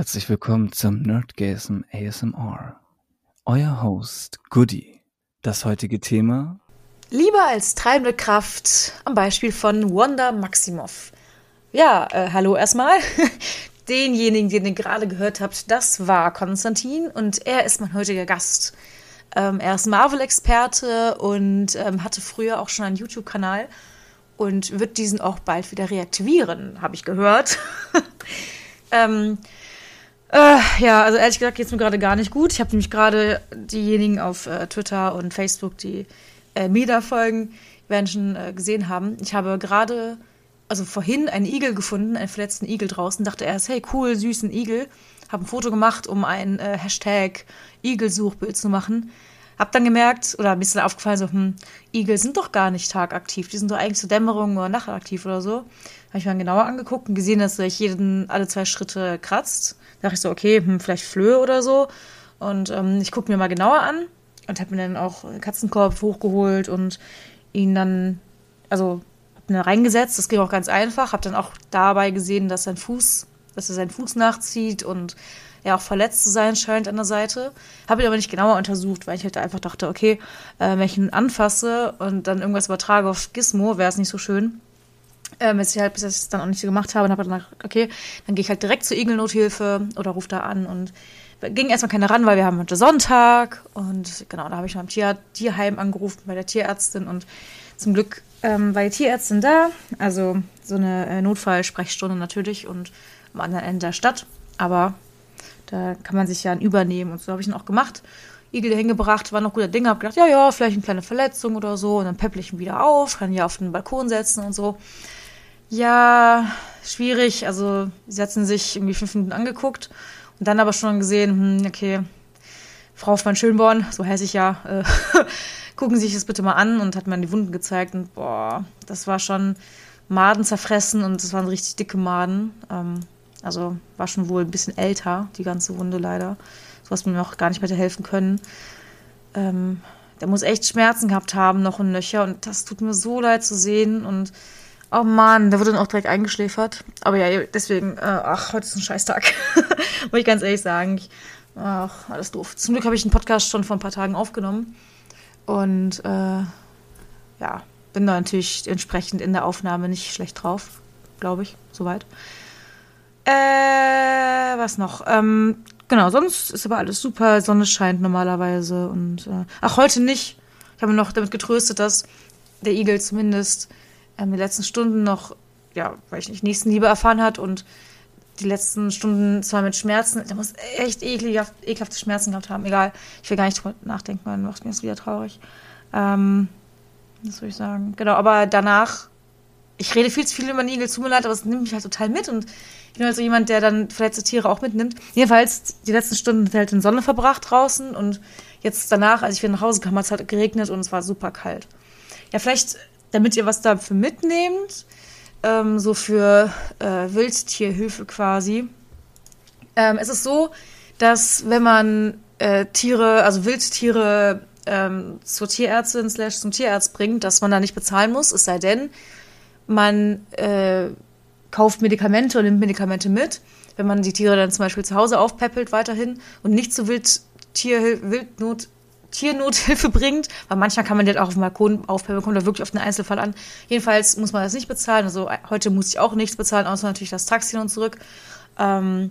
Herzlich willkommen zum Nerdgasm ASMR. Euer Host Goody. Das heutige Thema Lieber als treibende Kraft am Beispiel von Wanda Maximoff. Ja, äh, hallo erstmal. Denjenigen, den ihr gerade gehört habt, das war Konstantin und er ist mein heutiger Gast. Ähm, er ist Marvel-Experte und ähm, hatte früher auch schon einen YouTube-Kanal und wird diesen auch bald wieder reaktivieren, habe ich gehört. ähm, äh, ja, also ehrlich gesagt geht es mir gerade gar nicht gut. Ich habe nämlich gerade diejenigen auf äh, Twitter und Facebook, die äh, mir da folgen, werden schon äh, gesehen haben. Ich habe gerade, also vorhin einen Igel gefunden, einen verletzten Igel draußen. Dachte erst, hey, cool, süßen Igel. Habe ein Foto gemacht, um ein äh, Hashtag Igelsuchbild zu machen. Hab dann gemerkt, oder mir ist dann aufgefallen, so, hm, Igel sind doch gar nicht tagaktiv. Die sind doch eigentlich zur Dämmerung oder nachtaktiv oder so. Habe ich mir dann genauer angeguckt und gesehen, dass sich jeden, alle zwei Schritte kratzt. Da dachte ich so, okay, hm, vielleicht Flöhe oder so. Und ähm, ich gucke mir mal genauer an und habe mir dann auch Katzenkorb hochgeholt und ihn dann, also hab ihn reingesetzt. Das ging auch ganz einfach. Habe dann auch dabei gesehen, dass sein Fuß, dass er seinen Fuß nachzieht und er auch verletzt zu sein scheint an der Seite. Habe ihn aber nicht genauer untersucht, weil ich halt einfach dachte, okay, äh, wenn ich ihn anfasse und dann irgendwas übertrage auf Gizmo, wäre es nicht so schön. Ähm, bis ich halt dann auch nicht so gemacht habe und habe dann gedacht, okay, dann gehe ich halt direkt zur Igelnothilfe oder rufe da an und ging erstmal keiner ran, weil wir haben heute Sonntag und genau, da habe ich beim Tier Tierheim angerufen bei der Tierärztin und zum Glück ähm, war die Tierärztin da, also so eine äh, Notfallsprechstunde natürlich und am anderen Ende der Stadt, aber da kann man sich ja ein übernehmen und so habe ich ihn auch gemacht. Igel hingebracht, war noch guter Ding, hab gedacht, ja, ja, vielleicht eine kleine Verletzung oder so und dann pepple ich ihn wieder auf, kann ihn ja auf den Balkon setzen und so. Ja, schwierig. Also, sie hatten sich irgendwie fünf Minuten angeguckt und dann aber schon gesehen, hm, okay, Frau von Schönborn, so heiße ich ja, äh, gucken Sie sich das bitte mal an und hat mir die Wunden gezeigt und boah, das war schon Maden zerfressen und das waren richtig dicke Maden. Ähm, also war schon wohl ein bisschen älter, die ganze Wunde leider. So was mir noch gar nicht mehr helfen können. Ähm, der muss echt Schmerzen gehabt haben, noch ein Löcher und das tut mir so leid zu sehen und Oh Mann, der wurde dann auch direkt eingeschläfert. Aber ja, deswegen, äh, ach, heute ist ein Scheißtag. Muss ich ganz ehrlich sagen. Ich, ach, alles doof. Zum Glück habe ich einen Podcast schon vor ein paar Tagen aufgenommen. Und äh, ja, bin da natürlich entsprechend in der Aufnahme nicht schlecht drauf. Glaube ich, soweit. Äh, was noch? Ähm, genau, sonst ist aber alles super. Sonne scheint normalerweise. Und äh, ach, heute nicht. Ich habe noch damit getröstet, dass der Igel zumindest ähm, die letzten Stunden noch, ja, weil ich nicht, Nächstenliebe erfahren hat und die letzten Stunden zwar mit Schmerzen, der muss echt ekelhaft, ekelhafte Schmerzen gehabt haben. Egal, ich will gar nicht drüber nachdenken, dann macht mir das wieder traurig. Ähm, was soll ich sagen? Genau, aber danach, ich rede viel zu viel über Nigel, tut mir leid, aber es nimmt mich halt total mit und ich bin halt so jemand, der dann verletzte Tiere auch mitnimmt. Jedenfalls, die letzten Stunden hat halt in Sonne verbracht draußen und jetzt danach, als ich wieder nach Hause kam, hat es halt geregnet und es war super kalt. Ja, vielleicht damit ihr was dafür mitnehmt, ähm, so für äh, Wildtierhilfe quasi. Ähm, es ist so, dass wenn man äh, Tiere, also Wildtiere ähm, zur Tierärztin slash zum Tierarzt bringt, dass man da nicht bezahlen muss, es sei denn, man äh, kauft Medikamente und nimmt Medikamente mit. Wenn man die Tiere dann zum Beispiel zu Hause aufpäppelt weiterhin und nicht zu Wildtier, Wildnot Tiernothilfe bringt, weil manchmal kann man das auch auf dem Balkon aufhören, kommt da wirklich auf den Einzelfall an. Jedenfalls muss man das nicht bezahlen. Also heute muss ich auch nichts bezahlen, außer natürlich das Taxi und zurück. Ähm,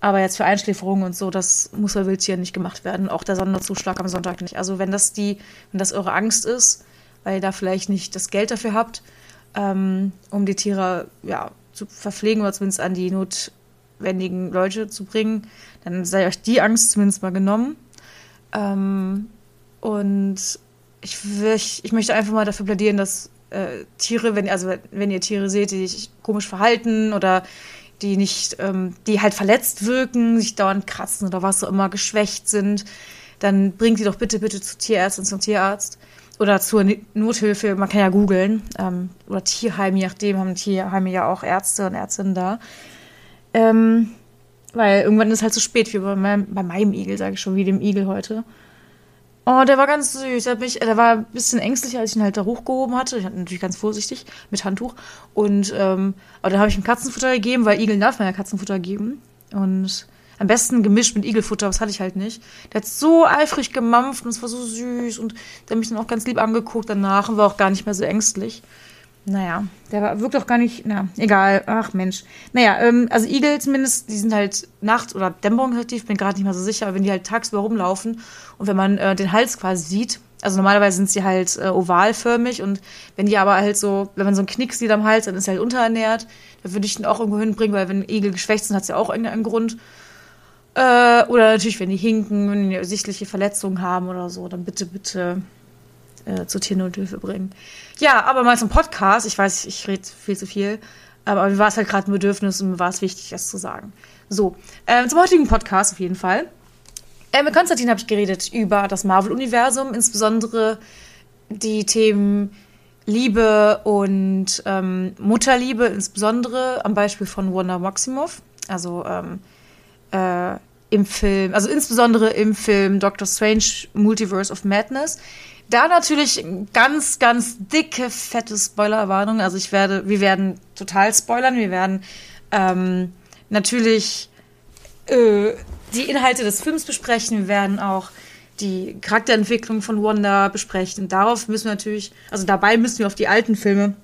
aber jetzt für Einschläferungen und so, das muss bei Wildtieren nicht gemacht werden. Auch der Sonderzuschlag am Sonntag nicht. Also wenn das die, wenn das eure Angst ist, weil ihr da vielleicht nicht das Geld dafür habt, ähm, um die Tiere ja, zu verpflegen oder zumindest an die notwendigen Leute zu bringen, dann sei euch die Angst zumindest mal genommen. Ähm, und ich, ich möchte einfach mal dafür plädieren, dass äh, Tiere, wenn, also wenn ihr Tiere seht, die sich komisch verhalten oder die nicht, ähm, die halt verletzt wirken, sich dauernd kratzen oder was auch immer, geschwächt sind, dann bringt sie doch bitte, bitte zur Tierärztin, zum Tierarzt oder zur Nothilfe. Man kann ja googeln ähm, oder Tierheim, je nachdem haben Tierheime ja auch Ärzte und Ärztinnen da. Ähm, weil irgendwann ist halt zu spät, wie bei meinem, bei meinem Igel, sage ich schon, wie dem Igel heute. Oh, der war ganz süß. Der, mich, der war ein bisschen ängstlich, als ich ihn halt da hochgehoben hatte. Ich hatte natürlich ganz vorsichtig mit Handtuch. Und ähm, aber dann habe ich ihm Katzenfutter gegeben, weil Igeln darf man ja Katzenfutter geben. Und Am besten gemischt mit Igelfutter, das hatte ich halt nicht. Der hat so eifrig gemampft und es war so süß und der hat mich dann auch ganz lieb angeguckt danach und war auch gar nicht mehr so ängstlich. Naja, der war, wirkt auch gar nicht, na, egal, ach Mensch. Naja, ähm, also Igel zumindest, die sind halt nachts oder dämmerungsaktiv, bin gerade nicht mehr so sicher, aber wenn die halt tagsüber rumlaufen und wenn man äh, den Hals quasi sieht, also normalerweise sind sie halt äh, ovalförmig und wenn die aber halt so, wenn man so einen Knick sieht am Hals, dann ist er halt unterernährt. Da würde ich den auch irgendwo hinbringen, weil wenn Igel geschwächt sind, hat es ja auch irgendeinen Grund. Äh, oder natürlich, wenn die hinken, wenn die sichtliche Verletzungen haben oder so, dann bitte, bitte äh, zur Tiernothilfe bringen. Ja, aber mal zum Podcast. Ich weiß, ich rede viel zu viel. Aber mir war es halt gerade ein Bedürfnis und mir war es wichtig, das zu sagen. So, äh, zum heutigen Podcast auf jeden Fall. Äh, mit Konstantin habe ich geredet über das Marvel-Universum, insbesondere die Themen Liebe und ähm, Mutterliebe, insbesondere am Beispiel von Wanda Maximoff. Also ähm, äh, im Film, also insbesondere im Film Doctor Strange Multiverse of Madness. Da natürlich ganz, ganz dicke, fette Spoilerwarnung. Also ich werde, wir werden total spoilern. Wir werden ähm, natürlich äh, die Inhalte des Films besprechen. Wir werden auch die Charakterentwicklung von Wanda besprechen. Und darauf müssen wir natürlich, also dabei müssen wir auf die alten Filme,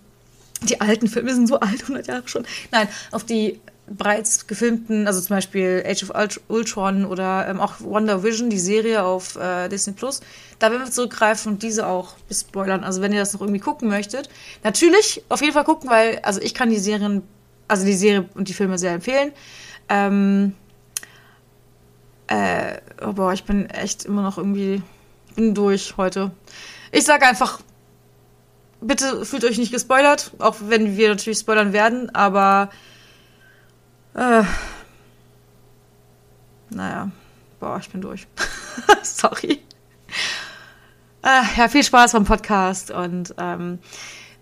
die alten Filme sind so alt, 100 Jahre schon, nein, auf die bereits gefilmten, also zum Beispiel Age of Ultron oder ähm, auch Wonder Vision, die Serie auf äh, Disney Plus. Da werden wir zurückgreifen und diese auch bespoilern. Also wenn ihr das noch irgendwie gucken möchtet, natürlich auf jeden Fall gucken, weil also ich kann die Serien, also die Serie und die Filme sehr empfehlen. Ähm, äh, oh boah, ich bin echt immer noch irgendwie, bin durch heute. Ich sage einfach, bitte fühlt euch nicht gespoilert, auch wenn wir natürlich spoilern werden, aber äh, naja, boah, ich bin durch. Sorry. Äh, ja, viel Spaß beim Podcast und ähm,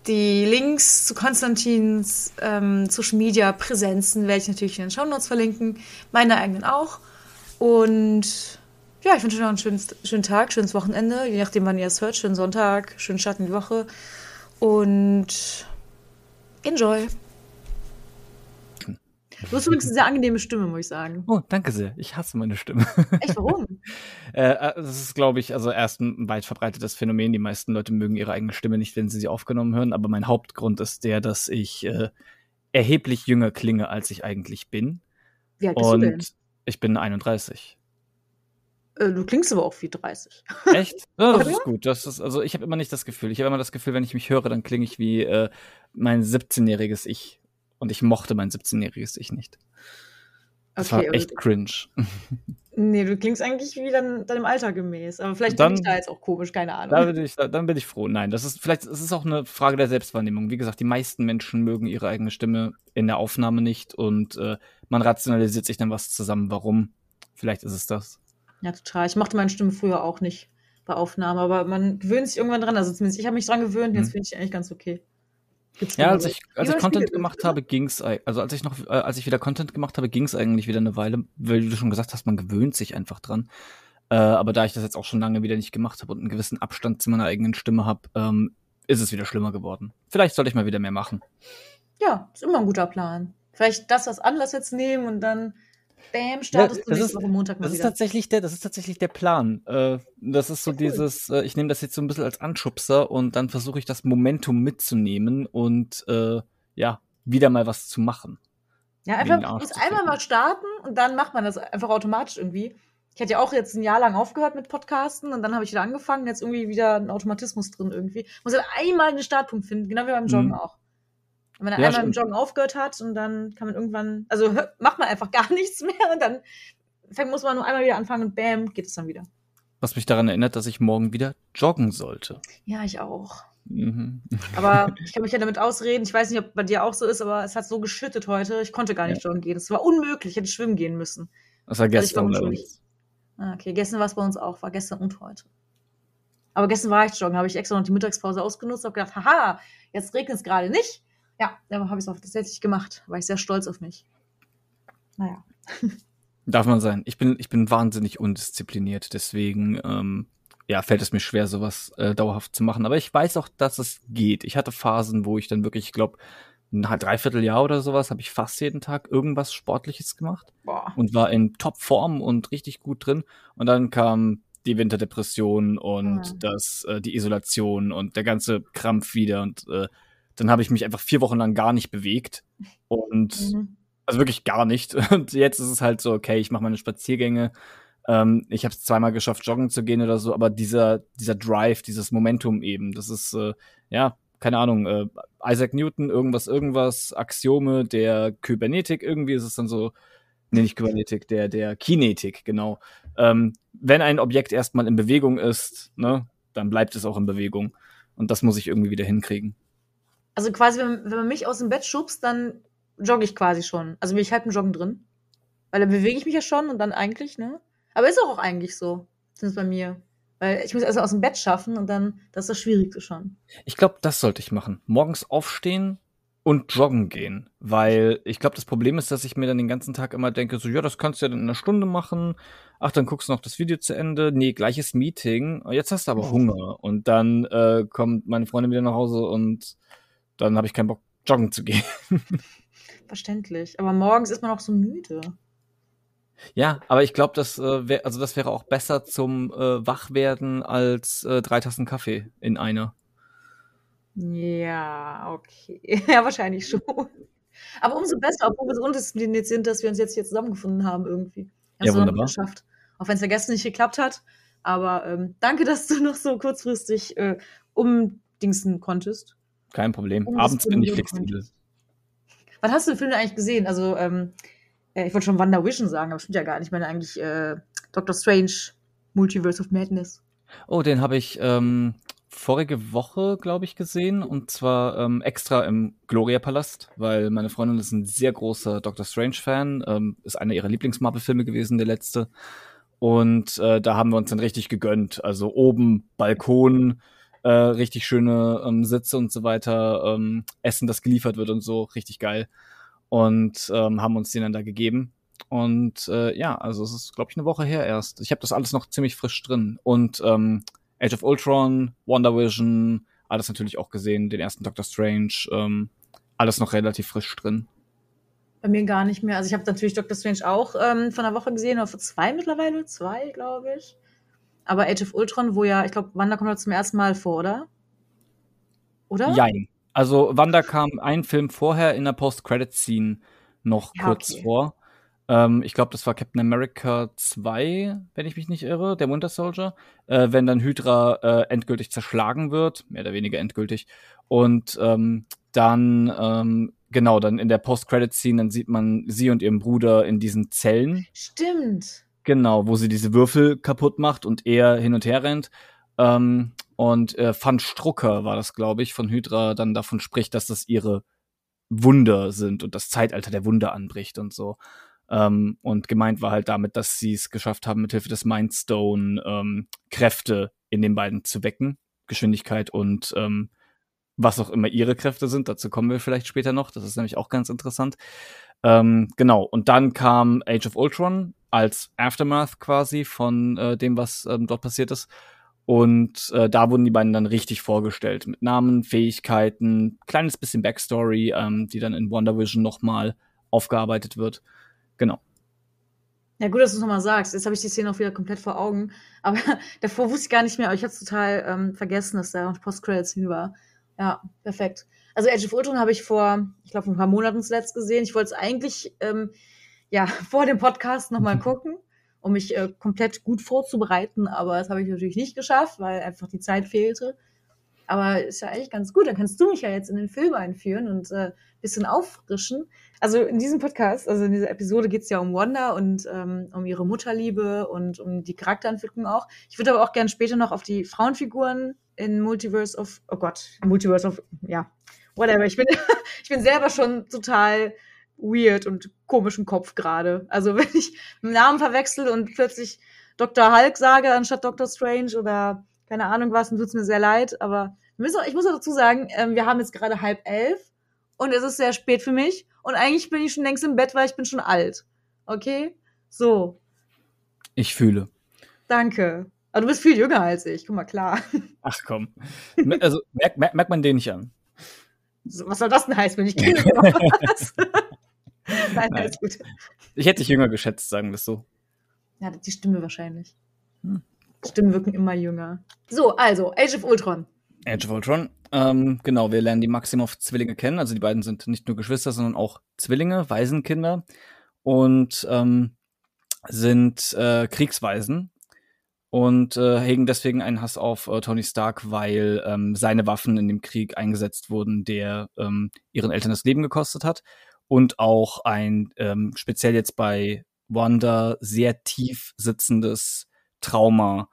die Links zu Konstantins ähm, Social Media Präsenzen werde ich natürlich in den Show Notes verlinken, meine eigenen auch. Und ja, ich wünsche euch noch einen schönen, schönen Tag, schönes Wochenende, je nachdem, wann ihr es hört, schönen Sonntag, schönen Start in die Woche und enjoy. Du hast übrigens eine sehr angenehme Stimme, muss ich sagen. Oh, danke sehr. Ich hasse meine Stimme. Echt, warum? äh, äh das ist, glaube ich, also erst ein weit verbreitetes Phänomen. Die meisten Leute mögen ihre eigene Stimme nicht, wenn sie sie aufgenommen hören. Aber mein Hauptgrund ist der, dass ich äh, erheblich jünger klinge, als ich eigentlich bin. Wie alt bist Und du denn? ich bin 31. Äh, du klingst aber auch wie 30. Echt? Ja, das ist gut. Das ist, also ich habe immer nicht das Gefühl. Ich habe immer das Gefühl, wenn ich mich höre, dann klinge ich wie äh, mein 17-jähriges Ich. Und ich mochte mein 17-jähriges Ich nicht. Das okay, war echt cringe. Nee, du klingst eigentlich wie dein, deinem Alter gemäß. Aber vielleicht dann, bin ich da jetzt auch komisch, keine Ahnung. Da bin ich, dann bin ich froh. Nein, das ist vielleicht, es ist auch eine Frage der Selbstwahrnehmung. Wie gesagt, die meisten Menschen mögen ihre eigene Stimme in der Aufnahme nicht und äh, man rationalisiert sich dann was zusammen, warum. Vielleicht ist es das. Ja, total. Ich mochte meine Stimme früher auch nicht bei Aufnahmen, aber man gewöhnt sich irgendwann dran. Also zumindest ich habe mich dran gewöhnt, jetzt hm. finde ich eigentlich ganz okay. Gibt's ja, als ich, als ich Content gemacht habe, ging's, also als ich noch, äh, als ich wieder Content gemacht habe, ging's eigentlich wieder eine Weile, weil du schon gesagt hast, man gewöhnt sich einfach dran. Äh, aber da ich das jetzt auch schon lange wieder nicht gemacht habe und einen gewissen Abstand zu meiner eigenen Stimme habe, ähm, ist es wieder schlimmer geworden. Vielleicht sollte ich mal wieder mehr machen. Ja, ist immer ein guter Plan. Vielleicht das als Anlass jetzt nehmen und dann Bam, startest ja, du nächste Woche Montag mal das wieder. Ist tatsächlich der, das ist tatsächlich der Plan. Äh, das ist so ja, cool. dieses, äh, ich nehme das jetzt so ein bisschen als Anschubser und dann versuche ich das Momentum mitzunehmen und äh, ja, wieder mal was zu machen. Ja, einfach muss einmal mal starten und dann macht man das einfach automatisch irgendwie. Ich hatte ja auch jetzt ein Jahr lang aufgehört mit Podcasten und dann habe ich wieder angefangen, jetzt irgendwie wieder ein Automatismus drin irgendwie. Muss halt einmal einen Startpunkt finden, genau wie beim Joggen mhm. auch. Wenn er ja, einmal stimmt. im Joggen aufgehört hat und dann kann man irgendwann, also macht man einfach gar nichts mehr und dann fängt, muss man nur einmal wieder anfangen und bam, geht es dann wieder. Was mich daran erinnert, dass ich morgen wieder joggen sollte. Ja, ich auch. Mhm. Aber ich kann mich ja damit ausreden. Ich weiß nicht, ob bei dir auch so ist, aber es hat so geschüttet heute. Ich konnte gar nicht ja. joggen gehen. Es war unmöglich. Ich hätte schwimmen gehen müssen. Das war also gestern. Also ah, okay, gestern war es bei uns auch. War gestern und heute. Aber gestern war ich joggen. Habe ich extra noch die Mittagspause ausgenutzt. Habe gedacht, haha, jetzt regnet es gerade nicht. Ja, da habe ich es auch tatsächlich gemacht. War ich sehr stolz auf mich. Naja. Darf man sein. Ich bin, ich bin wahnsinnig undiszipliniert, deswegen ähm, ja, fällt es mir schwer, sowas äh, dauerhaft zu machen. Aber ich weiß auch, dass es geht. Ich hatte Phasen, wo ich dann wirklich, ich glaube, ein Dreivierteljahr oder sowas habe ich fast jeden Tag irgendwas Sportliches gemacht Boah. und war in Topform und richtig gut drin. Und dann kam die Winterdepression und mhm. das, äh, die Isolation und der ganze Krampf wieder. Und äh, dann habe ich mich einfach vier Wochen lang gar nicht bewegt. Und mhm. also wirklich gar nicht. Und jetzt ist es halt so, okay, ich mache meine Spaziergänge. Ähm, ich habe es zweimal geschafft, joggen zu gehen oder so, aber dieser, dieser Drive, dieses Momentum eben, das ist, äh, ja, keine Ahnung, äh, Isaac Newton, irgendwas, irgendwas, Axiome der Kybernetik, irgendwie ist es dann so, nee, nicht Kybernetik, der, der Kinetik, genau. Ähm, wenn ein Objekt erstmal in Bewegung ist, ne, dann bleibt es auch in Bewegung. Und das muss ich irgendwie wieder hinkriegen. Also quasi, wenn, wenn man mich aus dem Bett schubst, dann jogge ich quasi schon. Also bin ich halt im Joggen drin. Weil dann bewege ich mich ja schon und dann eigentlich, ne? Aber ist auch, eigentlich so. Sind es bei mir. Weil ich muss also aus dem Bett schaffen und dann, das ist das Schwierigste schon. Ich glaube, das sollte ich machen. Morgens aufstehen und joggen gehen. Weil ich glaube, das Problem ist, dass ich mir dann den ganzen Tag immer denke, so, ja, das kannst du ja dann in einer Stunde machen. Ach, dann guckst du noch das Video zu Ende. Nee, gleiches Meeting. Jetzt hast du aber Hunger. Und dann äh, kommt meine Freundin wieder nach Hause und dann habe ich keinen Bock, joggen zu gehen. Verständlich. Aber morgens ist man auch so müde. Ja, aber ich glaube, das äh, wär, also das wäre auch besser zum äh, Wachwerden als äh, drei Tassen Kaffee in einer. Ja, okay. Ja, wahrscheinlich schon. Aber umso besser, obwohl wir so undiszipliniert sind, dass wir uns jetzt hier zusammengefunden haben irgendwie. Hast ja, wunderbar. Geschafft. Auch wenn es ja gestern nicht geklappt hat. Aber ähm, danke, dass du noch so kurzfristig äh, umdingsen konntest. Kein Problem. Um Abends bin ich flexibel. Was hast du den Film eigentlich gesehen? Also, ähm, äh, ich wollte schon Wonder Vision sagen, aber stimmt ja gar nicht. Ich meine eigentlich äh, Doctor Strange, Multiverse of Madness. Oh, den habe ich ähm, vorige Woche, glaube ich, gesehen. Und zwar ähm, extra im Gloria-Palast, weil meine Freundin ist ein sehr großer Doctor Strange-Fan. Ähm, ist einer ihrer Lieblings-Marvel-Filme gewesen, der letzte. Und äh, da haben wir uns dann richtig gegönnt. Also oben Balkon, äh, richtig schöne ähm, Sitze und so weiter, ähm, Essen, das geliefert wird und so, richtig geil und ähm, haben uns den dann da gegeben. Und äh, ja, also es ist, glaube ich, eine Woche her erst. Ich habe das alles noch ziemlich frisch drin. Und ähm, Age of Ultron, Wonder Vision, alles natürlich auch gesehen, den ersten Doctor Strange, ähm, alles noch relativ frisch drin. Bei mir gar nicht mehr. Also ich habe natürlich Doctor Strange auch ähm, von einer Woche gesehen, oder vor zwei mittlerweile, zwei, glaube ich. Aber Age of Ultron, wo ja, ich glaube, Wanda kommt da zum ersten Mal vor, oder? Oder? Jein. Also Wanda kam einen Film vorher in der Post-Credit-Scene noch ja, kurz okay. vor. Ähm, ich glaube, das war Captain America 2, wenn ich mich nicht irre, der Winter Soldier. Äh, wenn dann Hydra äh, endgültig zerschlagen wird, mehr oder weniger endgültig. Und ähm, dann, ähm, genau, dann in der Post-Credit-Scene, dann sieht man sie und ihren Bruder in diesen Zellen. Stimmt. Genau, wo sie diese Würfel kaputt macht und er hin und her rennt. Ähm, und äh, Van Strucker war das, glaube ich, von Hydra dann davon spricht, dass das ihre Wunder sind und das Zeitalter der Wunder anbricht und so. Ähm, und gemeint war halt damit, dass sie es geschafft haben, mithilfe des Mindstone ähm, Kräfte in den beiden zu wecken. Geschwindigkeit und ähm, was auch immer ihre Kräfte sind. Dazu kommen wir vielleicht später noch. Das ist nämlich auch ganz interessant. Ähm, genau. Und dann kam Age of Ultron als Aftermath quasi von äh, dem, was ähm, dort passiert ist. Und äh, da wurden die beiden dann richtig vorgestellt mit Namen, Fähigkeiten, kleines bisschen Backstory, ähm, die dann in WandaVision nochmal aufgearbeitet wird. Genau. Ja, gut, dass du es nochmal sagst. Jetzt habe ich die Szene auch wieder komplett vor Augen. Aber davor wusste ich gar nicht mehr, aber ich habe es total ähm, vergessen, dass da Post-Credits-Scene war. Ja, perfekt. Also Age of Ultron habe ich vor, ich glaube, ein paar Monaten zuletzt gesehen. Ich wollte es eigentlich ähm, ja vor dem Podcast nochmal gucken um mich äh, komplett gut vorzubereiten. Aber das habe ich natürlich nicht geschafft, weil einfach die Zeit fehlte. Aber ist ja eigentlich ganz gut. Dann kannst du mich ja jetzt in den Film einführen und äh, bisschen auffrischen. Also in diesem Podcast, also in dieser Episode geht es ja um Wanda und ähm, um ihre Mutterliebe und um die Charakterentwicklung auch. Ich würde aber auch gerne später noch auf die Frauenfiguren in Multiverse of, oh Gott, Multiverse of, ja, whatever. Ich bin, ich bin selber schon total weird und komischen Kopf gerade. Also wenn ich einen Namen verwechsel und plötzlich Dr. Hulk sage anstatt Dr. Strange oder keine Ahnung was, dann tut's mir sehr leid. Aber ich muss auch dazu sagen, ähm, wir haben jetzt gerade halb elf und es ist sehr spät für mich. Und eigentlich bin ich schon längst im Bett, weil ich bin schon alt. Okay? So. Ich fühle. Danke. Aber du bist viel jünger als ich, guck mal, klar. Ach komm. Also merkt merk, merk man den nicht an. Was soll das denn heißen, wenn ich Kinder? Nein, alles gut. Ich hätte dich jünger geschätzt, sagen wir es so. Ja, die Stimme wahrscheinlich. Hm. Stimmen wirken immer jünger. So, also, Age of Ultron. Age of Ultron. Ähm, genau, wir lernen die Maximoff-Zwillinge kennen. Also die beiden sind nicht nur Geschwister, sondern auch Zwillinge, Waisenkinder. Und ähm, sind äh, Kriegsweisen und äh, hegen deswegen einen Hass auf äh, Tony Stark, weil ähm, seine Waffen in dem Krieg eingesetzt wurden, der ähm, ihren Eltern das Leben gekostet hat und auch ein ähm, speziell jetzt bei Wanda sehr tief sitzendes Trauma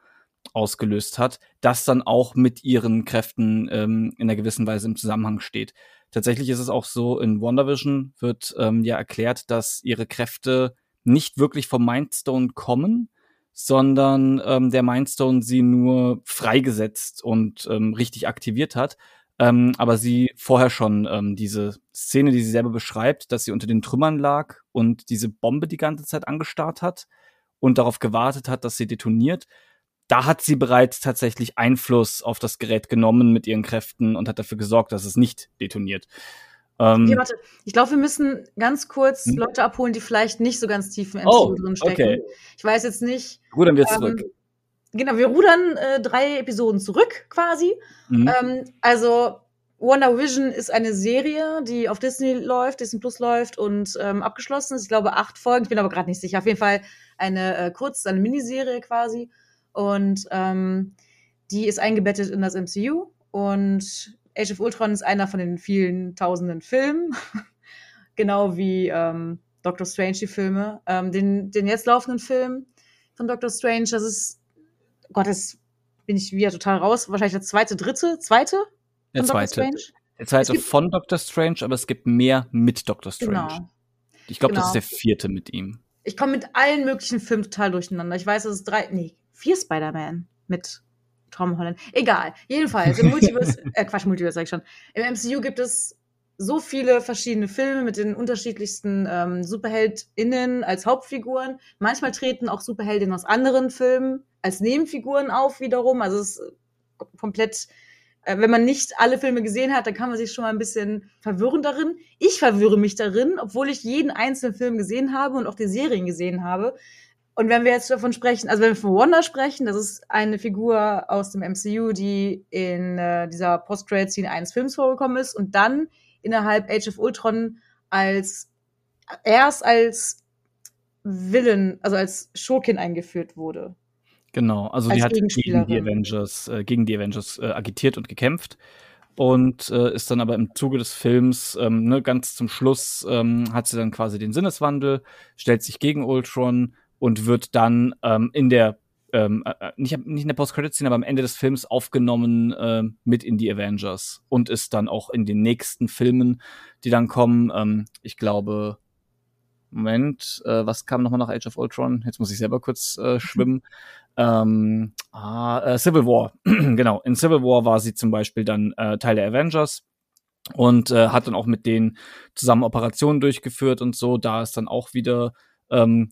ausgelöst hat, das dann auch mit ihren Kräften ähm, in einer gewissen Weise im Zusammenhang steht. Tatsächlich ist es auch so, in WandaVision wird ähm, ja erklärt, dass ihre Kräfte nicht wirklich vom Mindstone kommen, sondern ähm, der Mindstone sie nur freigesetzt und ähm, richtig aktiviert hat. Ähm, aber sie vorher schon ähm, diese Szene, die sie selber beschreibt, dass sie unter den Trümmern lag und diese Bombe die ganze Zeit angestarrt hat und darauf gewartet hat, dass sie detoniert. Da hat sie bereits tatsächlich Einfluss auf das Gerät genommen mit ihren Kräften und hat dafür gesorgt, dass es nicht detoniert. Ähm, okay, warte. Ich glaube, wir müssen ganz kurz hm? Leute abholen, die vielleicht nicht so ganz tief im MCU oh, drin stecken. Okay. Ich weiß jetzt nicht. Rudern wir ähm, zurück. Genau, wir rudern äh, drei Episoden zurück quasi. Mhm. Ähm, also Wonder Vision ist eine Serie, die auf Disney läuft, Disney Plus läuft und ähm, abgeschlossen ist. Ich glaube acht Folgen, ich bin aber gerade nicht sicher. Auf jeden Fall eine äh, kurz, eine Miniserie quasi. Und ähm, die ist eingebettet in das MCU. Und Age of Ultron ist einer von den vielen tausenden Filmen. genau wie ähm, Doctor Strange, die Filme. Ähm, den, den jetzt laufenden Film von Doctor Strange, das ist, Gott, das bin ich wieder total raus. Wahrscheinlich der zweite, dritte, zweite? Der zweite. Der zweite gibt, von Doctor Strange, aber es gibt mehr mit Doctor Strange. Genau. Ich glaube, genau. das ist der vierte mit ihm. Ich komme mit allen möglichen Filmen total durcheinander. Ich weiß, es drei, nee, vier Spider-Man mit Tom Holland. Egal. Jedenfalls, im Multiverse, äh, Quatsch, Multiverse sag ich schon. Im MCU gibt es so viele verschiedene Filme mit den unterschiedlichsten ähm, SuperheldInnen als Hauptfiguren. Manchmal treten auch Superheldinnen aus anderen Filmen als Nebenfiguren auf wiederum. Also es ist komplett, äh, wenn man nicht alle Filme gesehen hat, dann kann man sich schon mal ein bisschen verwirren darin. Ich verwirre mich darin, obwohl ich jeden einzelnen Film gesehen habe und auch die Serien gesehen habe. Und wenn wir jetzt davon sprechen, also wenn wir von Wanda sprechen, das ist eine Figur aus dem MCU, die in äh, dieser Post-Credit-Scene eines Films vorgekommen ist und dann innerhalb Age of Ultron als erst als Villain, also als Schurkin eingeführt wurde. Genau, also die hat gegen die Avengers, äh, gegen die Avengers äh, agitiert und gekämpft und äh, ist dann aber im Zuge des Films, ähm, ne, ganz zum Schluss, ähm, hat sie dann quasi den Sinneswandel, stellt sich gegen Ultron, und wird dann ähm, in der ähm, äh, äh, nicht, nicht in der Post-Credit-Szene, aber am Ende des Films aufgenommen äh, mit in die Avengers und ist dann auch in den nächsten Filmen, die dann kommen. Ähm, ich glaube, Moment, äh, was kam nochmal nach Age of Ultron? Jetzt muss ich selber kurz äh, schwimmen. ähm, ah, äh, Civil War, genau. In Civil War war sie zum Beispiel dann Teil der Avengers und hat dann auch mit denen zusammen Operationen durchgeführt und so. Da ist dann auch wieder ähm,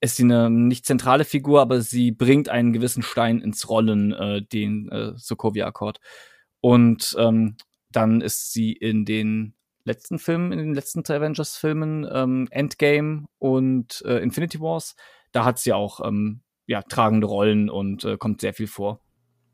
ist sie eine nicht zentrale Figur, aber sie bringt einen gewissen Stein ins Rollen, äh, den äh, Sokovia-Akkord. Und ähm, dann ist sie in den letzten Filmen, in den letzten Avengers-Filmen, ähm, Endgame und äh, Infinity Wars, da hat sie auch ähm, ja, tragende Rollen und äh, kommt sehr viel vor.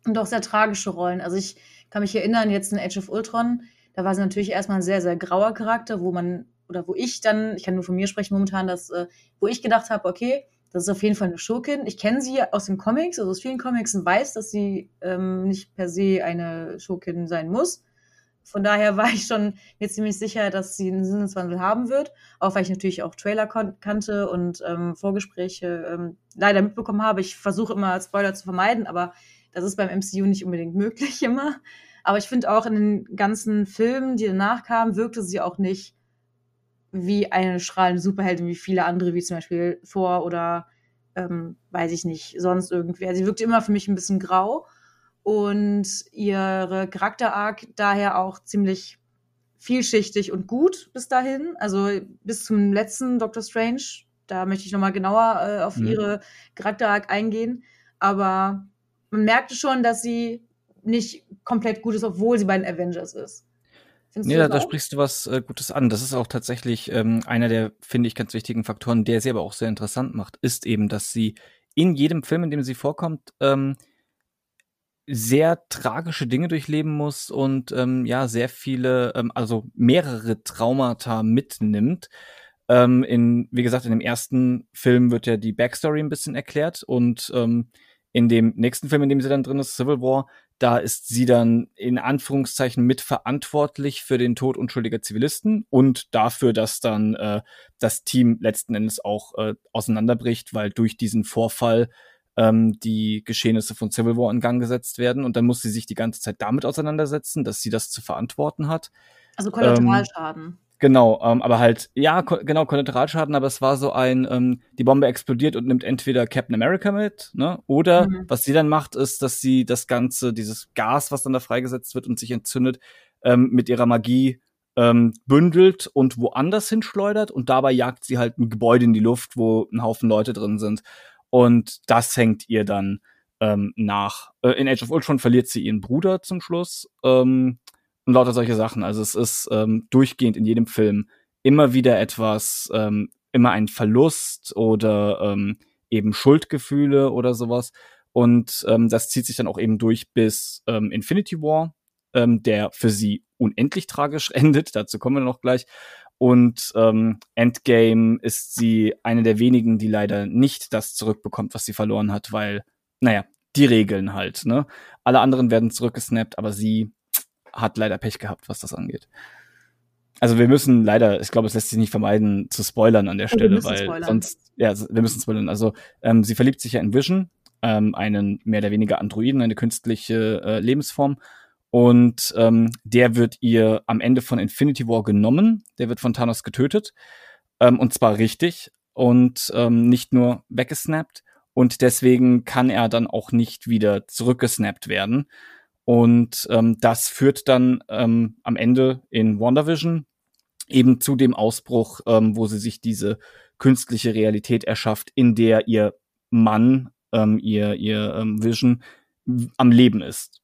Und auch sehr tragische Rollen. Also ich kann mich erinnern, jetzt in Age of Ultron, da war sie natürlich erstmal ein sehr, sehr grauer Charakter, wo man oder wo ich dann, ich kann nur von mir sprechen momentan, dass, äh, wo ich gedacht habe, okay, das ist auf jeden Fall eine Schurkin. Ich kenne sie aus den Comics, also aus vielen Comics und weiß, dass sie ähm, nicht per se eine Schurkin sein muss. Von daher war ich schon mir ziemlich sicher, dass sie einen Sinneswandel haben wird. Auch weil ich natürlich auch Trailer kannte und ähm, Vorgespräche ähm, leider mitbekommen habe. Ich versuche immer Spoiler zu vermeiden, aber das ist beim MCU nicht unbedingt möglich immer. Aber ich finde auch in den ganzen Filmen, die danach kamen, wirkte sie auch nicht wie eine strahlende Superheldin, wie viele andere, wie zum Beispiel Thor oder ähm, weiß ich nicht, sonst irgendwer. Sie wirkt immer für mich ein bisschen grau und ihre Charakter-Arc daher auch ziemlich vielschichtig und gut bis dahin. Also bis zum letzten Doctor Strange. Da möchte ich nochmal genauer äh, auf mhm. ihre Charakter-Arc eingehen. Aber man merkte schon, dass sie nicht komplett gut ist, obwohl sie bei den Avengers ist. Findest ja, da sprichst du was äh, Gutes an. Das ist auch tatsächlich ähm, einer der, finde ich, ganz wichtigen Faktoren, der sie aber auch sehr interessant macht, ist eben, dass sie in jedem Film, in dem sie vorkommt, ähm, sehr tragische Dinge durchleben muss und ähm, ja, sehr viele, ähm, also mehrere Traumata mitnimmt. Ähm, in, wie gesagt, in dem ersten Film wird ja die Backstory ein bisschen erklärt und ähm, in dem nächsten Film, in dem sie dann drin ist, Civil War, da ist sie dann in Anführungszeichen mitverantwortlich für den Tod unschuldiger Zivilisten und dafür, dass dann äh, das Team letzten Endes auch äh, auseinanderbricht, weil durch diesen Vorfall ähm, die Geschehnisse von Civil War in Gang gesetzt werden. Und dann muss sie sich die ganze Zeit damit auseinandersetzen, dass sie das zu verantworten hat. Also Kollateralschaden. Ähm, Genau, ähm, aber halt, ja, ko genau, Kollateralschaden, aber es war so ein, ähm, die Bombe explodiert und nimmt entweder Captain America mit, ne? Oder mhm. was sie dann macht, ist, dass sie das Ganze, dieses Gas, was dann da freigesetzt wird und sich entzündet, ähm, mit ihrer Magie ähm, bündelt und woanders hinschleudert und dabei jagt sie halt ein Gebäude in die Luft, wo ein Haufen Leute drin sind. Und das hängt ihr dann ähm, nach. Äh, in Age of Ultron verliert sie ihren Bruder zum Schluss. Ähm, und lauter solche Sachen. Also es ist ähm, durchgehend in jedem Film immer wieder etwas, ähm, immer ein Verlust oder ähm, eben Schuldgefühle oder sowas. Und ähm, das zieht sich dann auch eben durch bis ähm, Infinity War, ähm, der für sie unendlich tragisch endet. Dazu kommen wir noch gleich. Und ähm, Endgame ist sie eine der wenigen, die leider nicht das zurückbekommt, was sie verloren hat, weil, naja, die Regeln halt, ne? Alle anderen werden zurückgesnappt, aber sie hat leider Pech gehabt, was das angeht. Also wir müssen leider, ich glaube, es lässt sich nicht vermeiden zu spoilern an der Stelle, weil spoilern. sonst, ja, wir müssen spoilern. Also ähm, sie verliebt sich ja in Vision, ähm, einen mehr oder weniger Androiden, eine künstliche äh, Lebensform. Und ähm, der wird ihr am Ende von Infinity War genommen. Der wird von Thanos getötet. Ähm, und zwar richtig. Und ähm, nicht nur weggesnappt. Und deswegen kann er dann auch nicht wieder zurückgesnappt werden. Und ähm, das führt dann ähm, am Ende in WandaVision eben zu dem Ausbruch, ähm, wo sie sich diese künstliche Realität erschafft, in der ihr Mann, ähm, ihr, ihr ähm, Vision am Leben ist.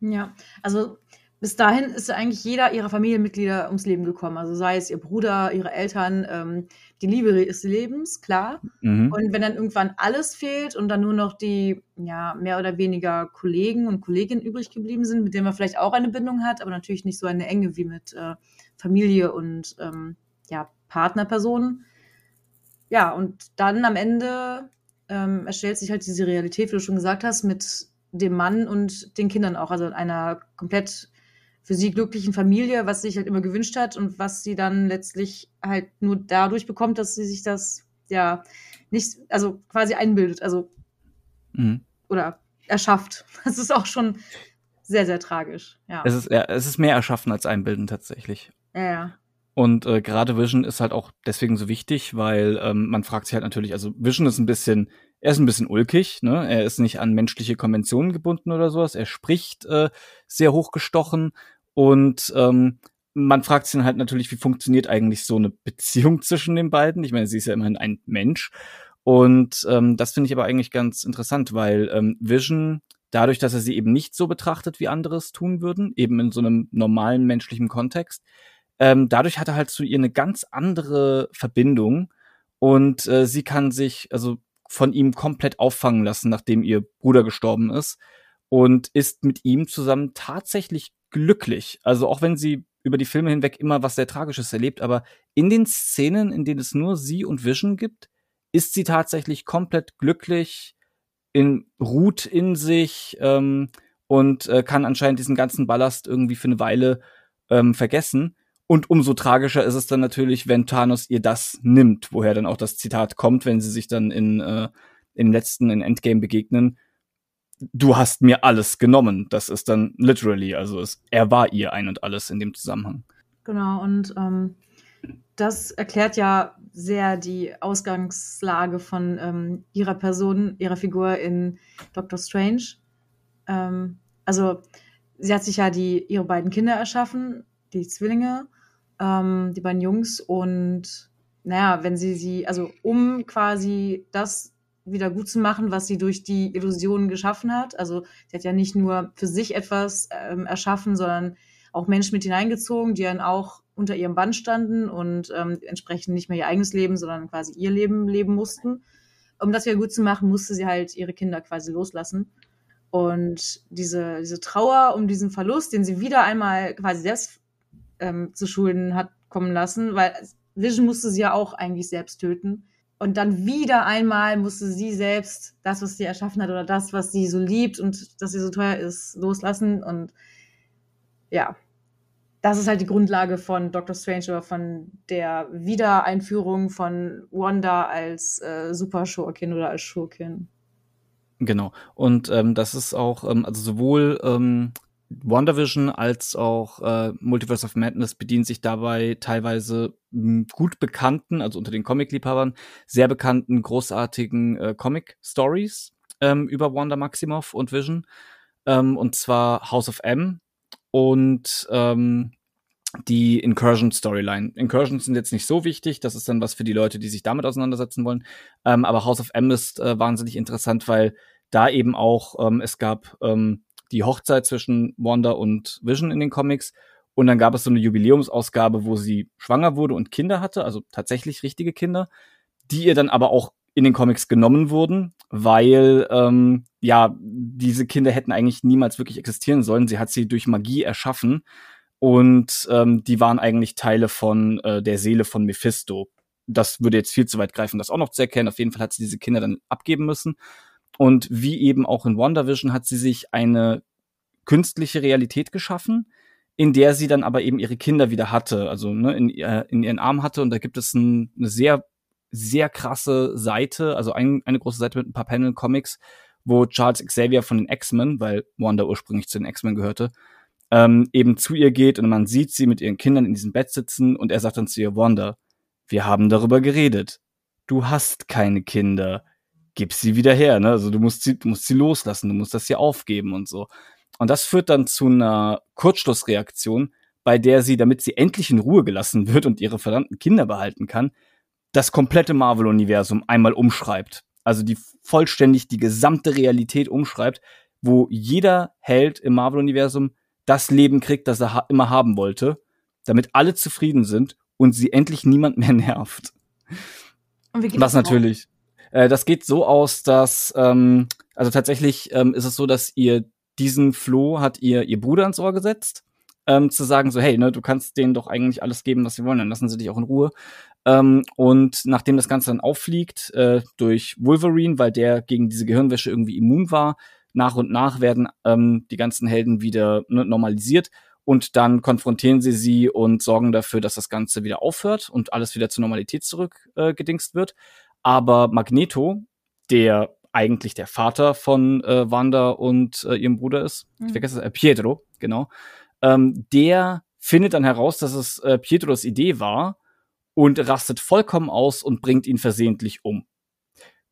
Ja, also bis dahin ist eigentlich jeder ihrer Familienmitglieder ums Leben gekommen. Also sei es ihr Bruder, ihre Eltern, ähm, die Liebe des Lebens, klar. Mhm. Und wenn dann irgendwann alles fehlt und dann nur noch die, ja, mehr oder weniger Kollegen und Kolleginnen übrig geblieben sind, mit denen man vielleicht auch eine Bindung hat, aber natürlich nicht so eine enge wie mit äh, Familie und ähm, ja, Partnerpersonen. Ja, und dann am Ende ähm, erstellt sich halt diese Realität, wie du schon gesagt hast, mit dem Mann und den Kindern auch, also einer komplett für sie glücklichen Familie, was sie sich halt immer gewünscht hat und was sie dann letztlich halt nur dadurch bekommt, dass sie sich das ja nicht, also quasi einbildet, also mhm. oder erschafft. Das ist auch schon sehr, sehr tragisch. Ja. Es ist, ja, es ist mehr erschaffen als einbilden tatsächlich. Ja, ja. Und äh, gerade Vision ist halt auch deswegen so wichtig, weil ähm, man fragt sich halt natürlich, also Vision ist ein bisschen er ist ein bisschen ulkig, ne? Er ist nicht an menschliche Konventionen gebunden oder sowas. Er spricht äh, sehr hochgestochen und ähm, man fragt sich dann halt natürlich, wie funktioniert eigentlich so eine Beziehung zwischen den beiden? Ich meine, sie ist ja immerhin ein Mensch. Und ähm, das finde ich aber eigentlich ganz interessant, weil ähm, Vision, dadurch, dass er sie eben nicht so betrachtet, wie andere es tun würden, eben in so einem normalen menschlichen Kontext, ähm, dadurch hat er halt zu ihr eine ganz andere Verbindung. Und äh, sie kann sich, also von ihm komplett auffangen lassen, nachdem ihr Bruder gestorben ist und ist mit ihm zusammen tatsächlich glücklich. Also auch wenn sie über die Filme hinweg immer was sehr Tragisches erlebt, aber in den Szenen, in denen es nur sie und Vision gibt, ist sie tatsächlich komplett glücklich, in, ruht in sich ähm, und äh, kann anscheinend diesen ganzen Ballast irgendwie für eine Weile ähm, vergessen. Und umso tragischer ist es dann natürlich, wenn Thanos ihr das nimmt, woher dann auch das Zitat kommt, wenn sie sich dann in äh, im letzten in Endgame begegnen. Du hast mir alles genommen. Das ist dann literally, also es, er war ihr ein und alles in dem Zusammenhang. Genau, und ähm, das erklärt ja sehr die Ausgangslage von ähm, ihrer Person, ihrer Figur in Doctor Strange. Ähm, also sie hat sich ja die ihre beiden Kinder erschaffen, die Zwillinge, ähm, die beiden Jungs. Und naja, wenn sie sie, also um quasi das wieder gut zu machen, was sie durch die Illusionen geschaffen hat. Also sie hat ja nicht nur für sich etwas ähm, erschaffen, sondern auch Menschen mit hineingezogen, die dann auch unter ihrem Bann standen und ähm, entsprechend nicht mehr ihr eigenes Leben, sondern quasi ihr Leben leben mussten. Um das wieder gut zu machen, musste sie halt ihre Kinder quasi loslassen. Und diese, diese Trauer um diesen Verlust, den sie wieder einmal quasi selbst ähm, zu Schulden hat kommen lassen, weil Vision musste sie ja auch eigentlich selbst töten. Und dann wieder einmal musste sie selbst das, was sie erschaffen hat oder das, was sie so liebt und das sie so teuer ist, loslassen. Und ja, das ist halt die Grundlage von Doctor Strange oder von der Wiedereinführung von Wanda als äh, Super-Schurkin oder als Schurkin. Genau. Und ähm, das ist auch, ähm, also sowohl ähm, WandaVision als auch äh, Multiverse of Madness bedient sich dabei teilweise m, gut bekannten, also unter den Comic-Liebhabern, sehr bekannten, großartigen äh, Comic-Stories ähm, über Wanda Maximoff und Vision. Ähm, und zwar House of M und ähm, die Incursion-Storyline. Incursions sind jetzt nicht so wichtig, das ist dann was für die Leute, die sich damit auseinandersetzen wollen. Ähm, aber House of M ist äh, wahnsinnig interessant, weil da eben auch ähm, es gab ähm, die Hochzeit zwischen Wanda und Vision in den Comics. Und dann gab es so eine Jubiläumsausgabe, wo sie schwanger wurde und Kinder hatte, also tatsächlich richtige Kinder, die ihr dann aber auch in den Comics genommen wurden, weil ähm, ja diese Kinder hätten eigentlich niemals wirklich existieren sollen. Sie hat sie durch Magie erschaffen und ähm, die waren eigentlich Teile von äh, der Seele von Mephisto. Das würde jetzt viel zu weit greifen, das auch noch zu erkennen. Auf jeden Fall hat sie diese Kinder dann abgeben müssen und wie eben auch in WandaVision hat sie sich eine künstliche Realität geschaffen, in der sie dann aber eben ihre Kinder wieder hatte, also ne, in, äh, in ihren Arm hatte. Und da gibt es ein, eine sehr, sehr krasse Seite, also ein, eine große Seite mit ein paar Panel-Comics, wo Charles Xavier von den X-Men, weil Wanda ursprünglich zu den X-Men gehörte, ähm, eben zu ihr geht und man sieht sie mit ihren Kindern in diesem Bett sitzen und er sagt dann zu ihr, Wanda, wir haben darüber geredet. Du hast keine Kinder gib sie wieder her, ne? Also du musst sie, du musst sie loslassen, du musst das hier aufgeben und so. Und das führt dann zu einer Kurzschlussreaktion, bei der sie, damit sie endlich in Ruhe gelassen wird und ihre verdammten Kinder behalten kann, das komplette Marvel-Universum einmal umschreibt. Also die vollständig die gesamte Realität umschreibt, wo jeder Held im Marvel-Universum das Leben kriegt, das er ha immer haben wollte, damit alle zufrieden sind und sie endlich niemand mehr nervt. Was natürlich, äh, das geht so aus, dass, ähm, also tatsächlich ähm, ist es so, dass ihr diesen Floh hat ihr ihr Bruder ins Ohr gesetzt, ähm, zu sagen so, hey, ne, du kannst denen doch eigentlich alles geben, was sie wollen, dann lassen sie dich auch in Ruhe. Ähm, und nachdem das Ganze dann auffliegt äh, durch Wolverine, weil der gegen diese Gehirnwäsche irgendwie immun war, nach und nach werden ähm, die ganzen Helden wieder ne, normalisiert und dann konfrontieren sie sie und sorgen dafür, dass das Ganze wieder aufhört und alles wieder zur Normalität zurückgedingst äh, wird. Aber Magneto, der eigentlich der Vater von äh, Wanda und äh, ihrem Bruder ist, mhm. ich vergesse es, äh, Pietro, genau, ähm, der findet dann heraus, dass es äh, Pietros Idee war und rastet vollkommen aus und bringt ihn versehentlich um.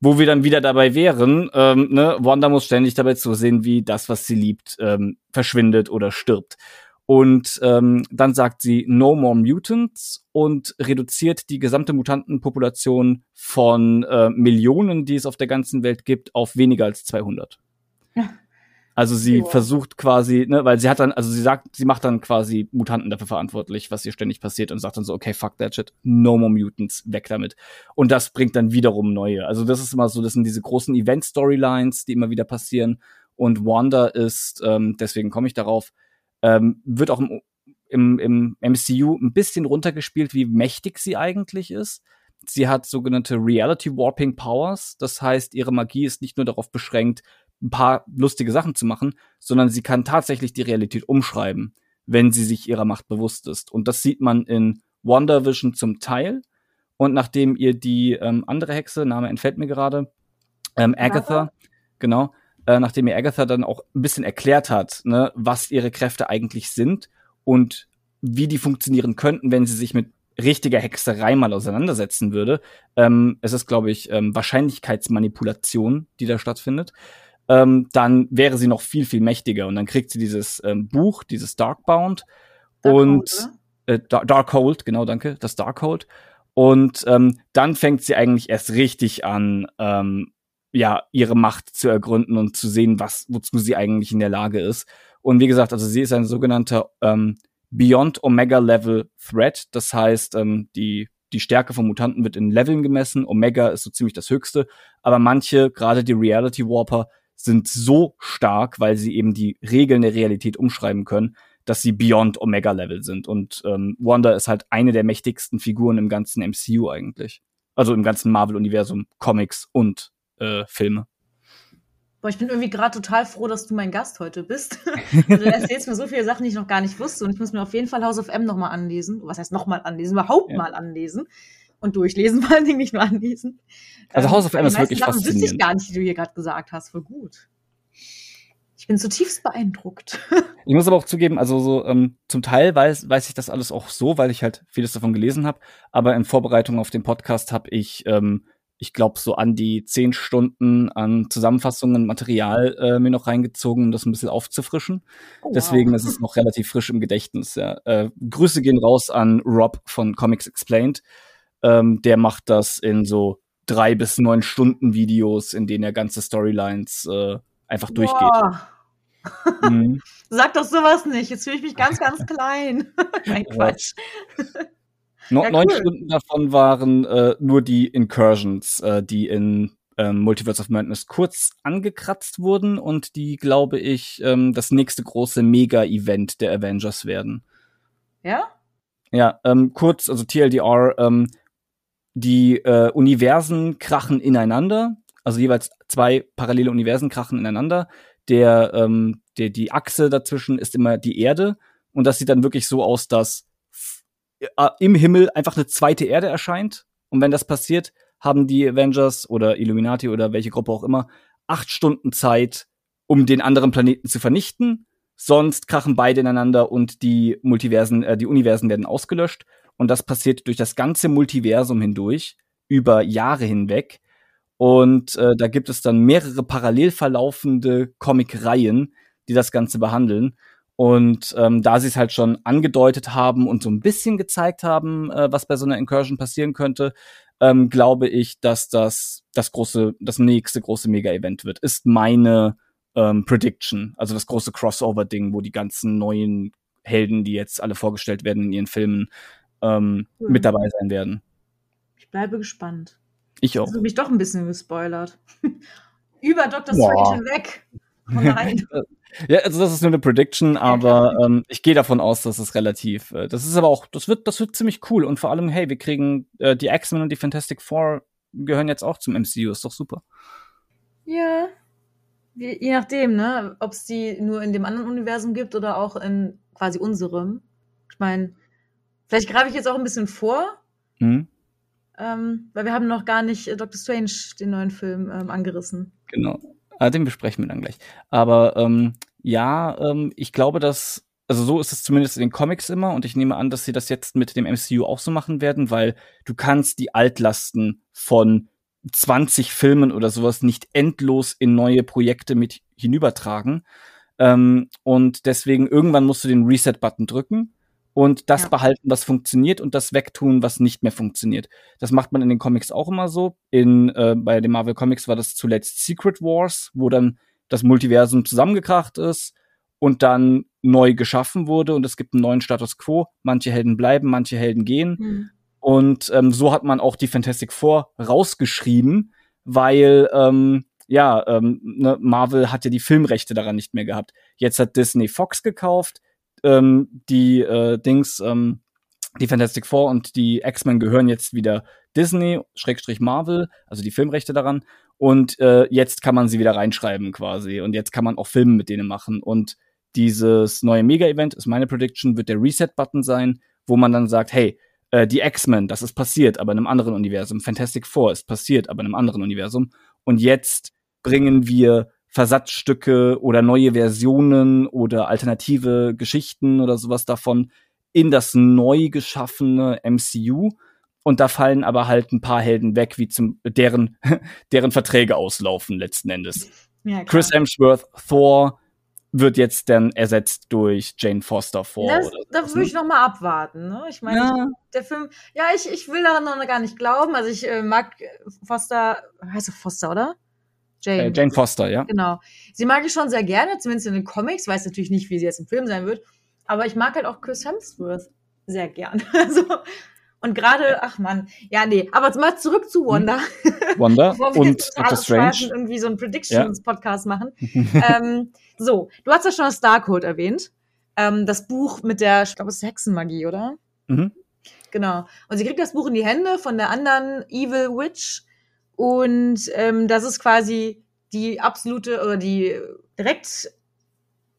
Wo wir dann wieder dabei wären, ähm, ne, Wanda muss ständig dabei zusehen, wie das, was sie liebt, ähm, verschwindet oder stirbt. Und ähm, dann sagt sie No More Mutants und reduziert die gesamte Mutantenpopulation von äh, Millionen, die es auf der ganzen Welt gibt, auf weniger als 200. Also sie oh. versucht quasi, ne, weil sie hat dann, also sie sagt, sie macht dann quasi Mutanten dafür verantwortlich, was hier ständig passiert und sagt dann so, okay, fuck that shit, no more mutants, weg damit. Und das bringt dann wiederum neue. Also das ist immer so, das sind diese großen Event-Storylines, die immer wieder passieren. Und Wanda ist, ähm, deswegen komme ich darauf, ähm, wird auch im, im, im MCU ein bisschen runtergespielt, wie mächtig sie eigentlich ist. Sie hat sogenannte Reality Warping Powers. Das heißt, ihre Magie ist nicht nur darauf beschränkt, ein paar lustige Sachen zu machen, sondern sie kann tatsächlich die Realität umschreiben, wenn sie sich ihrer Macht bewusst ist. Und das sieht man in WandaVision zum Teil. Und nachdem ihr die ähm, andere Hexe, Name entfällt mir gerade, ähm, Agatha, genau, äh, nachdem ihr Agatha dann auch ein bisschen erklärt hat, ne, was ihre Kräfte eigentlich sind und wie die funktionieren könnten, wenn sie sich mit richtiger Hexerei mal auseinandersetzen würde. Ähm, es ist, glaube ich, ähm, Wahrscheinlichkeitsmanipulation, die da stattfindet. Ähm, dann wäre sie noch viel, viel mächtiger. Und dann kriegt sie dieses ähm, Buch, dieses Darkbound Dark und äh, Darkhold, genau, danke, das Darkhold. Und ähm, dann fängt sie eigentlich erst richtig an, ähm, ja, ihre Macht zu ergründen und zu sehen, was, wozu sie eigentlich in der Lage ist. Und wie gesagt, also sie ist ein sogenannter ähm, Beyond Omega Level Threat. Das heißt, ähm, die die Stärke von Mutanten wird in Leveln gemessen. Omega ist so ziemlich das höchste. Aber manche, gerade die Reality Warper, sind so stark, weil sie eben die Regeln der Realität umschreiben können, dass sie Beyond Omega Level sind. Und ähm, Wanda ist halt eine der mächtigsten Figuren im ganzen MCU eigentlich. Also im ganzen Marvel-Universum, Comics und äh, Filme. Boah, ich bin irgendwie gerade total froh, dass du mein Gast heute bist. du erzählst mir so viele Sachen, die ich noch gar nicht wusste. Und ich muss mir auf jeden Fall House of M nochmal anlesen. Was heißt nochmal anlesen? Überhaupt ja. mal anlesen. Und durchlesen, vor allen Dingen nicht nur anlesen. Also House of M ähm, ist wirklich Sachen faszinierend. wüsste ich gar nicht, die du hier gerade gesagt hast. Voll gut. Ich bin zutiefst beeindruckt. ich muss aber auch zugeben, also so ähm, zum Teil weiß, weiß ich das alles auch so, weil ich halt vieles davon gelesen habe. Aber in Vorbereitung auf den Podcast habe ich, ähm, ich glaube, so an die zehn Stunden an Zusammenfassungen, Material äh, mir noch reingezogen, um das ein bisschen aufzufrischen. Oh, wow. Deswegen ist es noch relativ frisch im Gedächtnis. Ja. Äh, Grüße gehen raus an Rob von Comics Explained. Ähm, der macht das in so drei bis neun Stunden Videos, in denen er ganze Storylines äh, einfach durchgeht. Mhm. Sag doch sowas nicht. Jetzt fühle ich mich ganz, ganz klein. Nein, Quatsch. No, ja, neun Stunden davon waren äh, nur die Incursions, äh, die in ähm, Multiverse of Madness kurz angekratzt wurden und die, glaube ich, ähm, das nächste große Mega-Event der Avengers werden. Ja? Ja, ähm, kurz, also TLDR, ähm, die äh, Universen krachen ineinander also jeweils zwei parallele Universen krachen ineinander. Der, ähm, der, die Achse dazwischen ist immer die Erde. Und das sieht dann wirklich so aus, dass im Himmel einfach eine zweite Erde erscheint. Und wenn das passiert, haben die Avengers oder Illuminati oder welche Gruppe auch immer acht Stunden Zeit, um den anderen Planeten zu vernichten. Sonst krachen beide ineinander und die Multiversen, äh, die Universen werden ausgelöscht. Und das passiert durch das ganze Multiversum hindurch, über Jahre hinweg. Und äh, da gibt es dann mehrere parallel verlaufende Comic-Reihen, die das Ganze behandeln. Und ähm, da sie es halt schon angedeutet haben und so ein bisschen gezeigt haben, äh, was bei so einer Incursion passieren könnte, ähm, glaube ich, dass das das große, das nächste große Mega-Event wird. Ist meine ähm, Prediction, also das große Crossover-Ding, wo die ganzen neuen Helden, die jetzt alle vorgestellt werden in ihren Filmen, ähm, mhm. mit dabei sein werden. Ich bleibe gespannt. Ich auch. Hast du mich doch ein bisschen gespoilert. Über Dr. Strange hinweg. Oh nein. ja, also das ist nur eine Prediction, aber ähm, ich gehe davon aus, dass es relativ. Äh, das ist aber auch, das wird, das wird ziemlich cool und vor allem, hey, wir kriegen äh, die X-Men und die Fantastic Four gehören jetzt auch zum MCU, ist doch super. Ja. Wie, je nachdem, ne, ob es die nur in dem anderen Universum gibt oder auch in quasi unserem. Ich meine, vielleicht greife ich jetzt auch ein bisschen vor. Mhm. Ähm, weil wir haben noch gar nicht äh, Doctor Strange, den neuen Film, ähm, angerissen. Genau. Ah, den besprechen wir dann gleich. Aber ähm, ja, ähm, ich glaube, dass, also so ist es zumindest in den Comics immer und ich nehme an, dass sie das jetzt mit dem MCU auch so machen werden, weil du kannst die Altlasten von 20 Filmen oder sowas nicht endlos in neue Projekte mit hinübertragen. Ähm, und deswegen irgendwann musst du den Reset-Button drücken und das ja. behalten, was funktioniert und das wegtun, was nicht mehr funktioniert. Das macht man in den Comics auch immer so. In äh, bei den Marvel Comics war das zuletzt Secret Wars, wo dann das Multiversum zusammengekracht ist und dann neu geschaffen wurde und es gibt einen neuen Status quo. Manche Helden bleiben, manche Helden gehen. Mhm. Und ähm, so hat man auch die Fantastic Four rausgeschrieben, weil ähm, ja, ähm, ne, Marvel hat ja die Filmrechte daran nicht mehr gehabt. Jetzt hat Disney Fox gekauft ähm, die äh, Dings, ähm, die Fantastic Four und die X-Men gehören jetzt wieder Disney, Schrägstrich Marvel, also die Filmrechte daran. Und äh, jetzt kann man sie wieder reinschreiben quasi. Und jetzt kann man auch Filme mit denen machen. Und dieses neue Mega-Event, ist meine Prediction, wird der Reset-Button sein, wo man dann sagt, hey, äh, die X-Men, das ist passiert, aber in einem anderen Universum. Fantastic Four ist passiert, aber in einem anderen Universum. Und jetzt bringen wir Versatzstücke oder neue Versionen oder alternative Geschichten oder sowas davon in das neu geschaffene MCU. Und da fallen aber halt ein paar Helden weg, wie zum deren deren Verträge auslaufen letzten Endes. Ja, Chris Hemsworth, Thor wird jetzt dann ersetzt durch Jane Foster vor. Das, da würde ich noch mal abwarten. Ne? Ich meine, ja. der Film, ja, ich, ich will daran noch gar nicht glauben. Also ich äh, mag Foster, heißt er Foster, oder? Jane. Äh, Jane Foster, ja. Genau. Sie mag ich schon sehr gerne, zumindest in den Comics. Weiß natürlich nicht, wie sie jetzt im Film sein wird. Aber ich mag halt auch Chris Hemsworth sehr gern. Also, und gerade, ach man, ja, nee, aber mal zurück zu Wanda. Hm. Wanda und Doctor Strange. irgendwie so einen Predictions-Podcast ja. machen. ähm, so, du hast ja schon das Darkhold erwähnt. Ähm, das Buch mit der, ich glaube, es ist Hexenmagie, oder? Mhm. Genau. Und sie kriegt das Buch in die Hände von der anderen Evil Witch. Und ähm, das ist quasi die absolute oder die direkt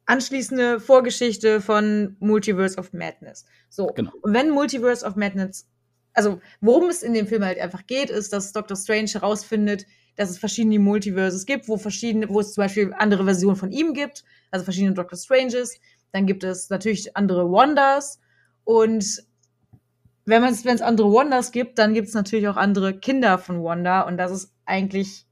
anschließende Vorgeschichte von Multiverse of Madness. So. Genau. Und wenn Multiverse of Madness, also worum es in dem Film halt einfach geht, ist, dass Doctor Strange herausfindet, dass es verschiedene Multiverses gibt, wo verschiedene, wo es zum Beispiel andere Versionen von ihm gibt, also verschiedene Doctor Stranges. Dann gibt es natürlich andere Wonders und wenn es wenn es andere Wonders gibt, dann gibt es natürlich auch andere Kinder von Wanda und das ist eigentlich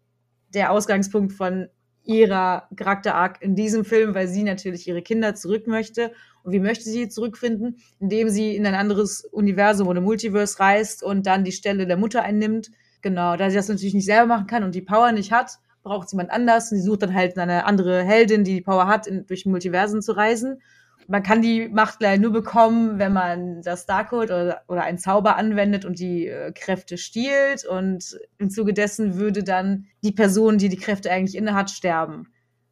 der Ausgangspunkt von ihrer Charakter-Arc in diesem Film, weil sie natürlich ihre Kinder zurück möchte. Und wie möchte sie zurückfinden? Indem sie in ein anderes Universum oder Multiverse reist und dann die Stelle der Mutter einnimmt. Genau, da sie das natürlich nicht selber machen kann und die Power nicht hat, braucht sie jemand anders. Und sie sucht dann halt eine andere Heldin, die die Power hat, in, durch Multiversen zu reisen man kann die Macht leider nur bekommen, wenn man das Darkhold oder, oder einen Zauber anwendet und die äh, Kräfte stiehlt. Und im Zuge dessen würde dann die Person, die die Kräfte eigentlich innehat, sterben.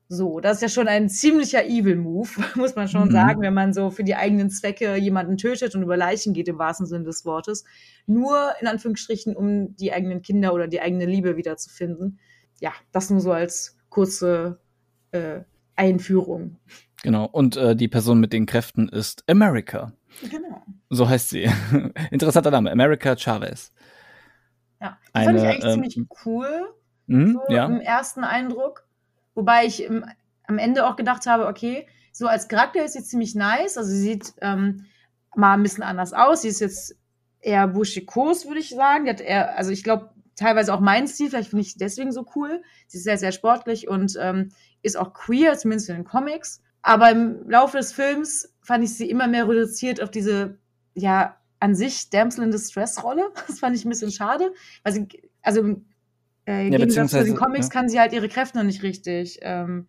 So, das ist ja schon ein ziemlicher Evil-Move, muss man schon mhm. sagen, wenn man so für die eigenen Zwecke jemanden tötet und über Leichen geht, im wahrsten Sinne des Wortes. Nur in Anführungsstrichen, um die eigenen Kinder oder die eigene Liebe wiederzufinden. Ja, das nur so als kurze äh, Einführung. Genau, und äh, die Person mit den Kräften ist America. Genau. So heißt sie. Interessanter Name, America Chavez. Ja, die Eine, fand ich eigentlich ähm, ziemlich cool, mh, so ja. im ersten Eindruck. Wobei ich im, am Ende auch gedacht habe, okay, so als Charakter ist sie ziemlich nice. Also sie sieht ähm, mal ein bisschen anders aus. Sie ist jetzt eher buschikos, würde ich sagen. Die hat eher, also ich glaube, teilweise auch mein Stil, vielleicht finde ich deswegen so cool. Sie ist sehr, sehr sportlich und ähm, ist auch queer, zumindest in den Comics. Aber im Laufe des Films fand ich sie immer mehr reduziert auf diese, ja, an sich Damsel in Distress Rolle. Das fand ich ein bisschen schade. Weil sie, also im äh, ja, Gegensatz zu den Comics ja. kann sie halt ihre Kräfte noch nicht richtig ähm,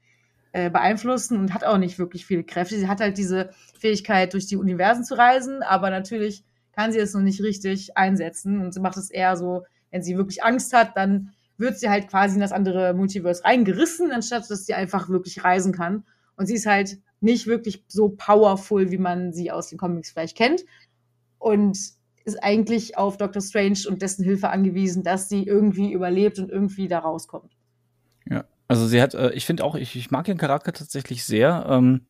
äh, beeinflussen und hat auch nicht wirklich viele Kräfte. Sie hat halt diese Fähigkeit, durch die Universen zu reisen, aber natürlich kann sie es noch nicht richtig einsetzen und sie macht es eher so, wenn sie wirklich Angst hat, dann wird sie halt quasi in das andere Multiverse reingerissen, anstatt dass sie einfach wirklich reisen kann. Und sie ist halt nicht wirklich so powerful, wie man sie aus den Comics vielleicht kennt. Und ist eigentlich auf Doctor Strange und dessen Hilfe angewiesen, dass sie irgendwie überlebt und irgendwie da rauskommt. Ja, also sie hat, äh, ich finde auch, ich, ich mag ihren Charakter tatsächlich sehr. Ähm,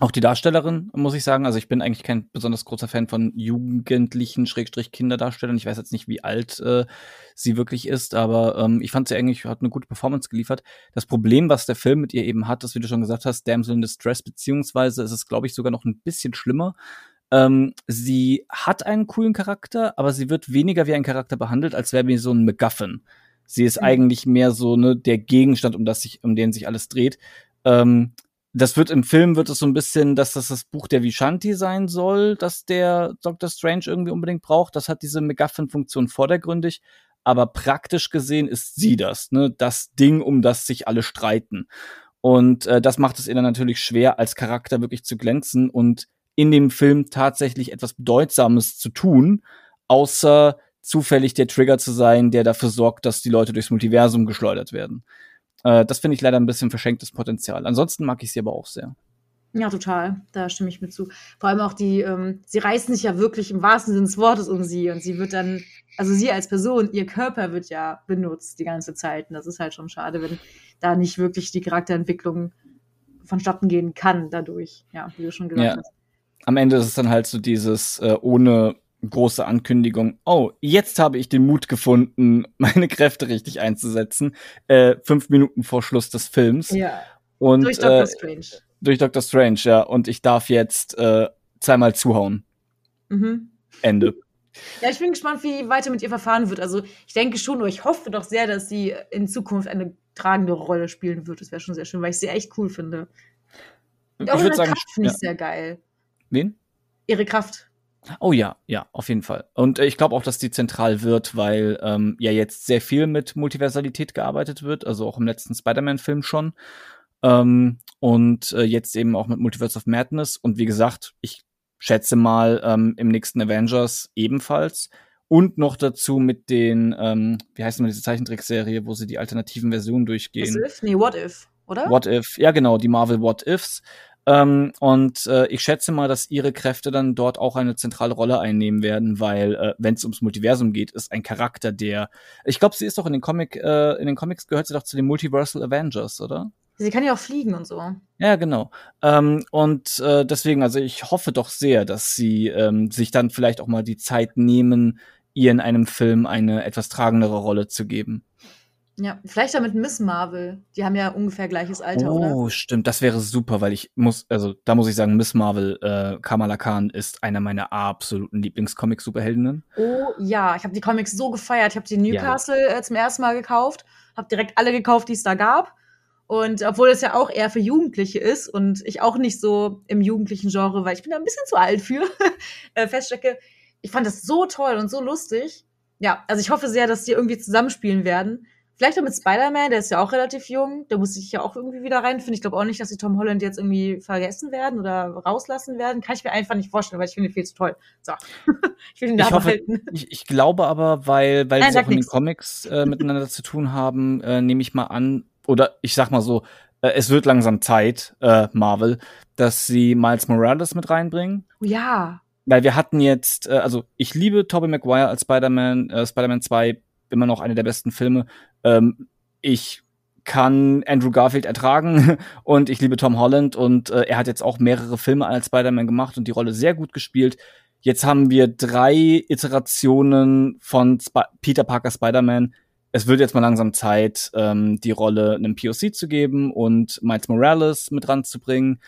auch die Darstellerin, muss ich sagen. Also ich bin eigentlich kein besonders großer Fan von jugendlichen, Schrägstrich Kinderdarstellern. Ich weiß jetzt nicht, wie alt äh, sie wirklich ist, aber ähm, ich fand sie eigentlich, hat eine gute Performance geliefert. Das Problem, was der Film mit ihr eben hat, ist, wie du schon gesagt hast, Damsel in Distress, beziehungsweise ist es, glaube ich, sogar noch ein bisschen schlimmer. Ähm, sie hat einen coolen Charakter, aber sie wird weniger wie ein Charakter behandelt, als wäre wie so ein MacGuffin. Sie ist mhm. eigentlich mehr so ne, der Gegenstand, um das sich, um den sich alles dreht. Ähm, das wird im Film wird es so ein bisschen, dass das das Buch der Vishanti sein soll, dass der Dr. Strange irgendwie unbedingt braucht. Das hat diese MacGuffin-Funktion vordergründig. Aber praktisch gesehen ist sie das, ne? Das Ding, um das sich alle streiten. Und äh, das macht es ihr dann natürlich schwer, als Charakter wirklich zu glänzen und in dem Film tatsächlich etwas Bedeutsames zu tun, außer zufällig der Trigger zu sein, der dafür sorgt, dass die Leute durchs Multiversum geschleudert werden. Äh, das finde ich leider ein bisschen verschenktes Potenzial. Ansonsten mag ich sie aber auch sehr. Ja, total. Da stimme ich mir zu. Vor allem auch die, ähm, sie reißen sich ja wirklich im wahrsten Sinne des Wortes um sie und sie wird dann, also sie als Person, ihr Körper wird ja benutzt die ganze Zeit. Und das ist halt schon schade, wenn da nicht wirklich die Charakterentwicklung vonstatten gehen kann dadurch. Ja, wie du schon gesagt ja. hast. Am Ende ist es dann halt so dieses äh, ohne große Ankündigung, oh, jetzt habe ich den Mut gefunden, meine Kräfte richtig einzusetzen, äh, fünf Minuten vor Schluss des Films. Ja. Und, durch Doctor äh, Strange. Durch Doctor Strange, ja. Und ich darf jetzt äh, zweimal zuhauen. Mhm. Ende. Ja, ich bin gespannt, wie weiter mit ihr verfahren wird. Also ich denke schon, oder ich hoffe doch sehr, dass sie in Zukunft eine tragende Rolle spielen wird. Das wäre schon sehr schön, weil ich sie echt cool finde. Und auch ihre sagen, Kraft finde ich ja. sehr geil. Wen? Ihre Kraft. Oh ja, ja, auf jeden Fall. Und äh, ich glaube auch, dass die zentral wird, weil ähm, ja jetzt sehr viel mit Multiversalität gearbeitet wird, also auch im letzten Spider-Man-Film schon. Ähm, und äh, jetzt eben auch mit Multiverse of Madness. Und wie gesagt, ich schätze mal ähm, im nächsten Avengers ebenfalls. Und noch dazu mit den, ähm, wie heißt denn diese Zeichentrickserie, wo sie die alternativen Versionen durchgehen? What if? Nee, What If, oder? What If, ja genau, die Marvel What Ifs. Ähm, und äh, ich schätze mal, dass ihre Kräfte dann dort auch eine zentrale Rolle einnehmen werden, weil äh, wenn es ums Multiversum geht, ist ein Charakter, der, ich glaube, sie ist doch in den Comic, äh, in den Comics gehört sie doch zu den Multiversal Avengers, oder? Sie kann ja auch fliegen und so. Ja, genau. Ähm, und äh, deswegen, also ich hoffe doch sehr, dass sie ähm, sich dann vielleicht auch mal die Zeit nehmen, ihr in einem Film eine etwas tragendere Rolle zu geben. Ja, vielleicht damit Miss Marvel. Die haben ja ungefähr gleiches Alter, oh, oder? Oh, stimmt. Das wäre super, weil ich muss, also da muss ich sagen, Miss Marvel, äh, Kamala Khan ist einer meiner absoluten Lieblingscomic-Superheldinnen. Oh ja, ich habe die Comics so gefeiert. Ich habe die Newcastle ja. äh, zum ersten Mal gekauft, habe direkt alle gekauft, die es da gab. Und obwohl es ja auch eher für Jugendliche ist und ich auch nicht so im jugendlichen Genre, weil ich bin da ein bisschen zu alt für, äh, feststecke, ich fand das so toll und so lustig. Ja, also ich hoffe sehr, dass die irgendwie zusammenspielen werden. Vielleicht auch mit Spider-Man, der ist ja auch relativ jung. Der muss sich ja auch irgendwie wieder reinfinden. Ich glaube auch nicht, dass die Tom Holland jetzt irgendwie vergessen werden oder rauslassen werden. Kann ich mir einfach nicht vorstellen, weil ich finde ihn viel zu toll. So. ich will ihn da ich hoffe. Ich, ich, glaube aber, weil, weil Nein, sie auch in den Comics äh, miteinander zu tun haben, äh, nehme ich mal an, oder ich sag mal so, äh, es wird langsam Zeit, äh, Marvel, dass sie Miles Morales mit reinbringen. Oh ja. Weil wir hatten jetzt, äh, also ich liebe Tobey Maguire als Spider-Man, äh, Spider-Man 2 immer noch eine der besten Filme. Ähm, ich kann Andrew Garfield ertragen und ich liebe Tom Holland und äh, er hat jetzt auch mehrere Filme als Spider-Man gemacht und die Rolle sehr gut gespielt. Jetzt haben wir drei Iterationen von Sp Peter Parker Spider-Man. Es wird jetzt mal langsam Zeit, ähm, die Rolle einem POC zu geben und Miles Morales mit ranzubringen.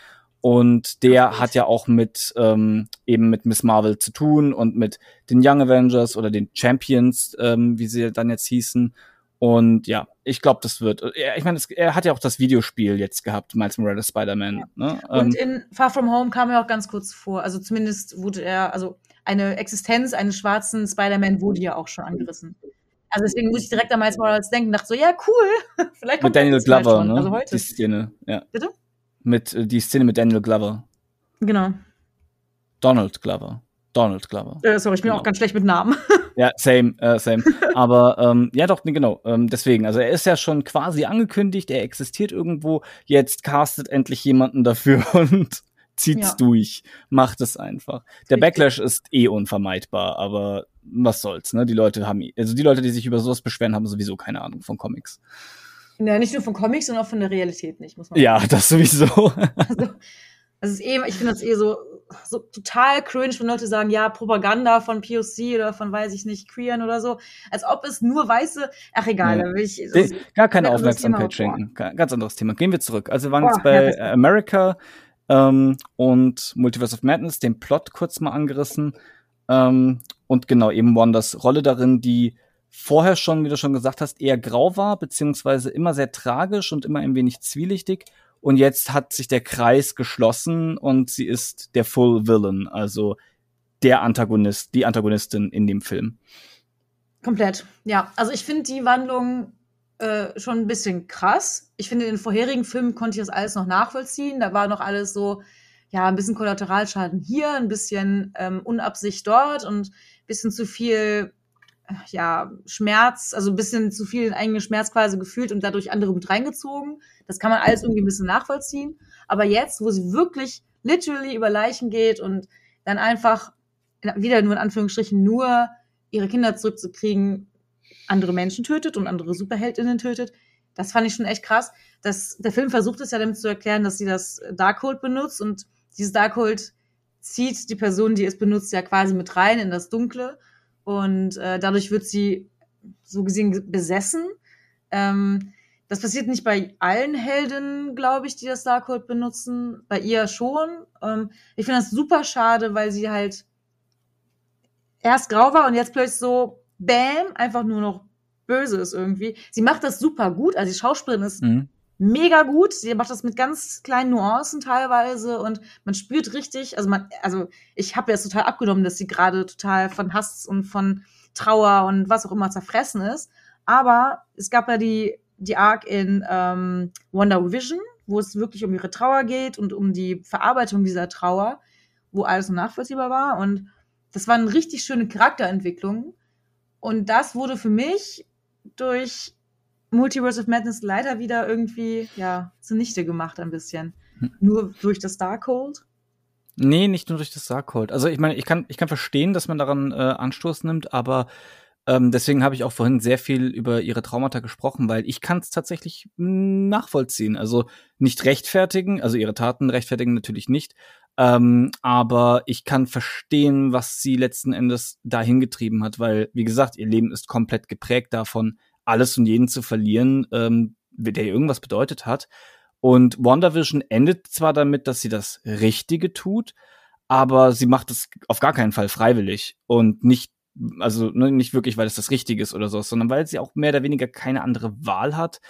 Und der hat ja auch mit ähm, eben mit Miss Marvel zu tun und mit den Young Avengers oder den Champions, ähm, wie sie dann jetzt hießen. Und ja, ich glaube, das wird. Ich meine, er hat ja auch das Videospiel jetzt gehabt, Miles Morales Spider-Man. Ja. Ne? Und ähm, in Far From Home kam er auch ganz kurz vor. Also zumindest wurde er, also eine Existenz eines schwarzen Spider-Man wurde ja auch schon angerissen. Also deswegen muss ich direkt an Miles Morales denken, dachte so, ja, cool. Vielleicht kommt Mit Daniel Glover, ne? Also heute. Die Szene, ja. Bitte? Mit äh, die Szene mit Daniel Glover. Genau. Donald Glover. Donald Glover. Äh, sorry, ich bin genau. auch ganz schlecht mit Namen. ja, same, äh, same. Aber ähm, ja, doch, nee, genau. Ähm, deswegen, also er ist ja schon quasi angekündigt, er existiert irgendwo. Jetzt castet endlich jemanden dafür und zieht's ja. durch. Macht es einfach. Der Backlash ist eh unvermeidbar, aber was soll's, ne? Die Leute haben, also die Leute, die sich über sowas beschweren, haben sowieso keine Ahnung von Comics. Ja, nicht nur von Comics, sondern auch von der Realität nicht, muss man Ja, sagen. das sowieso. also, das ist eh, ich finde das eh so, so total cringe, wenn Leute sagen, ja, Propaganda von POC oder von, weiß ich nicht, Queeren oder so. Als ob es nur weiße, ach egal, ja. ich, De, Gar keine Aufmerksamkeit schenken. Ganz anderes Thema. Gehen wir zurück. Also wir waren jetzt bei ja, America ähm, und Multiverse of Madness, den Plot kurz mal angerissen. Ähm, und genau, eben Wonders Rolle darin, die vorher schon, wie du schon gesagt hast, eher grau war, beziehungsweise immer sehr tragisch und immer ein wenig zwielichtig. Und jetzt hat sich der Kreis geschlossen und sie ist der Full Villain, also der Antagonist, die Antagonistin in dem Film. Komplett, ja. Also ich finde die Wandlung äh, schon ein bisschen krass. Ich finde, in den vorherigen Filmen konnte ich das alles noch nachvollziehen. Da war noch alles so, ja, ein bisschen Kollateralschaden hier, ein bisschen ähm, Unabsicht dort und ein bisschen zu viel ja, Schmerz, also ein bisschen zu viel eigene Schmerz quasi gefühlt und dadurch andere mit reingezogen. Das kann man alles irgendwie ein bisschen nachvollziehen. Aber jetzt, wo sie wirklich literally über Leichen geht und dann einfach wieder nur in Anführungsstrichen nur ihre Kinder zurückzukriegen, andere Menschen tötet und andere Superheldinnen tötet, das fand ich schon echt krass. Das, der Film versucht es ja damit zu erklären, dass sie das Darkhold benutzt und dieses Darkhold zieht die Person, die es benutzt, ja quasi mit rein in das Dunkle und äh, dadurch wird sie so gesehen besessen. Ähm, das passiert nicht bei allen Helden, glaube ich, die das Darkhold benutzen. Bei ihr schon. Ähm, ich finde das super schade, weil sie halt erst grau war und jetzt plötzlich so, bam, einfach nur noch böse ist irgendwie. Sie macht das super gut. Also die Schauspielerin ist mhm mega gut. Sie macht das mit ganz kleinen Nuancen teilweise und man spürt richtig, also man, also ich habe jetzt total abgenommen, dass sie gerade total von Hass und von Trauer und was auch immer zerfressen ist. Aber es gab ja die, die Arc in ähm, Wonder Vision, wo es wirklich um ihre Trauer geht und um die Verarbeitung dieser Trauer, wo alles nachvollziehbar war. Und das war eine richtig schöne Charakterentwicklung. Und das wurde für mich durch Multiverse of Madness leider wieder irgendwie, ja, zunichte gemacht ein bisschen. Hm. Nur durch das Darkhold. Nee, nicht nur durch das Darkhold. Also ich meine, ich kann, ich kann verstehen, dass man daran äh, Anstoß nimmt, aber ähm, deswegen habe ich auch vorhin sehr viel über ihre Traumata gesprochen, weil ich kann es tatsächlich nachvollziehen. Also nicht rechtfertigen, also ihre Taten rechtfertigen natürlich nicht, ähm, aber ich kann verstehen, was sie letzten Endes dahin getrieben hat, weil, wie gesagt, ihr Leben ist komplett geprägt davon, alles und jeden zu verlieren, ähm, der irgendwas bedeutet hat. Und WandaVision endet zwar damit, dass sie das Richtige tut, aber sie macht es auf gar keinen Fall freiwillig und nicht, also ne, nicht wirklich, weil es das Richtige ist oder so, sondern weil sie auch mehr oder weniger keine andere Wahl hat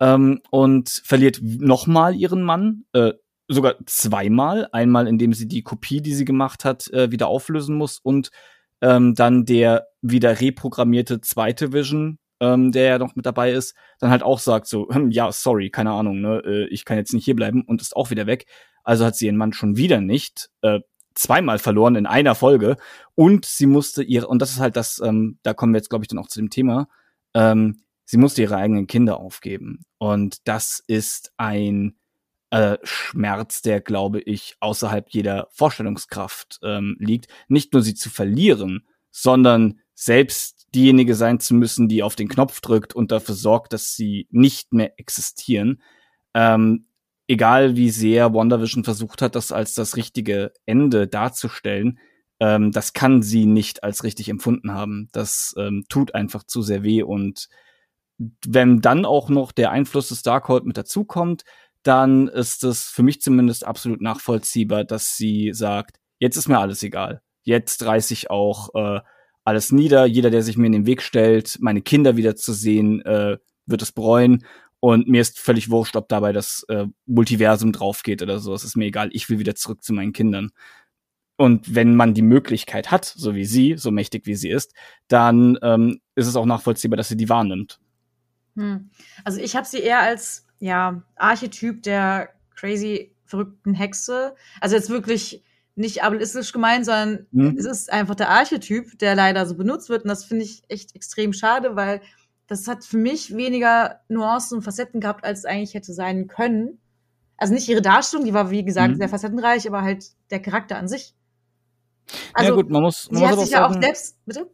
ähm, und verliert nochmal ihren Mann, äh, sogar zweimal. Einmal, indem sie die Kopie, die sie gemacht hat, äh, wieder auflösen muss und ähm, dann der wieder reprogrammierte zweite Vision, ähm, der ja noch mit dabei ist, dann halt auch sagt so, hm, ja, sorry, keine Ahnung, ne, äh, ich kann jetzt nicht hier bleiben und ist auch wieder weg. Also hat sie ihren Mann schon wieder nicht, äh, zweimal verloren in einer Folge und sie musste ihre, und das ist halt das, ähm, da kommen wir jetzt, glaube ich, dann auch zu dem Thema, ähm, sie musste ihre eigenen Kinder aufgeben. Und das ist ein äh, Schmerz, der, glaube ich, außerhalb jeder Vorstellungskraft ähm, liegt. Nicht nur sie zu verlieren, sondern selbst diejenige sein zu müssen, die auf den Knopf drückt und dafür sorgt, dass sie nicht mehr existieren. Ähm, egal wie sehr WandaVision versucht hat, das als das richtige Ende darzustellen, ähm, das kann sie nicht als richtig empfunden haben. Das ähm, tut einfach zu sehr weh und wenn dann auch noch der Einfluss des Darkhold mit dazukommt, dann ist es für mich zumindest absolut nachvollziehbar, dass sie sagt, jetzt ist mir alles egal. Jetzt reiß ich auch äh, alles nieder. Jeder, der sich mir in den Weg stellt, meine Kinder wieder zu sehen, äh, wird es bereuen. Und mir ist völlig wurscht, ob dabei das äh, Multiversum draufgeht oder so. Es ist mir egal. Ich will wieder zurück zu meinen Kindern. Und wenn man die Möglichkeit hat, so wie sie, so mächtig wie sie ist, dann ähm, ist es auch nachvollziehbar, dass sie die wahrnimmt. Hm. Also ich habe sie eher als ja, Archetyp der crazy verrückten Hexe. Also jetzt wirklich nicht ableistisch gemeint, sondern mhm. es ist einfach der Archetyp, der leider so benutzt wird. Und das finde ich echt extrem schade, weil das hat für mich weniger Nuancen und Facetten gehabt, als es eigentlich hätte sein können. Also nicht ihre Darstellung, die war, wie gesagt, mhm. sehr facettenreich, aber halt der Charakter an sich. Also, ja gut, man muss, man sie muss hat sich ja auch selbst, bitte?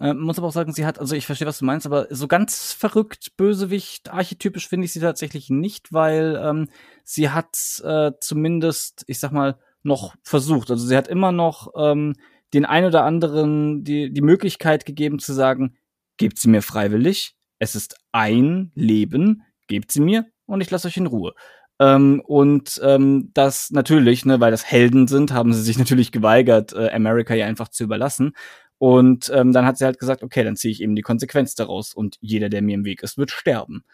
Äh, muss aber auch sagen, sie hat, also ich verstehe, was du meinst, aber so ganz verrückt, Bösewicht, archetypisch finde ich sie tatsächlich nicht, weil ähm, sie hat äh, zumindest, ich sag mal, noch versucht. Also sie hat immer noch ähm, den ein oder anderen die, die Möglichkeit gegeben zu sagen, gebt sie mir freiwillig, es ist ein Leben, gebt sie mir und ich lasse euch in Ruhe. Ähm, und ähm, das natürlich, ne, weil das Helden sind, haben sie sich natürlich geweigert, äh, America ja einfach zu überlassen. Und ähm, dann hat sie halt gesagt, okay, dann ziehe ich eben die Konsequenz daraus und jeder, der mir im Weg ist, wird sterben.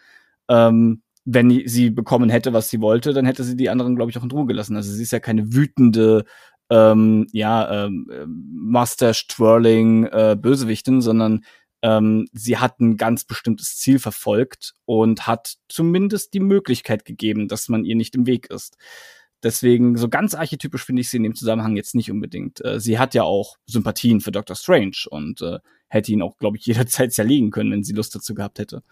Ähm, wenn sie bekommen hätte, was sie wollte, dann hätte sie die anderen, glaube ich, auch in Ruhe gelassen. Also sie ist ja keine wütende, ähm, ja, ähm, Mustache-Twirling äh, Bösewichtin, sondern ähm, sie hat ein ganz bestimmtes Ziel verfolgt und hat zumindest die Möglichkeit gegeben, dass man ihr nicht im Weg ist. Deswegen, so ganz archetypisch finde ich sie in dem Zusammenhang jetzt nicht unbedingt. Äh, sie hat ja auch Sympathien für Doctor Strange und äh, hätte ihn auch, glaube ich, jederzeit zerlegen können, wenn sie Lust dazu gehabt hätte.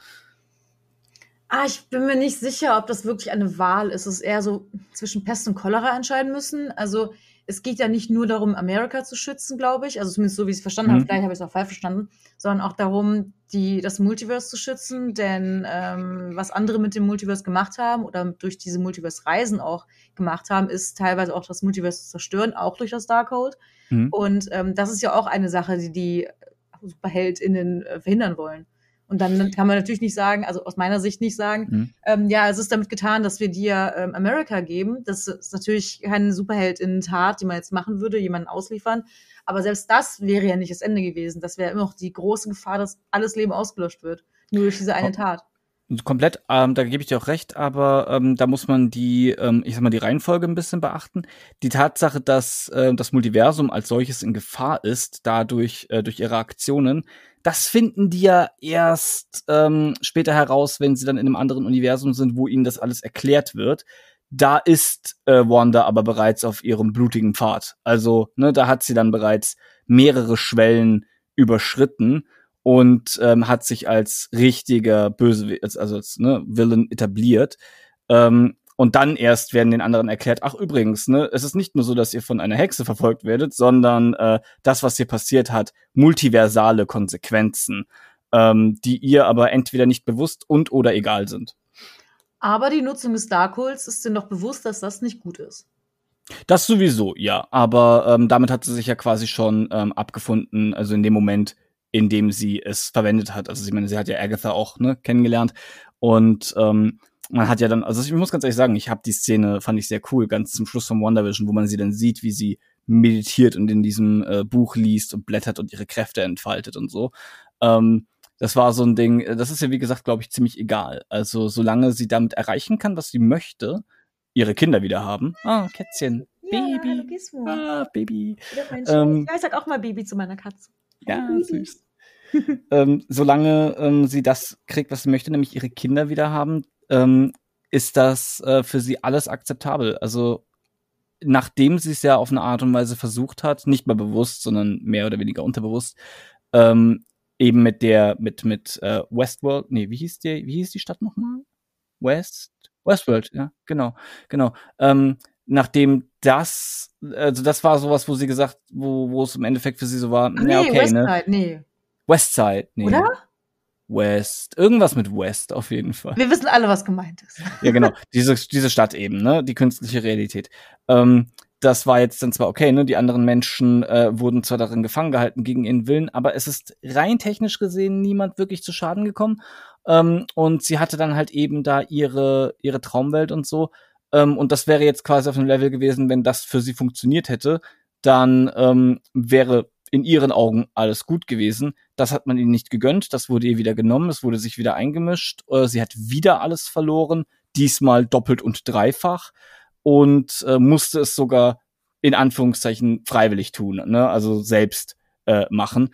Ah, ich bin mir nicht sicher, ob das wirklich eine Wahl ist. Es ist eher so zwischen Pest und Cholera entscheiden müssen. Also es geht ja nicht nur darum, Amerika zu schützen, glaube ich. Also zumindest so, wie ich es verstanden mhm. habe. Vielleicht habe ich es auch falsch verstanden. Sondern auch darum, die, das Multiverse zu schützen. Denn ähm, was andere mit dem Multiverse gemacht haben oder durch diese Multiverse-Reisen auch gemacht haben, ist teilweise auch das Multiverse zu zerstören, auch durch das Darkhold. Mhm. Und ähm, das ist ja auch eine Sache, die die SuperheldInnen äh, verhindern wollen. Und dann kann man natürlich nicht sagen, also aus meiner Sicht nicht sagen, mhm. ähm, ja, es ist damit getan, dass wir dir ähm, America geben. Das ist natürlich keine Superheldinnen-Tat, die man jetzt machen würde, jemanden ausliefern. Aber selbst das wäre ja nicht das Ende gewesen. Das wäre immer noch die große Gefahr, dass alles Leben ausgelöscht wird. Nur durch diese eine Tat. Komplett, ähm, da gebe ich dir auch recht, aber ähm, da muss man die, ähm, ich sag mal, die Reihenfolge ein bisschen beachten. Die Tatsache, dass äh, das Multiversum als solches in Gefahr ist, dadurch, äh, durch ihre Aktionen, das finden die ja erst ähm, später heraus, wenn sie dann in einem anderen Universum sind, wo ihnen das alles erklärt wird. Da ist äh, Wanda aber bereits auf ihrem blutigen Pfad. Also, ne, da hat sie dann bereits mehrere Schwellen überschritten und ähm, hat sich als richtiger Böse, also als ne, Villain etabliert. Ähm, und dann erst werden den anderen erklärt, ach übrigens, ne, es ist nicht nur so, dass ihr von einer Hexe verfolgt werdet, sondern äh, das, was hier passiert hat, multiversale Konsequenzen, ähm, die ihr aber entweder nicht bewusst und oder egal sind. Aber die Nutzung des Darkholds ist dir doch bewusst, dass das nicht gut ist. Das sowieso, ja. Aber ähm, damit hat sie sich ja quasi schon ähm, abgefunden, also in dem Moment, in dem sie es verwendet hat. Also ich meine, sie hat ja Agatha auch ne, kennengelernt und ähm, man hat ja dann, also ich muss ganz ehrlich sagen, ich habe die Szene, fand ich sehr cool, ganz zum Schluss von WandaVision, wo man sie dann sieht, wie sie meditiert und in diesem äh, Buch liest und blättert und ihre Kräfte entfaltet und so. Ähm, das war so ein Ding, das ist ja wie gesagt, glaube ich, ziemlich egal. Also solange sie damit erreichen kann, was sie möchte, ihre Kinder wieder haben. Ah, Kätzchen. Ja, Baby. Ah, Baby. Ähm, ja, ich sag auch mal Baby zu meiner Katze. Ja, süß. ähm, solange ähm, sie das kriegt, was sie möchte, nämlich ihre Kinder wieder haben, ähm, ist das äh, für sie alles akzeptabel. Also nachdem sie es ja auf eine Art und Weise versucht hat, nicht mal bewusst, sondern mehr oder weniger unterbewusst, ähm, eben mit der, mit, mit äh, Westworld, nee, wie hieß die, wie hieß die Stadt nochmal? West? Westworld, ja, genau, genau. Ähm, nachdem das, also das war sowas, wo sie gesagt, wo, wo es im Endeffekt für sie so war, Ach, nee, ja, okay, Westside, ne? nee. Westside, nee. Oder? West, irgendwas mit West auf jeden Fall. Wir wissen alle, was gemeint ist. ja, genau, diese, diese Stadt eben, ne, die künstliche Realität. Ähm, das war jetzt dann zwar okay, ne, die anderen Menschen äh, wurden zwar darin gefangen gehalten gegen ihren Willen, aber es ist rein technisch gesehen niemand wirklich zu Schaden gekommen. Ähm, und sie hatte dann halt eben da ihre, ihre Traumwelt und so. Ähm, und das wäre jetzt quasi auf einem Level gewesen, wenn das für sie funktioniert hätte, dann ähm, wäre in ihren Augen alles gut gewesen. Das hat man ihnen nicht gegönnt, das wurde ihr wieder genommen, es wurde sich wieder eingemischt, äh, sie hat wieder alles verloren, diesmal doppelt und dreifach und äh, musste es sogar in Anführungszeichen freiwillig tun, ne? also selbst äh, machen.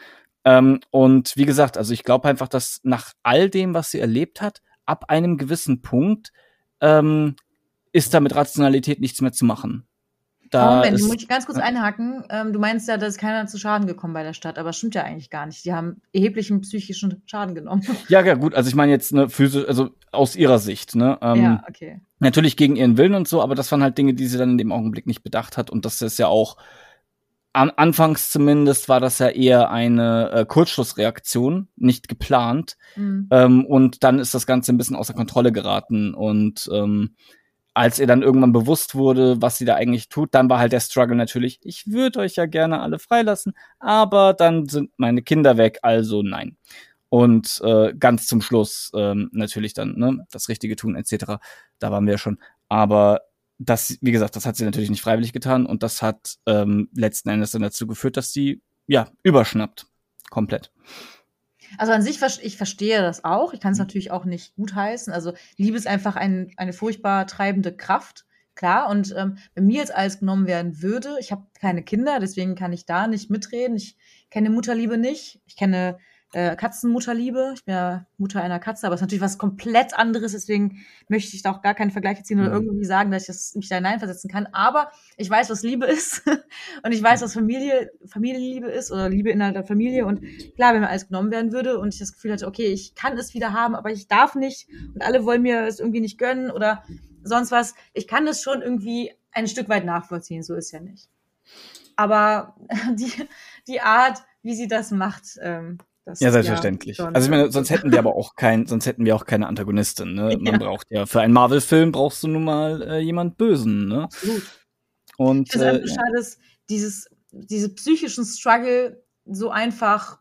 Ähm, und wie gesagt, also ich glaube einfach, dass nach all dem, was sie erlebt hat, ab einem gewissen Punkt ähm, ist da mit Rationalität nichts mehr zu machen. Da Moment, muss ich ganz kurz einhaken. Ähm, du meinst ja, dass keiner zu Schaden gekommen bei der Stadt, aber das stimmt ja eigentlich gar nicht. Die haben erheblichen psychischen Schaden genommen. Ja, ja, gut. Also ich meine jetzt ne, physisch, also aus ihrer Sicht. Ne, ähm, ja, okay. Natürlich gegen ihren Willen und so, aber das waren halt Dinge, die sie dann in dem Augenblick nicht bedacht hat. Und das ist ja auch an, anfangs zumindest war das ja eher eine äh, Kurzschlussreaktion, nicht geplant. Mhm. Ähm, und dann ist das Ganze ein bisschen außer Kontrolle geraten und ähm, als ihr dann irgendwann bewusst wurde, was sie da eigentlich tut, dann war halt der Struggle natürlich, ich würde euch ja gerne alle freilassen, aber dann sind meine Kinder weg, also nein. Und äh, ganz zum Schluss ähm, natürlich dann ne, das Richtige tun etc. Da waren wir schon. Aber das, wie gesagt, das hat sie natürlich nicht freiwillig getan und das hat ähm, letzten Endes dann dazu geführt, dass sie ja überschnappt komplett. Also an sich, ich verstehe das auch. Ich kann es mhm. natürlich auch nicht gutheißen. Also Liebe ist einfach ein, eine furchtbar treibende Kraft. Klar, und ähm, wenn mir jetzt alles genommen werden würde, ich habe keine Kinder, deswegen kann ich da nicht mitreden. Ich kenne Mutterliebe nicht. Ich kenne äh, Katzenmutterliebe. Ich bin ja Mutter einer Katze, aber es ist natürlich was komplett anderes. Deswegen möchte ich da auch gar keinen Vergleich ziehen oder mhm. irgendwie sagen, dass ich das, mich da hineinversetzen kann. Aber ich weiß, was Liebe ist. und ich weiß, was Familie, Familienliebe ist oder Liebe innerhalb der Familie. Und klar, wenn mir alles genommen werden würde und ich das Gefühl hatte, okay, ich kann es wieder haben, aber ich darf nicht und alle wollen mir es irgendwie nicht gönnen oder sonst was. Ich kann das schon irgendwie ein Stück weit nachvollziehen. So ist ja nicht. Aber die, die Art, wie sie das macht, ähm, das ja, selbstverständlich. Ja also ich meine, sonst hätten wir aber auch kein, sonst hätten wir auch keine Antagonistin. Ne? Ja. Man braucht ja für einen Marvel-Film brauchst du nun mal äh, jemand Bösen. Ne? Absolut. Und ich finde es äh, schade, dass dieses, diese psychischen Struggle so einfach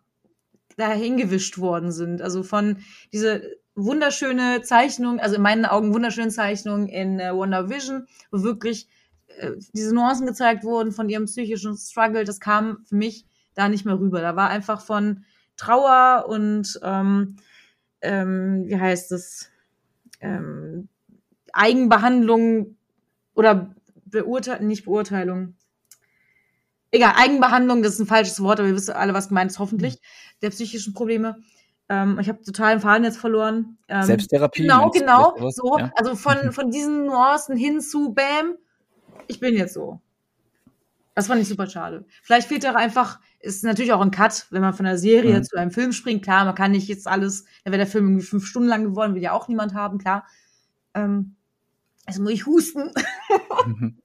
dahingewischt worden sind. Also von diese wunderschöne Zeichnung, also in meinen Augen wunderschöne Zeichnung in äh, Wonder Vision, wo wirklich äh, diese Nuancen gezeigt wurden von ihrem psychischen Struggle, das kam für mich da nicht mehr rüber. Da war einfach von Trauer und ähm, ähm, wie heißt es? ähm, Eigenbehandlung oder Beurteilung, nicht Beurteilung. Egal, Eigenbehandlung, das ist ein falsches Wort, aber wir wissen alle, was gemeint ist, hoffentlich, mhm. der psychischen Probleme. Ähm, ich habe total den Faden jetzt verloren. Ähm, Selbsttherapie. Genau, genau. So, ja. also von, von diesen Nuancen hin zu Bam, ich bin jetzt so. Das fand ich super schade. Vielleicht fehlt auch einfach, ist natürlich auch ein Cut, wenn man von einer Serie mhm. zu einem Film springt. Klar, man kann nicht jetzt alles, dann wäre der Film irgendwie fünf Stunden lang geworden, will ja auch niemand haben, klar. Ähm, also muss ich husten. Mhm.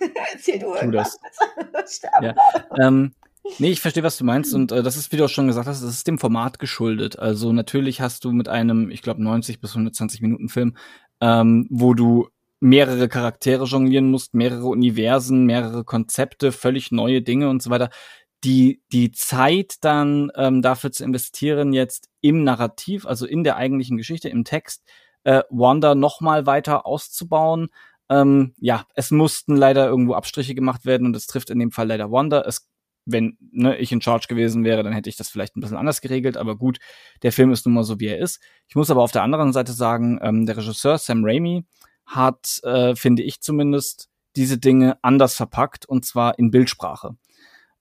Erzähl du tu das. ja. ähm, nee, ich verstehe, was du meinst. Und äh, das ist, wie du auch schon gesagt hast, das ist dem Format geschuldet. Also natürlich hast du mit einem, ich glaube, 90 bis 120 Minuten Film, ähm, wo du mehrere Charaktere jonglieren musst, mehrere Universen, mehrere Konzepte, völlig neue Dinge und so weiter. Die, die Zeit dann ähm, dafür zu investieren, jetzt im Narrativ, also in der eigentlichen Geschichte, im Text, äh, Wanda noch mal weiter auszubauen, ähm, ja, es mussten leider irgendwo Abstriche gemacht werden und es trifft in dem Fall leider Wanda. Es, wenn ne, ich in Charge gewesen wäre, dann hätte ich das vielleicht ein bisschen anders geregelt, aber gut, der Film ist nun mal so, wie er ist. Ich muss aber auf der anderen Seite sagen, ähm, der Regisseur Sam Raimi hat, äh, finde ich zumindest, diese Dinge anders verpackt und zwar in Bildsprache.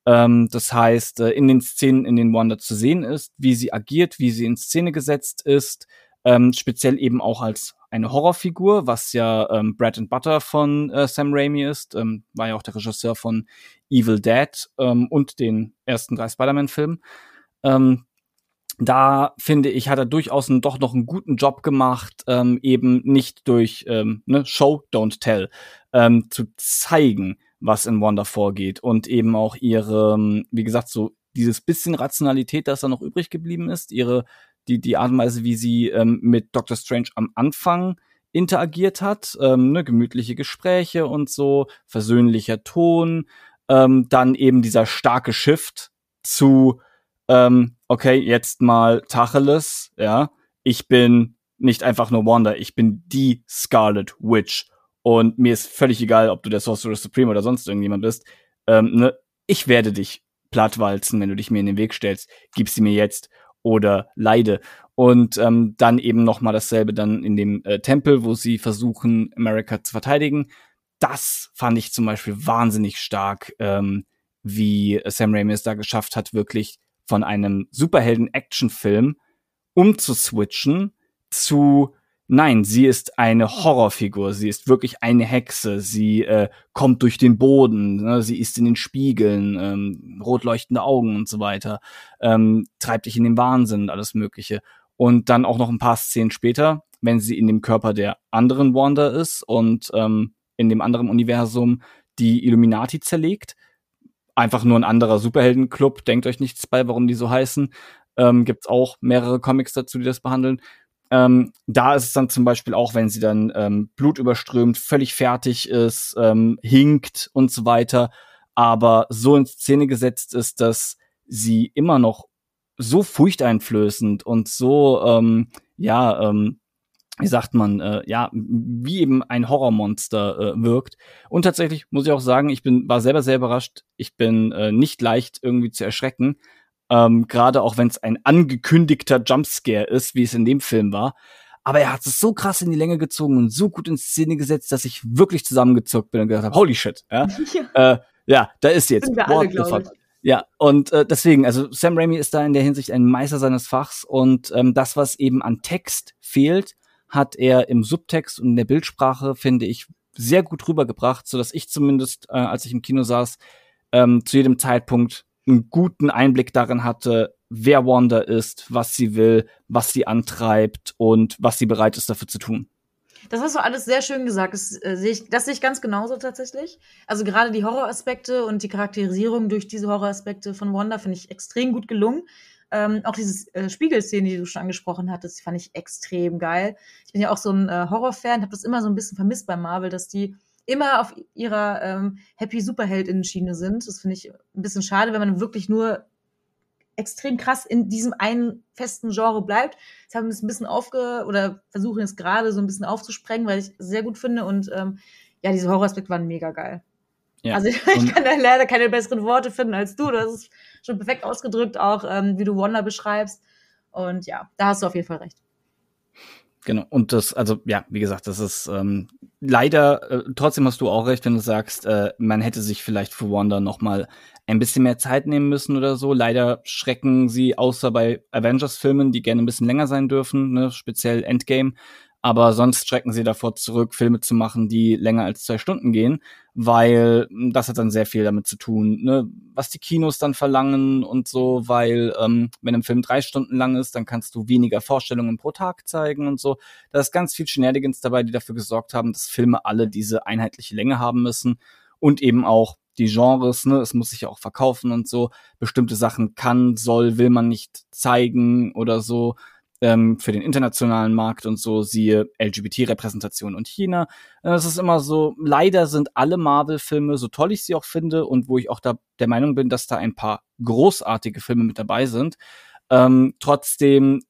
Ähm, das heißt, äh, in den Szenen, in denen Wanda zu sehen ist, wie sie agiert, wie sie in Szene gesetzt ist, ähm, speziell eben auch als eine Horrorfigur, was ja ähm, Bread and Butter von äh, Sam Raimi ist, ähm, war ja auch der Regisseur von Evil Dead ähm, und den ersten drei Spider-Man-Filmen. Ähm, da finde ich, hat er durchaus einen, doch noch einen guten Job gemacht, ähm, eben nicht durch ähm, ne, Show, Don't Tell, ähm, zu zeigen, was in Wanda vorgeht und eben auch ihre, ähm, wie gesagt, so dieses bisschen Rationalität, das da noch übrig geblieben ist, ihre die, die Art und Weise, wie sie ähm, mit Doctor Strange am Anfang interagiert hat, ähm, ne, gemütliche Gespräche und so, versöhnlicher Ton, ähm, dann eben dieser starke Shift zu, ähm, okay, jetzt mal Tacheles, ja, ich bin nicht einfach nur Wanda, ich bin die Scarlet Witch und mir ist völlig egal, ob du der Sorcerer Supreme oder sonst irgendjemand bist, ähm, ne, ich werde dich plattwalzen, wenn du dich mir in den Weg stellst, gib sie mir jetzt oder leide. Und ähm, dann eben noch mal dasselbe dann in dem äh, Tempel, wo sie versuchen, America zu verteidigen. Das fand ich zum Beispiel wahnsinnig stark, ähm, wie Sam Raimi es da geschafft hat, wirklich von einem Superhelden-Action-Film umzuswitchen zu Nein, sie ist eine Horrorfigur. Sie ist wirklich eine Hexe. Sie äh, kommt durch den Boden. Ne? Sie ist in den Spiegeln, ähm, rot leuchtende Augen und so weiter. Ähm, treibt dich in den Wahnsinn, alles Mögliche. Und dann auch noch ein paar Szenen später, wenn sie in dem Körper der anderen Wanda ist und ähm, in dem anderen Universum die Illuminati zerlegt. Einfach nur ein anderer Superheldenclub. Denkt euch nichts bei, warum die so heißen. Ähm, gibt's auch mehrere Comics dazu, die das behandeln. Ähm, da ist es dann zum Beispiel auch, wenn sie dann ähm, blutüberströmt, völlig fertig ist, ähm, hinkt und so weiter, aber so in Szene gesetzt ist, dass sie immer noch so furchteinflößend und so, ähm, ja, ähm, wie sagt man, äh, ja, wie eben ein Horrormonster äh, wirkt. Und tatsächlich muss ich auch sagen, ich bin, war selber sehr überrascht. Ich bin äh, nicht leicht irgendwie zu erschrecken. Ähm, Gerade auch wenn es ein angekündigter Jumpscare ist, wie es in dem Film war. Aber er hat es so krass in die Länge gezogen und so gut in Szene gesetzt, dass ich wirklich zusammengezuckt bin und gesagt habe, holy shit. Ja, ja. Äh, ja da ist jetzt. Sind wir alle, glaube Ja, und äh, deswegen, also Sam Raimi ist da in der Hinsicht ein Meister seines Fachs und ähm, das, was eben an Text fehlt, hat er im Subtext und in der Bildsprache, finde ich, sehr gut rübergebracht, so dass ich zumindest, äh, als ich im Kino saß, ähm, zu jedem Zeitpunkt einen guten Einblick darin hatte, wer Wanda ist, was sie will, was sie antreibt und was sie bereit ist dafür zu tun. Das hast du alles sehr schön gesagt. Das, äh, sehe, ich, das sehe ich ganz genauso tatsächlich. Also gerade die Horroraspekte und die Charakterisierung durch diese Horroraspekte von Wanda finde ich extrem gut gelungen. Ähm, auch diese äh, Spiegelszene, die du schon angesprochen hattest, fand ich extrem geil. Ich bin ja auch so ein äh, Horrorfan, habe das immer so ein bisschen vermisst bei Marvel, dass die immer auf ihrer ähm, Happy Superheldinnen-Schiene sind. Das finde ich ein bisschen schade, wenn man wirklich nur extrem krass in diesem einen festen Genre bleibt. Jetzt haben wir es ein bisschen aufge oder versuchen es gerade so ein bisschen aufzusprengen, weil ich es sehr gut finde und ähm, ja, diese Horroraspekte waren mega geil. Ja. Also ich, ich kann da leider keine besseren Worte finden als du. Hast es schon perfekt ausgedrückt, auch ähm, wie du Wonder beschreibst. Und ja, da hast du auf jeden Fall recht. Genau. Und das, also ja, wie gesagt, das ist ähm, leider, äh, trotzdem hast du auch recht, wenn du sagst, äh, man hätte sich vielleicht für Wanda noch mal ein bisschen mehr Zeit nehmen müssen oder so. Leider schrecken sie, außer bei Avengers-Filmen, die gerne ein bisschen länger sein dürfen, ne, speziell Endgame, aber sonst schrecken sie davor zurück, Filme zu machen, die länger als zwei Stunden gehen, weil hm, das hat dann sehr viel damit zu tun, ne? was die Kinos dann verlangen und so, weil ähm, wenn ein Film drei Stunden lang ist, dann kannst du weniger Vorstellungen pro Tag zeigen und so. Da ist ganz viel Shenanigans dabei, die dafür gesorgt haben, dass Filme alle diese einheitliche Länge haben müssen und eben auch die Genres, ne, es muss sich ja auch verkaufen und so. Bestimmte Sachen kann, soll, will man nicht zeigen oder so ähm, für den internationalen Markt und so, siehe LGBT-Repräsentation und China. Es ist immer so, leider sind alle Marvel-Filme, so toll ich sie auch finde und wo ich auch da der Meinung bin, dass da ein paar großartige Filme mit dabei sind, ähm, trotzdem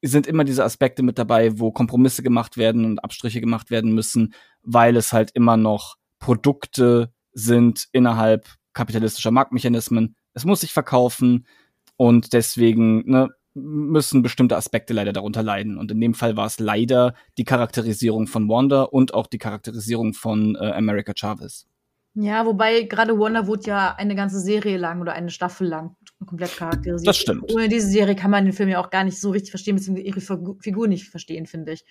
sind immer diese Aspekte mit dabei, wo Kompromisse gemacht werden und Abstriche gemacht werden müssen, weil es halt immer noch Produkte sind innerhalb kapitalistischer Marktmechanismen. Es muss sich verkaufen und deswegen, ne, müssen bestimmte Aspekte leider darunter leiden. Und in dem Fall war es leider die Charakterisierung von Wanda und auch die Charakterisierung von äh, America Chavez. Ja, wobei gerade Wanda wurde ja eine ganze Serie lang oder eine Staffel lang komplett charakterisiert. Das stimmt. Ohne diese Serie kann man den Film ja auch gar nicht so richtig verstehen, beziehungsweise ihre Figur nicht verstehen, finde ich.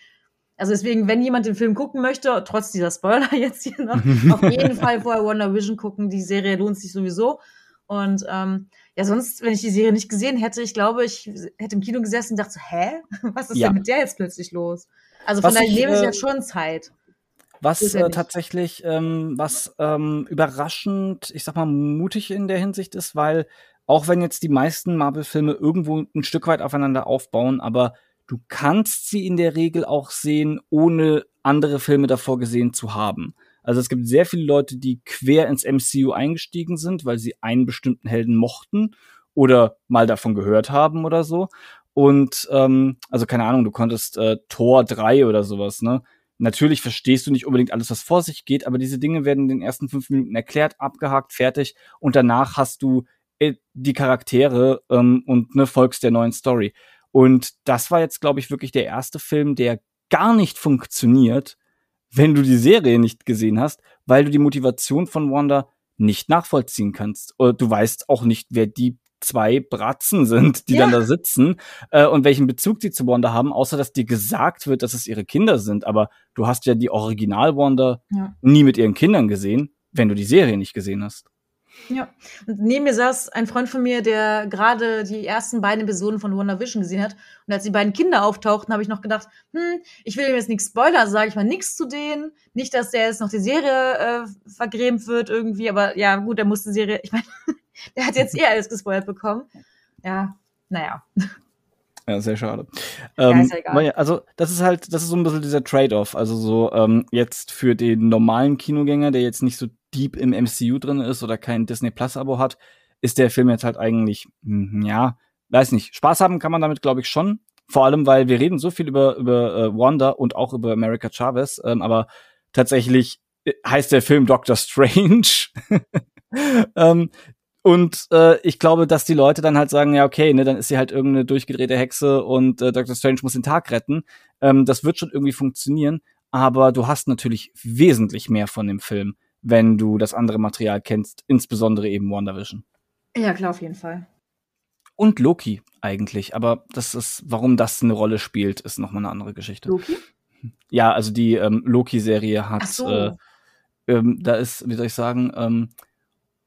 Also deswegen, wenn jemand den Film gucken möchte, trotz dieser Spoiler jetzt hier noch, auf jeden Fall vorher Wonder Vision gucken. Die Serie lohnt sich sowieso. Und ähm, ja, sonst, wenn ich die Serie nicht gesehen hätte, ich glaube, ich hätte im Kino gesessen und dachte so, hä? Was ist ja. denn mit der jetzt plötzlich los? Also von daher nehme ich äh, jetzt schon Zeit. Was äh, tatsächlich, ähm, was ähm, überraschend, ich sag mal, mutig in der Hinsicht ist, weil auch wenn jetzt die meisten Marvel-Filme irgendwo ein Stück weit aufeinander aufbauen, aber du kannst sie in der Regel auch sehen, ohne andere Filme davor gesehen zu haben. Also es gibt sehr viele Leute, die quer ins MCU eingestiegen sind, weil sie einen bestimmten Helden mochten oder mal davon gehört haben oder so. Und ähm, also keine Ahnung, du konntest äh, Tor 3 oder sowas, ne? Natürlich verstehst du nicht unbedingt alles, was vor sich geht, aber diese Dinge werden in den ersten fünf Minuten erklärt, abgehakt, fertig und danach hast du äh, die Charaktere ähm, und ne, folgst der neuen Story. Und das war jetzt, glaube ich, wirklich der erste Film, der gar nicht funktioniert, wenn du die Serie nicht gesehen hast, weil du die Motivation von Wanda nicht nachvollziehen kannst. Oder du weißt auch nicht, wer die zwei Bratzen sind, die ja. dann da sitzen äh, und welchen Bezug sie zu Wanda haben, außer dass dir gesagt wird, dass es ihre Kinder sind. Aber du hast ja die Original-Wanda ja. nie mit ihren Kindern gesehen, wenn du die Serie nicht gesehen hast. Ja, und neben mir saß ein Freund von mir, der gerade die ersten beiden Episoden von Wonder Vision gesehen hat. Und als die beiden Kinder auftauchten, habe ich noch gedacht, hm, ich will ihm jetzt nichts spoilern, sage ich mal nichts zu denen. Nicht, dass der jetzt noch die Serie äh, vergrämt wird irgendwie, aber ja, gut, der musste die Serie, ich meine, der hat jetzt eh alles gespoilert bekommen. Ja, naja. Ja, sehr schade. Ja, ähm, ist ja egal. Also, das ist halt, das ist so ein bisschen dieser Trade-off. Also so, ähm, jetzt für den normalen Kinogänger, der jetzt nicht so deep im MCU drin ist oder kein Disney Plus Abo hat, ist der Film jetzt halt eigentlich, hm, ja, weiß nicht. Spaß haben kann man damit, glaube ich, schon. Vor allem, weil wir reden so viel über, über äh, Wanda und auch über America Chavez, ähm, aber tatsächlich äh, heißt der Film Doctor Strange. ähm, und äh, ich glaube, dass die Leute dann halt sagen, ja, okay, ne, dann ist sie halt irgendeine durchgedrehte Hexe und äh, Dr. Strange muss den Tag retten. Ähm, das wird schon irgendwie funktionieren, aber du hast natürlich wesentlich mehr von dem Film wenn du das andere Material kennst, insbesondere eben WandaVision. Ja, klar, auf jeden Fall. Und Loki eigentlich, aber das ist, warum das eine Rolle spielt, ist nochmal eine andere Geschichte. Loki? Ja, also die ähm, Loki-Serie hat, so. äh, ähm, da ist, wie soll ich sagen, ähm,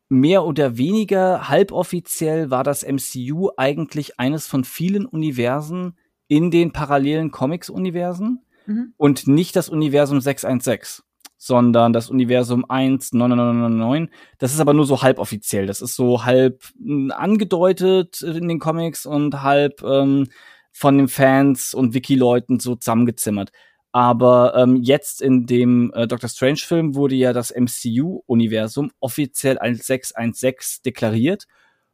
mehr oder weniger halboffiziell war das MCU eigentlich eines von vielen Universen in den parallelen Comics-Universen mhm. und nicht das Universum 616 sondern das Universum 1, 9999. Das ist aber nur so halboffiziell. Das ist so halb hm, angedeutet in den Comics und halb ähm, von den Fans und Wiki-Leuten so zusammengezimmert. Aber ähm, jetzt in dem äh, Doctor Strange-Film wurde ja das MCU-Universum offiziell als 616 deklariert.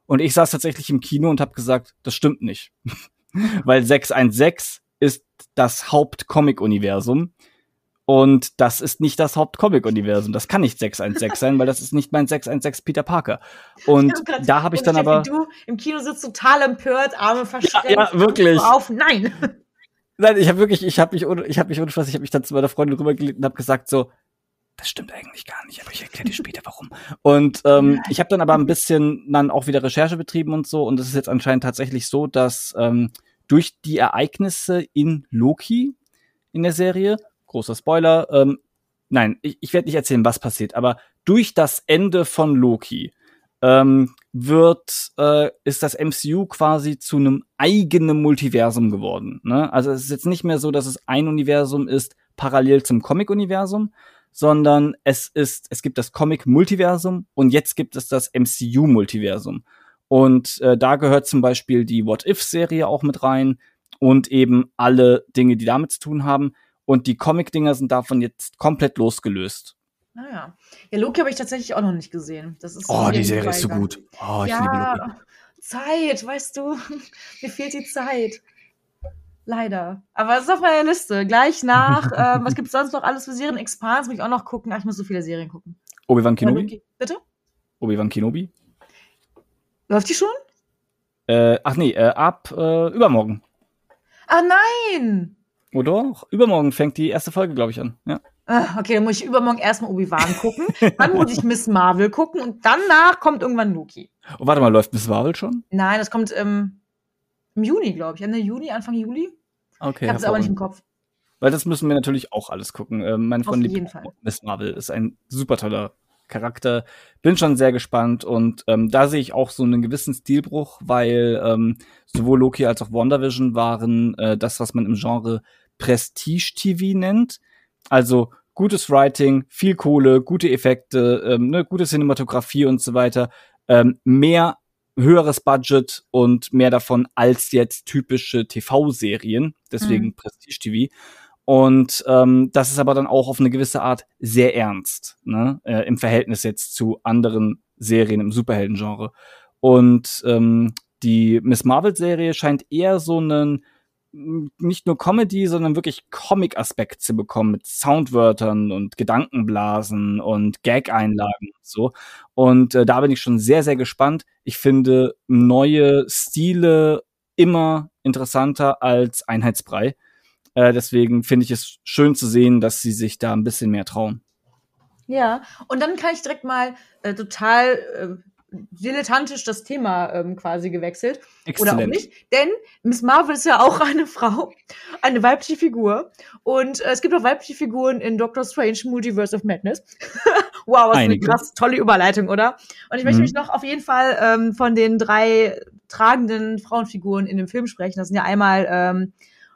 Und ich saß tatsächlich im Kino und habe gesagt, das stimmt nicht. Weil 616 ist das Haupt-Comic-Universum. Und das ist nicht das Hauptcomic-Universum. Das kann nicht 616 sein, weil das ist nicht mein 616 Peter Parker. Und hab da habe ich dann aber. Du im Kino sitzt total empört, Arme verschränkt. Ja, ja wirklich. Auf, nein. Nein, ich habe wirklich, ich habe mich ohne, ich habe mich ohne Spaß, ich habe mich dann zu meiner Freundin rübergelegt und habe gesagt so, das stimmt eigentlich gar nicht, aber ich erkläre dir später warum. Und ähm, ich habe dann aber ein bisschen dann auch wieder Recherche betrieben und so und es ist jetzt anscheinend tatsächlich so, dass ähm, durch die Ereignisse in Loki in der Serie, großer Spoiler, ähm, nein, ich, ich werde nicht erzählen, was passiert, aber durch das Ende von Loki ähm, wird äh, ist das MCU quasi zu einem eigenen Multiversum geworden. Ne? Also es ist jetzt nicht mehr so, dass es ein Universum ist parallel zum Comic-Universum, sondern es ist es gibt das Comic-Multiversum und jetzt gibt es das MCU-Multiversum. Und äh, da gehört zum Beispiel die What If-Serie auch mit rein und eben alle Dinge, die damit zu tun haben. Und die Comic-Dinger sind davon jetzt komplett losgelöst. Naja. Ja, Loki habe ich tatsächlich auch noch nicht gesehen. Das ist oh, die Serie ist so gut. Oh, ich ja, liebe Loki. Zeit, weißt du. Mir fehlt die Zeit. Leider. Aber es ist auf meiner Liste. Gleich nach, ähm, was gibt es sonst noch alles für Serien? Expans muss ich auch noch gucken. Ach, ich muss so viele Serien gucken. Obi-Wan Kenobi? Bitte? Obi-Wan Kenobi? Läuft die schon? Äh, ach nee, äh, ab äh, übermorgen. Ah nein! Oder? Übermorgen fängt die erste Folge, glaube ich, an. Ja. Ah, okay, dann muss ich übermorgen erstmal Obi-Wan gucken, dann muss ich Miss Marvel gucken und danach kommt irgendwann Loki. Oh, warte mal, läuft Miss Marvel schon? Nein, das kommt ähm, im Juni, glaube ich. Ende Juni, Anfang Juli. Okay. Ich habe es aber nicht im Kopf. Weil das müssen wir natürlich auch alles gucken. Äh, meine Freundin Auf jeden Fall. Miss Marvel ist ein super toller Charakter. Bin schon sehr gespannt und ähm, da sehe ich auch so einen gewissen Stilbruch, weil ähm, sowohl Loki als auch WandaVision waren äh, das, was man im Genre Prestige-TV nennt. Also gutes Writing, viel Kohle, gute Effekte, ähm, ne, gute Cinematografie und so weiter. Ähm, mehr höheres Budget und mehr davon als jetzt typische TV-Serien, deswegen mhm. Prestige TV. Und ähm, das ist aber dann auch auf eine gewisse Art sehr ernst, ne? Äh, im Verhältnis jetzt zu anderen Serien im Superhelden-Genre. Und ähm, die Miss Marvel-Serie scheint eher so einen nicht nur Comedy, sondern wirklich Comic-Aspekt zu bekommen mit Soundwörtern und Gedankenblasen und Gag-Einlagen und so. Und äh, da bin ich schon sehr, sehr gespannt. Ich finde neue Stile immer interessanter als Einheitsbrei. Äh, deswegen finde ich es schön zu sehen, dass sie sich da ein bisschen mehr trauen. Ja, und dann kann ich direkt mal äh, total äh, dilettantisch das Thema ähm, quasi gewechselt. Exzellent. Oder auch nicht. Denn Miss Marvel ist ja auch eine Frau, eine weibliche Figur. Und äh, es gibt auch weibliche Figuren in Doctor Strange Multiverse of Madness. wow, was Einige. eine krass tolle Überleitung, oder? Und ich möchte mhm. mich noch auf jeden Fall ähm, von den drei tragenden Frauenfiguren in dem Film sprechen. Das sind ja einmal ähm,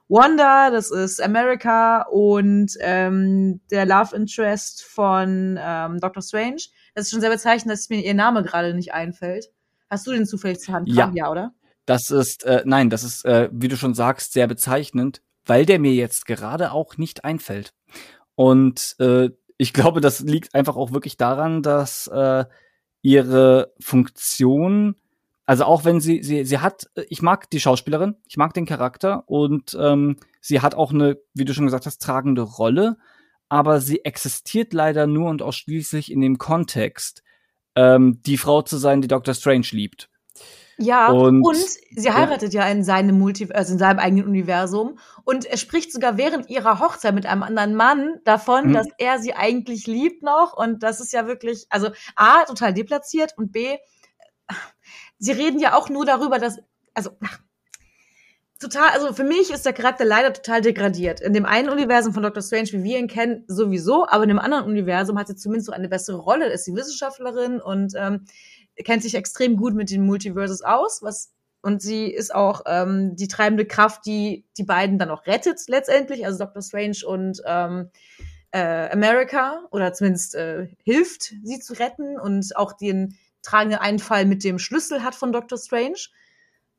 Wanda, das ist America und ähm, der Love Interest von ähm, Doctor Strange. Das ist schon sehr bezeichnend, dass mir ihr Name gerade nicht einfällt. Hast du den zufällig zur Hand? Ja, ja oder? Das ist, äh, nein, das ist, äh, wie du schon sagst, sehr bezeichnend, weil der mir jetzt gerade auch nicht einfällt. Und äh, ich glaube, das liegt einfach auch wirklich daran, dass äh, ihre Funktion also auch wenn sie, sie, sie hat, ich mag die Schauspielerin, ich mag den Charakter und ähm, sie hat auch eine, wie du schon gesagt hast, tragende Rolle, aber sie existiert leider nur und ausschließlich in dem Kontext, ähm, die Frau zu sein, die Dr. Strange liebt. Ja, und, und sie heiratet ja. ja, in seinem Multi also in seinem eigenen Universum und er spricht sogar während ihrer Hochzeit mit einem anderen Mann davon, mhm. dass er sie eigentlich liebt noch und das ist ja wirklich, also A, total deplatziert und B, sie reden ja auch nur darüber, dass, also, ach, total, also für mich ist der Charakter leider total degradiert. In dem einen Universum von Dr. Strange, wie wir ihn kennen, sowieso, aber in dem anderen Universum hat sie zumindest so eine bessere Rolle, ist sie Wissenschaftlerin und ähm, kennt sich extrem gut mit den Multiverses aus, was und sie ist auch ähm, die treibende Kraft, die die beiden dann auch rettet letztendlich, also Dr. Strange und ähm, äh, America oder zumindest äh, hilft, sie zu retten und auch den tragenden Einfall mit dem Schlüssel hat von Dr. Strange.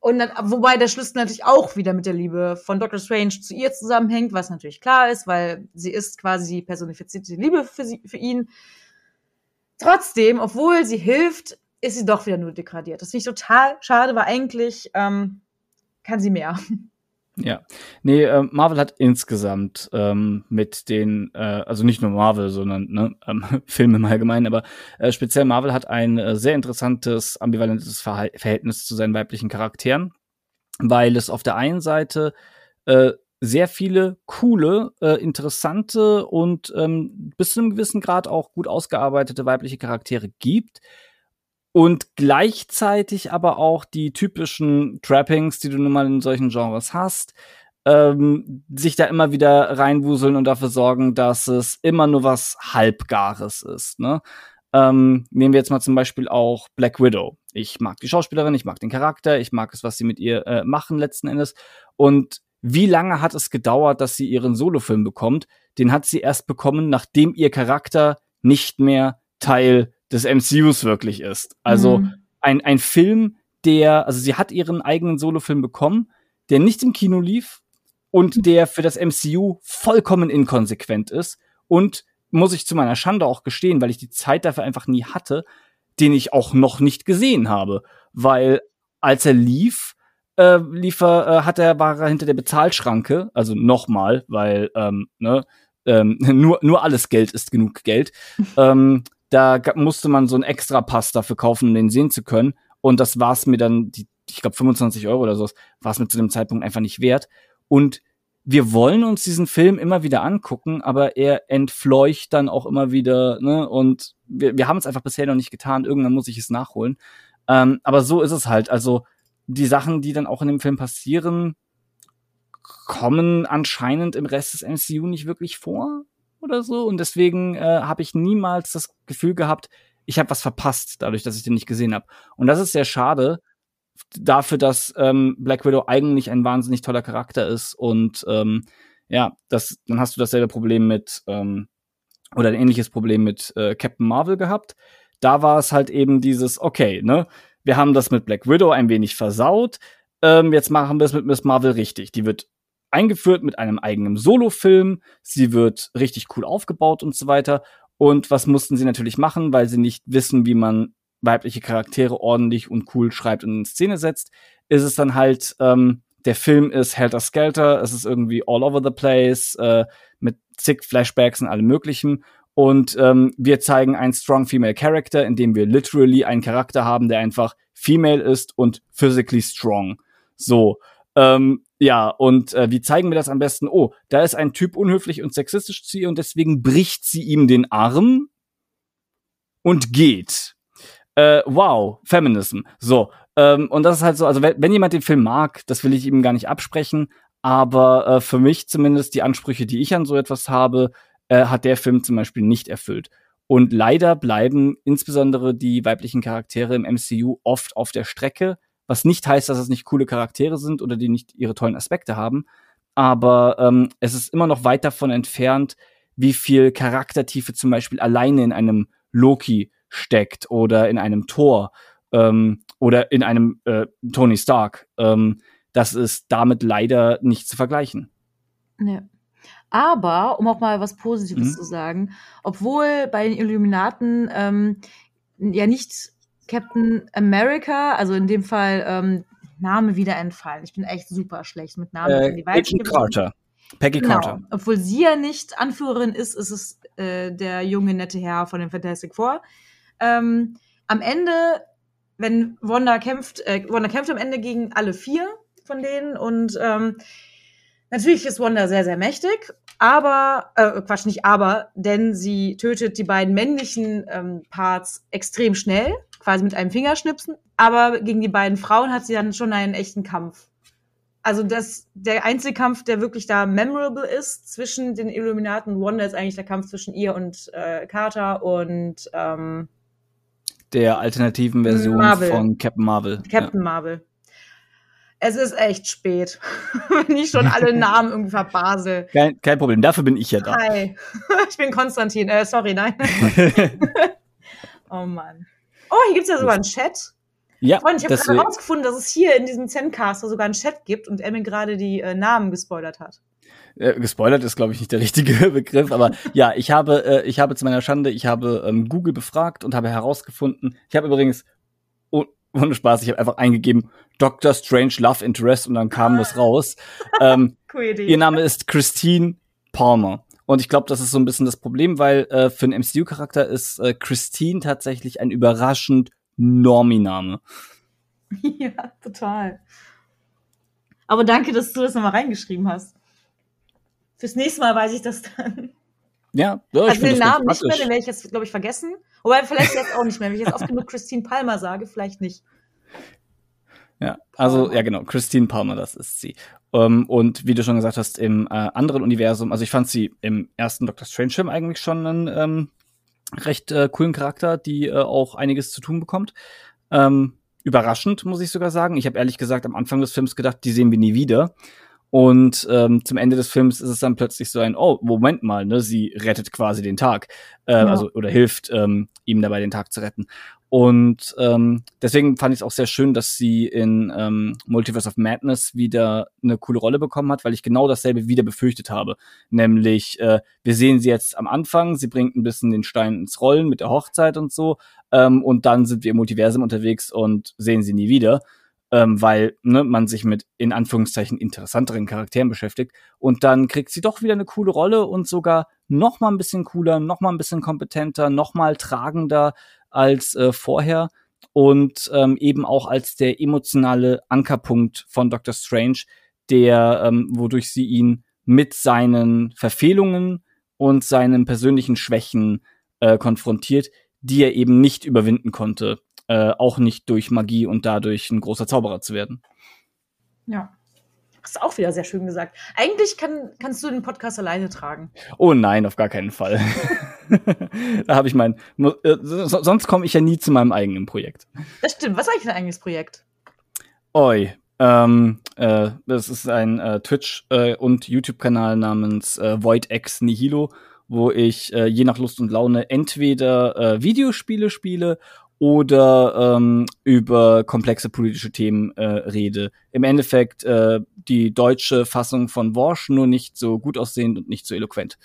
Und dann, wobei der Schlüssel natürlich auch wieder mit der Liebe von Dr. Strange zu ihr zusammenhängt, was natürlich klar ist, weil sie ist quasi die personifizierte Liebe für, sie, für ihn. Trotzdem, obwohl sie hilft, ist sie doch wieder nur degradiert. Das finde ich total schade, weil eigentlich ähm, kann sie mehr. Ja, nee, äh, Marvel hat insgesamt ähm, mit den, äh, also nicht nur Marvel, sondern ne, ähm, Filme im Allgemeinen, aber äh, speziell Marvel hat ein äh, sehr interessantes, ambivalentes Verhal Verhältnis zu seinen weiblichen Charakteren, weil es auf der einen Seite äh, sehr viele coole, äh, interessante und ähm, bis zu einem gewissen Grad auch gut ausgearbeitete weibliche Charaktere gibt. Und gleichzeitig aber auch die typischen Trappings, die du nun mal in solchen Genres hast, ähm, sich da immer wieder reinwuseln und dafür sorgen, dass es immer nur was Halbgares ist. Ne? Ähm, nehmen wir jetzt mal zum Beispiel auch Black Widow. Ich mag die Schauspielerin, ich mag den Charakter, ich mag es, was sie mit ihr äh, machen letzten Endes. Und wie lange hat es gedauert, dass sie ihren Solofilm bekommt? Den hat sie erst bekommen, nachdem ihr Charakter nicht mehr Teil des MCUs wirklich ist. Also mhm. ein, ein Film, der, also sie hat ihren eigenen Solofilm bekommen, der nicht im Kino lief und der für das MCU vollkommen inkonsequent ist und muss ich zu meiner Schande auch gestehen, weil ich die Zeit dafür einfach nie hatte, den ich auch noch nicht gesehen habe, weil als er lief, äh, lief er, äh, hat er, war er hinter der Bezahlschranke, also nochmal, weil ähm, ne, ähm, nur nur alles Geld ist genug Geld. ähm, da musste man so einen extra Pass dafür kaufen, um den sehen zu können. Und das war es mir dann, die, ich glaube 25 Euro oder so, war es mir zu dem Zeitpunkt einfach nicht wert. Und wir wollen uns diesen Film immer wieder angucken, aber er entfleucht dann auch immer wieder, ne? Und wir, wir haben es einfach bisher noch nicht getan. Irgendwann muss ich es nachholen. Ähm, aber so ist es halt. Also die Sachen, die dann auch in dem Film passieren, kommen anscheinend im Rest des MCU nicht wirklich vor oder so. Und deswegen äh, habe ich niemals das Gefühl gehabt, ich habe was verpasst, dadurch, dass ich den nicht gesehen habe. Und das ist sehr schade, dafür, dass ähm, Black Widow eigentlich ein wahnsinnig toller Charakter ist und ähm, ja, das, dann hast du dasselbe Problem mit ähm, oder ein ähnliches Problem mit äh, Captain Marvel gehabt. Da war es halt eben dieses, okay, ne, wir haben das mit Black Widow ein wenig versaut. Ähm, jetzt machen wir es mit Miss Marvel richtig. Die wird eingeführt mit einem eigenen Solo-Film. Sie wird richtig cool aufgebaut und so weiter. Und was mussten sie natürlich machen, weil sie nicht wissen, wie man weibliche Charaktere ordentlich und cool schreibt und in Szene setzt, ist es dann halt, ähm, der Film ist Helter Skelter, es ist irgendwie all over the place, äh, mit zig Flashbacks und allem möglichen. Und ähm, wir zeigen einen strong female character, indem wir literally einen Charakter haben, der einfach female ist und physically strong. So. Ähm, ja, und äh, wie zeigen wir das am besten? Oh, da ist ein Typ unhöflich und sexistisch zu ihr und deswegen bricht sie ihm den Arm und geht äh, wow, Feminism. So. Ähm, und das ist halt so, also wenn, wenn, jemand den Film mag, das will ich ihm gar nicht absprechen, aber äh, für mich zumindest die Ansprüche, die ich an so etwas habe, äh, hat der Film zum Beispiel nicht erfüllt. Und leider bleiben insbesondere die weiblichen Charaktere im MCU oft auf der Strecke, was nicht heißt, dass es nicht coole Charaktere sind oder die nicht ihre tollen Aspekte haben. Aber ähm, es ist immer noch weit davon entfernt, wie viel Charaktertiefe zum Beispiel alleine in einem Loki steckt oder in einem Tor ähm, oder in einem äh, Tony Stark. Ähm, das ist damit leider nicht zu vergleichen. Ja. Aber, um auch mal was Positives mhm. zu sagen, obwohl bei den Illuminaten ähm, ja nicht Captain America, also in dem Fall ähm, Name wieder entfallen. Ich bin echt super schlecht mit Namen. Äh, Agent Carter. Peggy genau. Carter. Obwohl sie ja nicht Anführerin ist, ist es äh, der junge, nette Herr von den Fantastic Four. Ähm, am Ende, wenn Wanda kämpft, äh, Wanda kämpft am Ende gegen alle vier von denen und ähm, natürlich ist Wanda sehr, sehr mächtig, aber, äh, Quatsch, nicht aber, denn sie tötet die beiden männlichen ähm, Parts extrem schnell, quasi mit einem Fingerschnipsen, aber gegen die beiden Frauen hat sie dann schon einen echten Kampf. Also das, der einzige Kampf, der wirklich da memorable ist zwischen den Illuminaten und Wanda, ist eigentlich der Kampf zwischen ihr und äh, Carter und ähm, der alternativen Version Marvel. von Captain Marvel. Captain ja. Marvel. Es ist echt spät, wenn ich schon alle Namen irgendwie verbasel. Kein, kein Problem, dafür bin ich ja da. Hi, ich bin Konstantin. Äh, sorry, nein. oh Mann. Oh, hier gibt es ja sogar einen Chat. Ja, Freunde, ich habe gerade herausgefunden, dass es hier in diesem Zencaster sogar einen Chat gibt und er mir gerade die äh, Namen gespoilert hat. Äh, gespoilert ist, glaube ich, nicht der richtige Begriff, aber ja, ich habe, äh, ich habe zu meiner Schande, ich habe ähm, Google befragt und habe herausgefunden, ich habe übrigens, oh, ohne Spaß, ich habe einfach eingegeben, Doctor Strange Love Interest und dann kam das raus. ähm, cool Idee. Ihr Name ist Christine Palmer. Und ich glaube, das ist so ein bisschen das Problem, weil äh, für einen MCU-Charakter ist äh, Christine tatsächlich ein überraschend Norminame. Ja, total. Aber danke, dass du das nochmal reingeschrieben hast. Fürs nächste Mal weiß ich das dann. Ja, ja also den Namen nicht mehr, den werde ich jetzt, glaube ich, vergessen. Wobei vielleicht jetzt auch nicht mehr. Wenn ich jetzt oft genug Christine Palmer sage, vielleicht nicht. Ja, also, ja, genau. Christine Palmer, das ist sie. Um, ähm, und wie du schon gesagt hast, im äh, anderen Universum, also ich fand sie im ersten Doctor Strange Film eigentlich schon einen ähm, recht äh, coolen Charakter, die äh, auch einiges zu tun bekommt. Ähm, überraschend, muss ich sogar sagen. Ich habe ehrlich gesagt am Anfang des Films gedacht, die sehen wir nie wieder. Und ähm, zum Ende des Films ist es dann plötzlich so ein, oh, Moment mal, ne, sie rettet quasi den Tag. Äh, ja. Also, oder hilft ähm, ihm dabei, den Tag zu retten. Und ähm, deswegen fand ich es auch sehr schön, dass sie in ähm, Multiverse of Madness wieder eine coole Rolle bekommen hat, weil ich genau dasselbe wieder befürchtet habe. Nämlich, äh, wir sehen sie jetzt am Anfang, sie bringt ein bisschen den Stein ins Rollen mit der Hochzeit und so, ähm, und dann sind wir im Multiversum unterwegs und sehen sie nie wieder ähm, weil ne, man sich mit in Anführungszeichen interessanteren Charakteren beschäftigt und dann kriegt sie doch wieder eine coole Rolle und sogar noch mal ein bisschen cooler, noch mal ein bisschen kompetenter, noch mal tragender als äh, vorher und ähm, eben auch als der emotionale Ankerpunkt von Doctor Strange, der ähm, wodurch sie ihn mit seinen Verfehlungen und seinen persönlichen Schwächen äh, konfrontiert, die er eben nicht überwinden konnte äh, auch nicht durch Magie und dadurch ein großer Zauberer zu werden. Ja. Das ist auch wieder sehr schön gesagt. Eigentlich kann, kannst du den Podcast alleine tragen. Oh nein, auf gar keinen Fall. da habe ich mein. Äh, sonst komme ich ja nie zu meinem eigenen Projekt. Das stimmt. Was ist eigentlich dein eigenes Projekt? Oi. Ähm, äh, das ist ein äh, Twitch- äh, und YouTube-Kanal namens äh, VoidX Nihilo, wo ich äh, je nach Lust und Laune entweder Videospiele spiele oder ähm, über komplexe politische Themen äh, rede. Im Endeffekt äh, die deutsche Fassung von Worsch, nur nicht so gut aussehend und nicht so eloquent.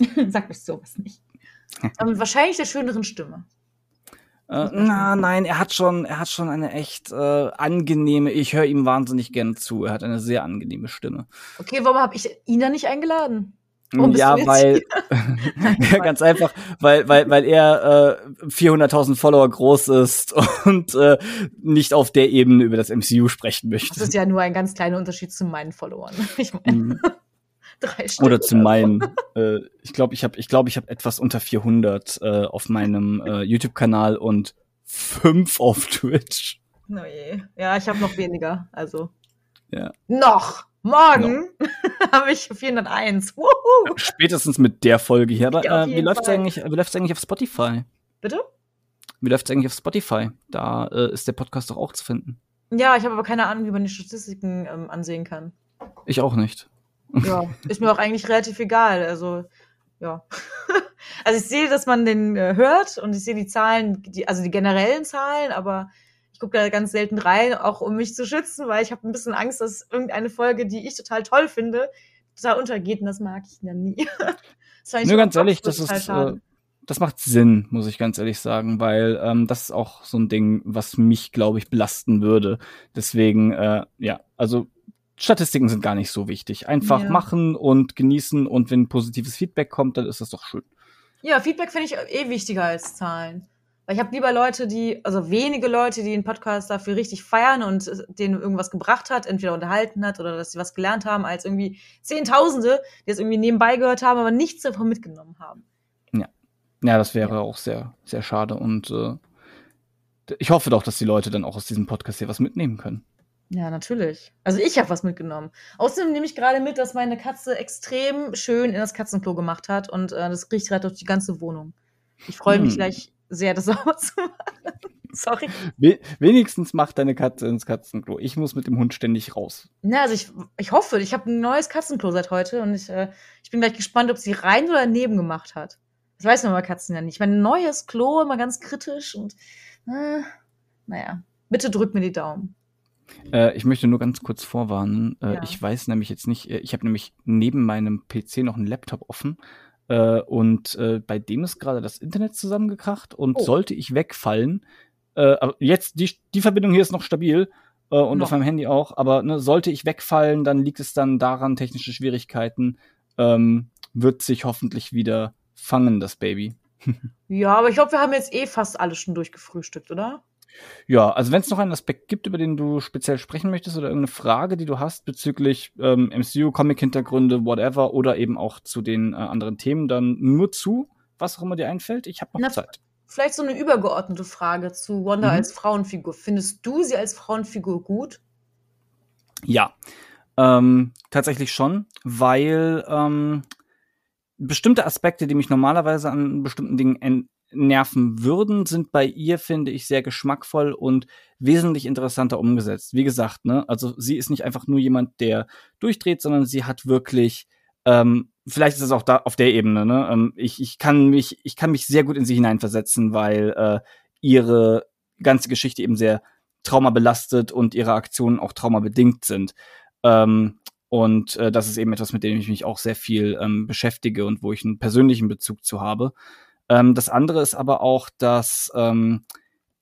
Sag mich sowas nicht. Aber wahrscheinlich der schöneren Stimme. Äh, na, nein, er hat schon, er hat schon eine echt äh, angenehme. Ich höre ihm wahnsinnig gern zu. Er hat eine sehr angenehme Stimme. Okay, warum habe ich ihn da nicht eingeladen? Ja, weil ja, ganz einfach, weil weil weil er äh, 400.000 Follower groß ist und äh, nicht auf der Ebene über das MCU sprechen möchte. Das ist ja nur ein ganz kleiner Unterschied zu meinen Followern. Ich meine, mhm. drei Stück oder zu meinen. Äh, ich glaube, ich habe ich glaube, ich habe etwas unter 400 äh, auf meinem äh, YouTube-Kanal und fünf auf Twitch. Oh je. Ja, ich habe noch weniger. Also ja. noch. Morgen no. habe ich 401. Wuhu. Spätestens mit der Folge hier. Aber äh, wie läuft's eigentlich, wie läuft's eigentlich auf Spotify? Bitte? Wie läuft's eigentlich auf Spotify? Da äh, ist der Podcast doch auch zu finden. Ja, ich habe aber keine Ahnung, wie man die Statistiken ähm, ansehen kann. Ich auch nicht. Ja, ist mir auch eigentlich relativ egal. Also, ja. also ich sehe, dass man den äh, hört und ich sehe die Zahlen, die, also die generellen Zahlen, aber gucke da ganz selten rein, auch um mich zu schützen, weil ich habe ein bisschen Angst, dass irgendeine Folge, die ich total toll finde, total untergeht und das mag ich dann nie. das Nur ganz ehrlich, das ist, äh, das macht Sinn, muss ich ganz ehrlich sagen, weil ähm, das ist auch so ein Ding, was mich, glaube ich, belasten würde. Deswegen, äh, ja, also Statistiken sind gar nicht so wichtig. Einfach ja. machen und genießen und wenn positives Feedback kommt, dann ist das doch schön. Ja, Feedback finde ich eh wichtiger als Zahlen. Weil ich habe lieber Leute, die, also wenige Leute, die einen Podcast dafür richtig feiern und denen irgendwas gebracht hat, entweder unterhalten hat oder dass sie was gelernt haben, als irgendwie Zehntausende, die es irgendwie nebenbei gehört haben, aber nichts davon mitgenommen haben. Ja. Ja, das wäre ja. auch sehr, sehr schade. Und äh, ich hoffe doch, dass die Leute dann auch aus diesem Podcast hier was mitnehmen können. Ja, natürlich. Also ich habe was mitgenommen. Außerdem nehme ich gerade mit, dass meine Katze extrem schön in das Katzenklo gemacht hat und äh, das riecht gerade durch die ganze Wohnung. Ich freue mich hm. gleich sehr, das sauber zu machen. Sorry. wenigstens macht deine Katze ins Katzenklo. Ich muss mit dem Hund ständig raus. Na, also ich, ich hoffe, ich habe ein neues Katzenklo seit heute und ich, äh, ich bin gleich gespannt, ob sie rein oder daneben gemacht hat. Das weiß man bei Katzen ja nicht. Mein neues Klo, immer ganz kritisch und äh, naja, bitte drück mir die Daumen. Äh, ich möchte nur ganz kurz vorwarnen. Äh, ja. Ich weiß nämlich jetzt nicht, äh, ich habe nämlich neben meinem PC noch einen Laptop offen äh, und äh, bei dem ist gerade das Internet zusammengekracht und oh. sollte ich wegfallen, äh, jetzt die, die Verbindung hier ist noch stabil äh, und noch. auf meinem Handy auch, aber ne, sollte ich wegfallen, dann liegt es dann daran, technische Schwierigkeiten, ähm, wird sich hoffentlich wieder fangen, das Baby. ja, aber ich glaube, wir haben jetzt eh fast alles schon durchgefrühstückt, oder? Ja, also wenn es noch einen Aspekt gibt, über den du speziell sprechen möchtest oder irgendeine Frage, die du hast bezüglich ähm, MCU, Comic-Hintergründe, whatever, oder eben auch zu den äh, anderen Themen, dann nur zu, was auch immer dir einfällt. Ich habe noch Na, Zeit. Vielleicht so eine übergeordnete Frage zu Wanda mhm. als Frauenfigur. Findest du sie als Frauenfigur gut? Ja, ähm, tatsächlich schon, weil ähm, bestimmte Aspekte, die mich normalerweise an bestimmten Dingen nerven würden, sind bei ihr, finde ich, sehr geschmackvoll und wesentlich interessanter umgesetzt. Wie gesagt, ne, also sie ist nicht einfach nur jemand, der durchdreht, sondern sie hat wirklich, ähm, vielleicht ist es auch da auf der Ebene, ne, ähm, ich, ich kann mich, ich kann mich sehr gut in sie hineinversetzen, weil äh, ihre ganze Geschichte eben sehr traumabelastet und ihre Aktionen auch traumabedingt sind. Ähm, und äh, das ist eben etwas, mit dem ich mich auch sehr viel ähm, beschäftige und wo ich einen persönlichen Bezug zu habe. Ähm, das andere ist aber auch, dass ähm,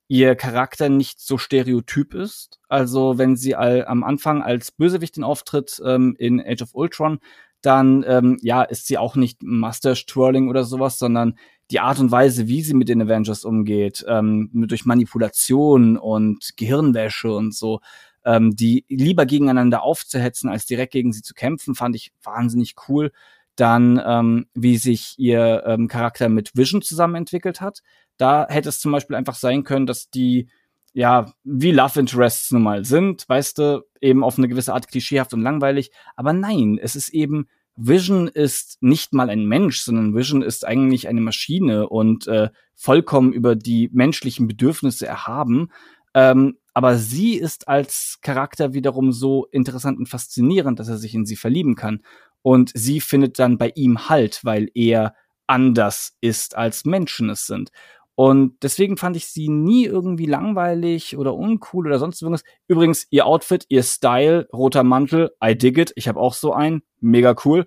ihr Charakter nicht so stereotyp ist. Also wenn sie all, am Anfang als Bösewichtin auftritt ähm, in Age of Ultron, dann ähm, ja ist sie auch nicht Master Twirling oder sowas, sondern die Art und Weise, wie sie mit den Avengers umgeht, ähm, durch Manipulation und Gehirnwäsche und so, ähm, die lieber gegeneinander aufzuhetzen, als direkt gegen sie zu kämpfen, fand ich wahnsinnig cool dann ähm, wie sich ihr ähm, Charakter mit Vision zusammen entwickelt hat. Da hätte es zum Beispiel einfach sein können, dass die ja, wie Love Interests nun mal sind, weißt du, eben auf eine gewisse Art klischeehaft und langweilig. Aber nein, es ist eben, Vision ist nicht mal ein Mensch, sondern Vision ist eigentlich eine Maschine und äh, vollkommen über die menschlichen Bedürfnisse erhaben. Ähm, aber sie ist als Charakter wiederum so interessant und faszinierend, dass er sich in sie verlieben kann. Und sie findet dann bei ihm Halt, weil er anders ist, als Menschen es sind. Und deswegen fand ich sie nie irgendwie langweilig oder uncool oder sonst irgendwas. Übrigens, ihr Outfit, ihr Style, roter Mantel, I dig it. Ich habe auch so einen, mega cool.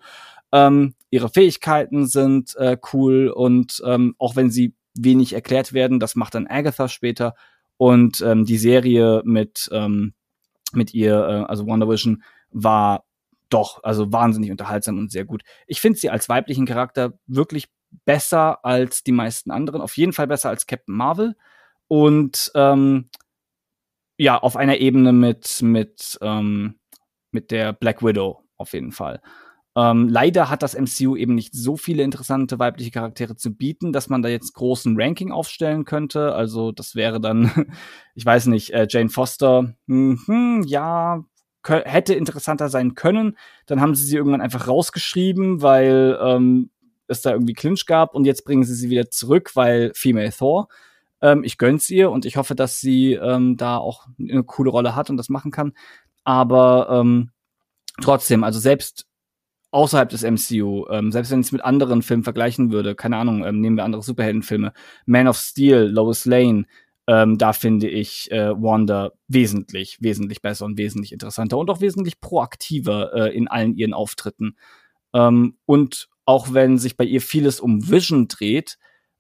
Ähm, ihre Fähigkeiten sind äh, cool und ähm, auch wenn sie wenig erklärt werden, das macht dann Agatha später. Und ähm, die Serie mit ähm, mit ihr, äh, also Wonder Vision, war doch, also wahnsinnig unterhaltsam und sehr gut. Ich finde sie als weiblichen Charakter wirklich besser als die meisten anderen. Auf jeden Fall besser als Captain Marvel. Und ähm, ja, auf einer Ebene mit, mit, ähm, mit der Black Widow, auf jeden Fall. Ähm, leider hat das MCU eben nicht so viele interessante weibliche Charaktere zu bieten, dass man da jetzt großen Ranking aufstellen könnte. Also das wäre dann, ich weiß nicht, äh, Jane Foster, hm, ja, hätte interessanter sein können. Dann haben sie sie irgendwann einfach rausgeschrieben, weil ähm, es da irgendwie Clinch gab und jetzt bringen sie sie wieder zurück, weil Female Thor. Ähm, ich gönn's ihr und ich hoffe, dass sie ähm, da auch eine coole Rolle hat und das machen kann. Aber ähm, trotzdem, also selbst außerhalb des MCU, ähm, selbst wenn ich es mit anderen Filmen vergleichen würde, keine Ahnung, ähm, nehmen wir andere Superheldenfilme, Man of Steel, Lois Lane, ähm, da finde ich äh, Wanda wesentlich, wesentlich besser und wesentlich interessanter und auch wesentlich proaktiver äh, in allen ihren Auftritten. Ähm, und auch wenn sich bei ihr vieles um Vision dreht,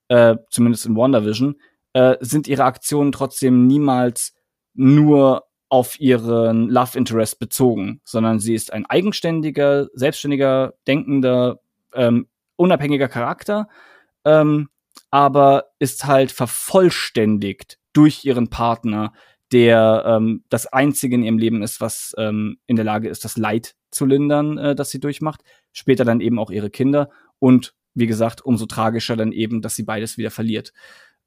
äh, zumindest in WandaVision, äh, sind ihre Aktionen trotzdem niemals nur auf ihren Love Interest bezogen, sondern sie ist ein eigenständiger, selbstständiger, denkender, ähm, unabhängiger Charakter, ähm, aber ist halt vervollständigt durch ihren Partner, der ähm, das Einzige in ihrem Leben ist, was ähm, in der Lage ist, das Leid zu lindern, äh, das sie durchmacht. Später dann eben auch ihre Kinder und wie gesagt, umso tragischer dann eben, dass sie beides wieder verliert.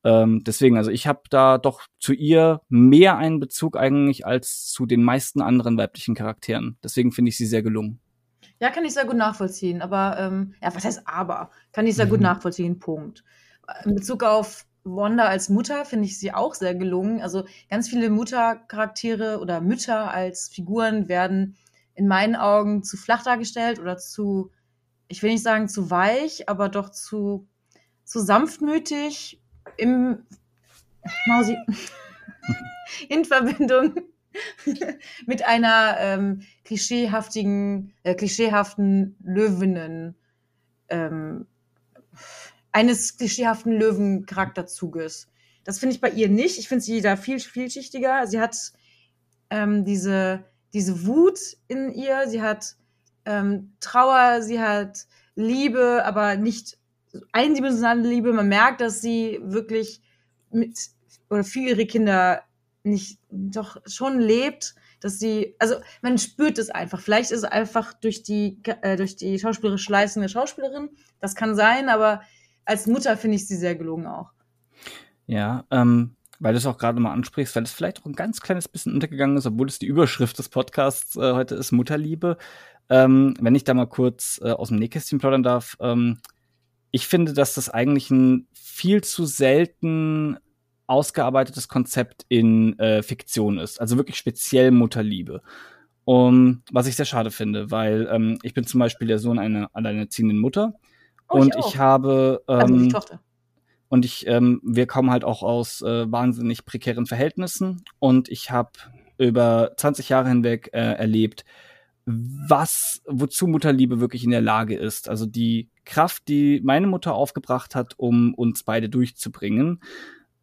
Ähm, deswegen, also ich habe da doch zu ihr mehr einen Bezug eigentlich als zu den meisten anderen weiblichen Charakteren. Deswegen finde ich sie sehr gelungen. Ja, kann ich sehr gut nachvollziehen. Aber, ähm, ja, was heißt aber? Kann ich sehr mhm. gut nachvollziehen, Punkt in Bezug auf Wanda als Mutter finde ich sie auch sehr gelungen. Also ganz viele Muttercharaktere oder Mütter als Figuren werden in meinen Augen zu flach dargestellt oder zu, ich will nicht sagen zu weich, aber doch zu, zu sanftmütig im Mausi in Verbindung mit einer ähm, klischeehaftigen, äh, klischeehaften Löwinnen ähm, eines klischeehaften Löwen-Charakterzuges. Das finde ich bei ihr nicht. Ich finde sie da viel vielschichtiger. Sie hat ähm, diese, diese Wut in ihr, sie hat ähm, Trauer, sie hat Liebe, aber nicht eindimensionale Liebe. Man merkt, dass sie wirklich mit oder für ihre Kinder nicht doch schon lebt, dass sie, also man spürt es einfach. Vielleicht ist es einfach durch die, äh, durch die schauspielerische Leistung der Schauspielerin. Das kann sein, aber als Mutter finde ich sie sehr gelungen auch. Ja, ähm, weil du es auch gerade mal ansprichst, weil es vielleicht auch ein ganz kleines bisschen untergegangen ist, obwohl es die Überschrift des Podcasts äh, heute ist, Mutterliebe. Ähm, wenn ich da mal kurz äh, aus dem Nähkästchen plaudern darf, ähm, ich finde, dass das eigentlich ein viel zu selten ausgearbeitetes Konzept in äh, Fiktion ist. Also wirklich speziell Mutterliebe. Um, was ich sehr schade finde, weil ähm, ich bin zum Beispiel der Sohn einer alleinerziehenden Mutter oh, und ich, ich habe ähm, also Tochter. und ich ähm, wir kommen halt auch aus äh, wahnsinnig prekären Verhältnissen und ich habe über 20 Jahre hinweg äh, erlebt, was wozu Mutterliebe wirklich in der Lage ist. Also die Kraft, die meine Mutter aufgebracht hat, um uns beide durchzubringen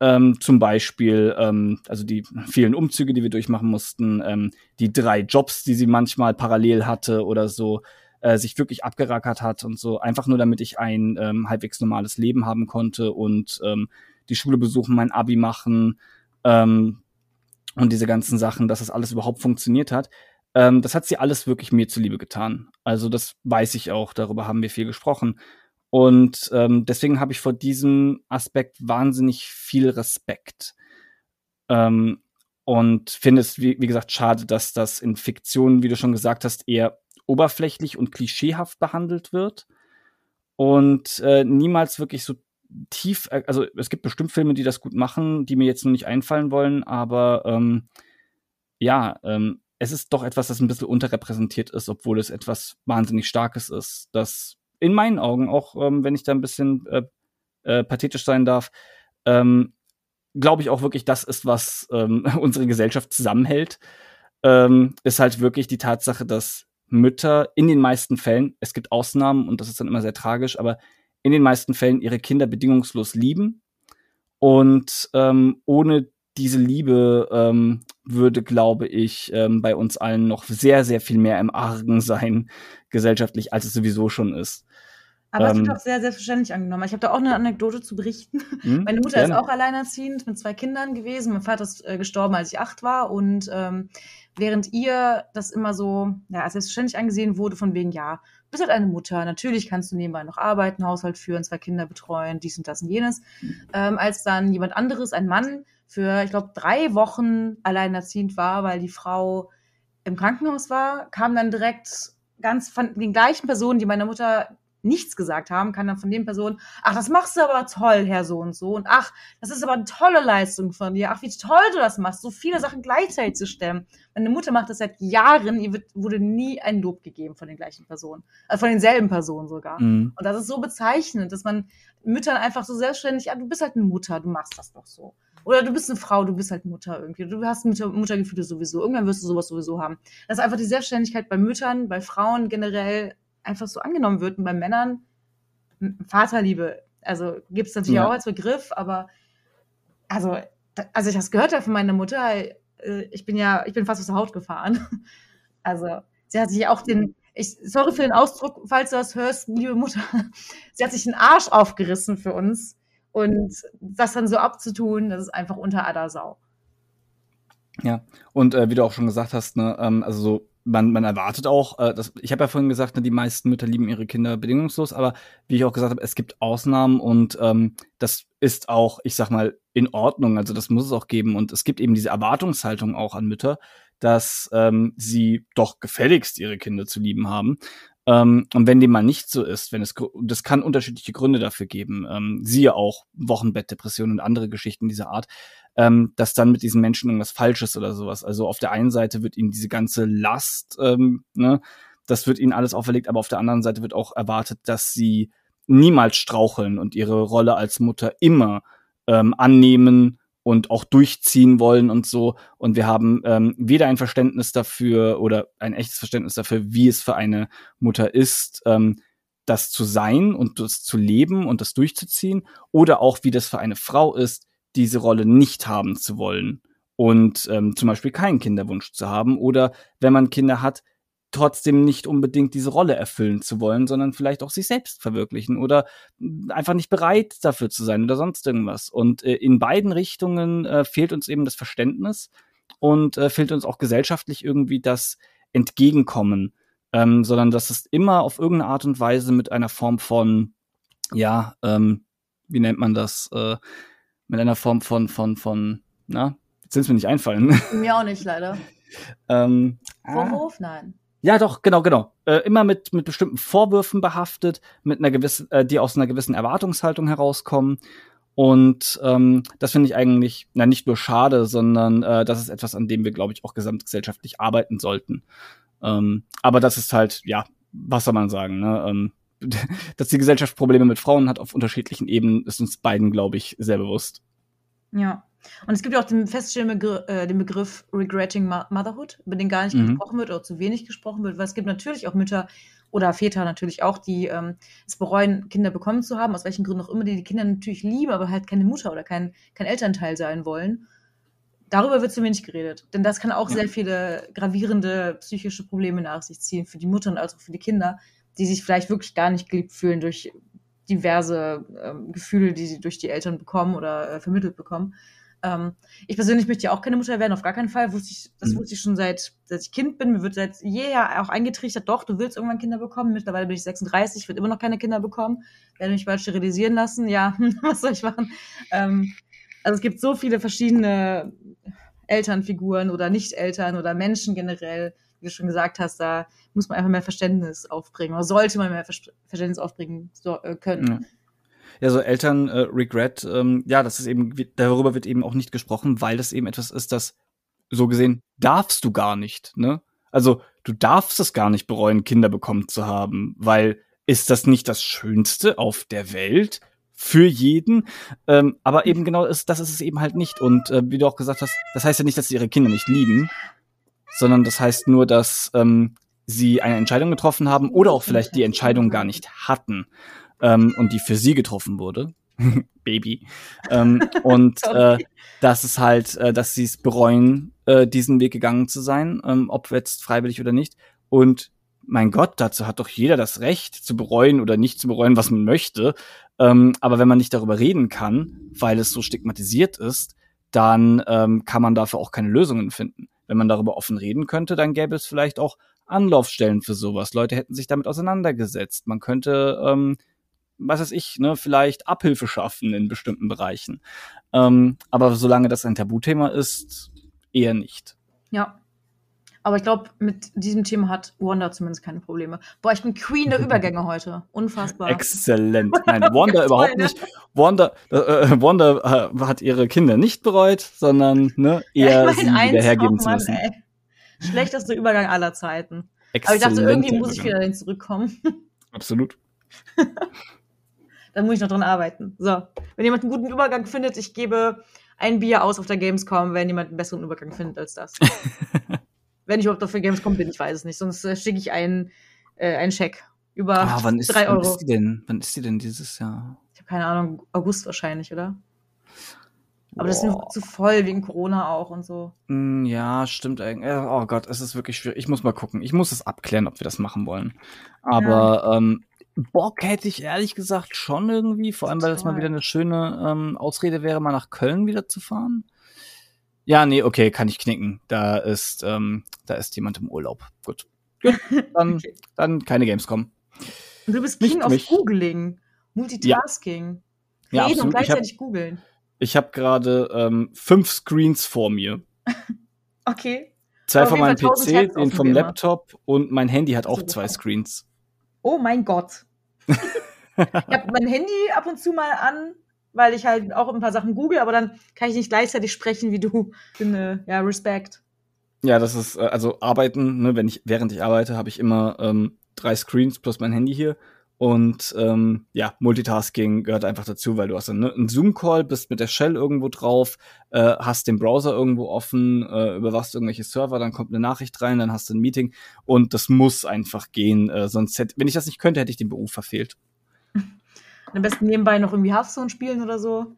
ähm, zum Beispiel, ähm, also die vielen Umzüge, die wir durchmachen mussten, ähm, die drei Jobs, die sie manchmal parallel hatte oder so, äh, sich wirklich abgerackert hat und so, einfach nur damit ich ein ähm, halbwegs normales Leben haben konnte und ähm, die Schule besuchen, mein Abi machen ähm, und diese ganzen Sachen, dass das alles überhaupt funktioniert hat. Ähm, das hat sie alles wirklich mir zuliebe getan. Also das weiß ich auch, darüber haben wir viel gesprochen. Und ähm, deswegen habe ich vor diesem Aspekt wahnsinnig viel Respekt. Ähm, und finde es, wie, wie gesagt, schade, dass das in Fiktionen, wie du schon gesagt hast, eher oberflächlich und klischeehaft behandelt wird. Und äh, niemals wirklich so tief, äh, also es gibt bestimmt Filme, die das gut machen, die mir jetzt nur nicht einfallen wollen, aber ähm, ja, ähm, es ist doch etwas, das ein bisschen unterrepräsentiert ist, obwohl es etwas wahnsinnig Starkes ist, das in meinen Augen, auch ähm, wenn ich da ein bisschen äh, äh, pathetisch sein darf, ähm, glaube ich auch wirklich, das ist, was ähm, unsere Gesellschaft zusammenhält, ähm, ist halt wirklich die Tatsache, dass Mütter in den meisten Fällen, es gibt Ausnahmen und das ist dann immer sehr tragisch, aber in den meisten Fällen ihre Kinder bedingungslos lieben und ähm, ohne diese Liebe ähm, würde, glaube ich, ähm, bei uns allen noch sehr, sehr viel mehr im Argen sein, gesellschaftlich, als es sowieso schon ist. Aber ähm, es wird auch sehr selbstverständlich angenommen. Ich habe da auch eine Anekdote zu berichten. Hm, Meine Mutter gerne. ist auch alleinerziehend mit zwei Kindern gewesen. Mein Vater ist äh, gestorben, als ich acht war. Und ähm, während ihr das immer so ja, als selbstverständlich angesehen wurde, von wegen, ja, bist halt eine Mutter, natürlich kannst du nebenbei noch arbeiten, Haushalt führen, zwei Kinder betreuen, dies und das und jenes. Ähm, als dann jemand anderes, ein Mann, für, ich glaube, drei Wochen alleinerziehend war, weil die Frau im Krankenhaus war, kam dann direkt ganz von den gleichen Personen, die meiner Mutter nichts gesagt haben, kann dann von den Personen, ach, das machst du aber toll, Herr so und so. Und ach, das ist aber eine tolle Leistung von dir. Ach, wie toll du das machst, so viele Sachen gleichzeitig zu stemmen. Meine Mutter macht das seit Jahren, ihr wird, wurde nie ein Lob gegeben von den gleichen Personen. Also von denselben Personen sogar. Mhm. Und das ist so bezeichnend, dass man Müttern einfach so selbstständig, ja, du bist halt eine Mutter, du machst das doch so. Oder du bist eine Frau, du bist halt Mutter irgendwie. Du hast Mutter, Muttergefühle sowieso. Irgendwann wirst du sowas sowieso haben. Dass einfach die Selbstständigkeit bei Müttern, bei Frauen generell einfach so angenommen wird und bei Männern Vaterliebe. Also gibt es natürlich ja. auch als Begriff, aber also, als ich das gehört habe von meiner Mutter, äh, ich bin ja, ich bin fast aus der Haut gefahren. Also, sie hat sich auch den, ich, sorry für den Ausdruck, falls du das hörst, liebe Mutter, sie hat sich den Arsch aufgerissen für uns und das dann so abzutun, das ist einfach unter aller Sau. Ja, und äh, wie du auch schon gesagt hast, ne, ähm, also so, man, man erwartet auch, äh, das, ich habe ja vorhin gesagt, ne, die meisten Mütter lieben ihre Kinder bedingungslos, aber wie ich auch gesagt habe, es gibt Ausnahmen und ähm, das ist auch, ich sag mal, in Ordnung. Also das muss es auch geben. Und es gibt eben diese Erwartungshaltung auch an Mütter, dass ähm, sie doch gefälligst ihre Kinder zu lieben haben. Ähm, und wenn dem mal nicht so ist, wenn es, das kann unterschiedliche Gründe dafür geben, ähm, siehe auch Wochenbettdepressionen und andere Geschichten dieser Art, ähm, dass dann mit diesen Menschen irgendwas falsch ist oder sowas. Also auf der einen Seite wird ihnen diese ganze Last, ähm, ne, das wird ihnen alles auferlegt, aber auf der anderen Seite wird auch erwartet, dass sie niemals straucheln und ihre Rolle als Mutter immer ähm, annehmen und auch durchziehen wollen und so. Und wir haben ähm, weder ein Verständnis dafür oder ein echtes Verständnis dafür, wie es für eine Mutter ist, ähm, das zu sein und das zu leben und das durchzuziehen, oder auch wie das für eine Frau ist, diese Rolle nicht haben zu wollen und ähm, zum Beispiel keinen Kinderwunsch zu haben oder wenn man Kinder hat, trotzdem nicht unbedingt diese Rolle erfüllen zu wollen, sondern vielleicht auch sich selbst verwirklichen oder einfach nicht bereit dafür zu sein oder sonst irgendwas. Und äh, in beiden Richtungen äh, fehlt uns eben das Verständnis und äh, fehlt uns auch gesellschaftlich irgendwie das Entgegenkommen, ähm, sondern dass es immer auf irgendeine Art und Weise mit einer Form von, ja, ähm, wie nennt man das, äh, mit einer Form von, von, von, na, jetzt sind es mir nicht einfallen. Mir auch nicht, leider. ähm, Vorwurf? Nein. Ja, doch, genau, genau. Äh, immer mit, mit bestimmten Vorwürfen behaftet, mit einer gewissen, äh, die aus einer gewissen Erwartungshaltung herauskommen. Und ähm, das finde ich eigentlich, na, nicht nur schade, sondern äh, das ist etwas, an dem wir, glaube ich, auch gesamtgesellschaftlich arbeiten sollten. Ähm, aber das ist halt, ja, was soll man sagen, ne? Ähm, dass die Gesellschaft Probleme mit Frauen hat auf unterschiedlichen Ebenen, ist uns beiden, glaube ich, sehr bewusst. Ja. Und es gibt ja auch den feststehenden Begr äh, den Begriff Regretting Motherhood, über den gar nicht mhm. gesprochen wird oder zu wenig gesprochen wird, weil es gibt natürlich auch Mütter oder Väter natürlich auch, die ähm, es bereuen, Kinder bekommen zu haben, aus welchen Gründen auch immer, die die Kinder natürlich lieben, aber halt keine Mutter oder kein, kein Elternteil sein wollen. Darüber wird zu wenig geredet. Denn das kann auch ja. sehr viele gravierende psychische Probleme nach sich ziehen, für die Mutter und auch für die Kinder, die sich vielleicht wirklich gar nicht geliebt fühlen durch diverse ähm, Gefühle, die sie durch die Eltern bekommen oder äh, vermittelt bekommen. Ähm, ich persönlich möchte ja auch keine Mutter werden, auf gar keinen Fall. Wusste ich, das mhm. wusste ich schon seit, seit ich Kind bin. Mir wird seit jeher auch eingetrichtert, doch, du willst irgendwann Kinder bekommen. Mittlerweile bin ich 36, werde immer noch keine Kinder bekommen. Werde mich bald sterilisieren lassen. Ja, was soll ich machen? Ähm, also es gibt so viele verschiedene Elternfiguren oder Nicht-Eltern oder Menschen generell, wie du schon gesagt hast, da muss man einfach mehr Verständnis aufbringen oder sollte man mehr Verständnis aufbringen äh, können. Ja so Eltern äh, ähm, ja, das ist eben, darüber wird eben auch nicht gesprochen, weil das eben etwas ist, das so gesehen darfst du gar nicht, ne? Also du darfst es gar nicht bereuen, Kinder bekommen zu haben, weil ist das nicht das Schönste auf der Welt? Für jeden, ähm, aber eben genau ist, das ist es eben halt nicht. Und äh, wie du auch gesagt hast, das heißt ja nicht, dass sie ihre Kinder nicht lieben, sondern das heißt nur, dass ähm, sie eine Entscheidung getroffen haben oder auch vielleicht die Entscheidung gar nicht hatten ähm, und die für sie getroffen wurde. Baby. ähm, und äh, das ist halt, äh, dass sie es bereuen, äh, diesen Weg gegangen zu sein, ähm, ob jetzt freiwillig oder nicht. Und mein Gott, dazu hat doch jeder das Recht, zu bereuen oder nicht zu bereuen, was man möchte. Ähm, aber wenn man nicht darüber reden kann, weil es so stigmatisiert ist, dann ähm, kann man dafür auch keine Lösungen finden. Wenn man darüber offen reden könnte, dann gäbe es vielleicht auch Anlaufstellen für sowas. Leute hätten sich damit auseinandergesetzt. Man könnte ähm, was weiß ich, ne, vielleicht Abhilfe schaffen in bestimmten Bereichen. Ähm, aber solange das ein Tabuthema ist, eher nicht. Ja. Aber ich glaube, mit diesem Thema hat Wanda zumindest keine Probleme. Boah, ich bin Queen der Übergänge heute. Unfassbar. Exzellent. Nein, Wanda überhaupt nicht. Wanda, äh, äh, Wanda äh, hat ihre Kinder nicht bereut, sondern ne, eher ja, ich mein, sie wieder hergeben zu müssen. Ey. Schlechtester Übergang aller Zeiten. Exzellent Aber ich dachte, irgendwie muss ich wieder dahin zurückkommen. Absolut. Dann muss ich noch dran arbeiten. So, wenn jemand einen guten Übergang findet, ich gebe ein Bier aus auf der Gamescom, wenn jemand einen besseren Übergang findet als das. wenn ich überhaupt auf der Gamescom bin, ich weiß es nicht. Sonst äh, schicke ich einen, äh, einen Scheck über ah, wann ist, drei Euro. Wann ist die denn? Wann ist die denn dieses Jahr? Ich habe keine Ahnung, August wahrscheinlich, oder? Aber das ist mir zu voll wegen Corona auch und so. Mm, ja, stimmt eigentlich. Oh Gott, es ist wirklich schwierig. Ich muss mal gucken. Ich muss es abklären, ob wir das machen wollen. Aber ja. ähm, Bock hätte ich ehrlich gesagt schon irgendwie, vor allem weil das mal wieder eine schöne ähm, Ausrede wäre, mal nach Köln wieder zu fahren. Ja, nee, okay, kann ich knicken. Da ist, ähm, da ist jemand im Urlaub. Gut. Gut, dann, okay. dann keine Gamescom. Und du bist King of Googling. Multitasking. Ja, Reden ja, und gleichzeitig googeln. Ich habe gerade ähm, fünf Screens vor mir. okay. Zwei von meinem PC, den vom Laptop und mein Handy hat auch zwei Screens oh mein Gott. ich habe mein Handy ab und zu mal an, weil ich halt auch ein paar Sachen google, aber dann kann ich nicht gleichzeitig sprechen wie du. Bin, äh, ja, Respekt. Ja, das ist, äh, also arbeiten, ne, wenn ich, während ich arbeite, habe ich immer ähm, drei Screens plus mein Handy hier. Und ähm, ja, Multitasking gehört einfach dazu, weil du hast ne, einen Zoom-Call, bist mit der Shell irgendwo drauf, äh, hast den Browser irgendwo offen, äh, überwachst irgendwelche Server, dann kommt eine Nachricht rein, dann hast du ein Meeting und das muss einfach gehen. Äh, sonst hätte, wenn ich das nicht könnte, hätte ich den Beruf verfehlt. Am besten nebenbei noch irgendwie Hearthstone spielen oder so.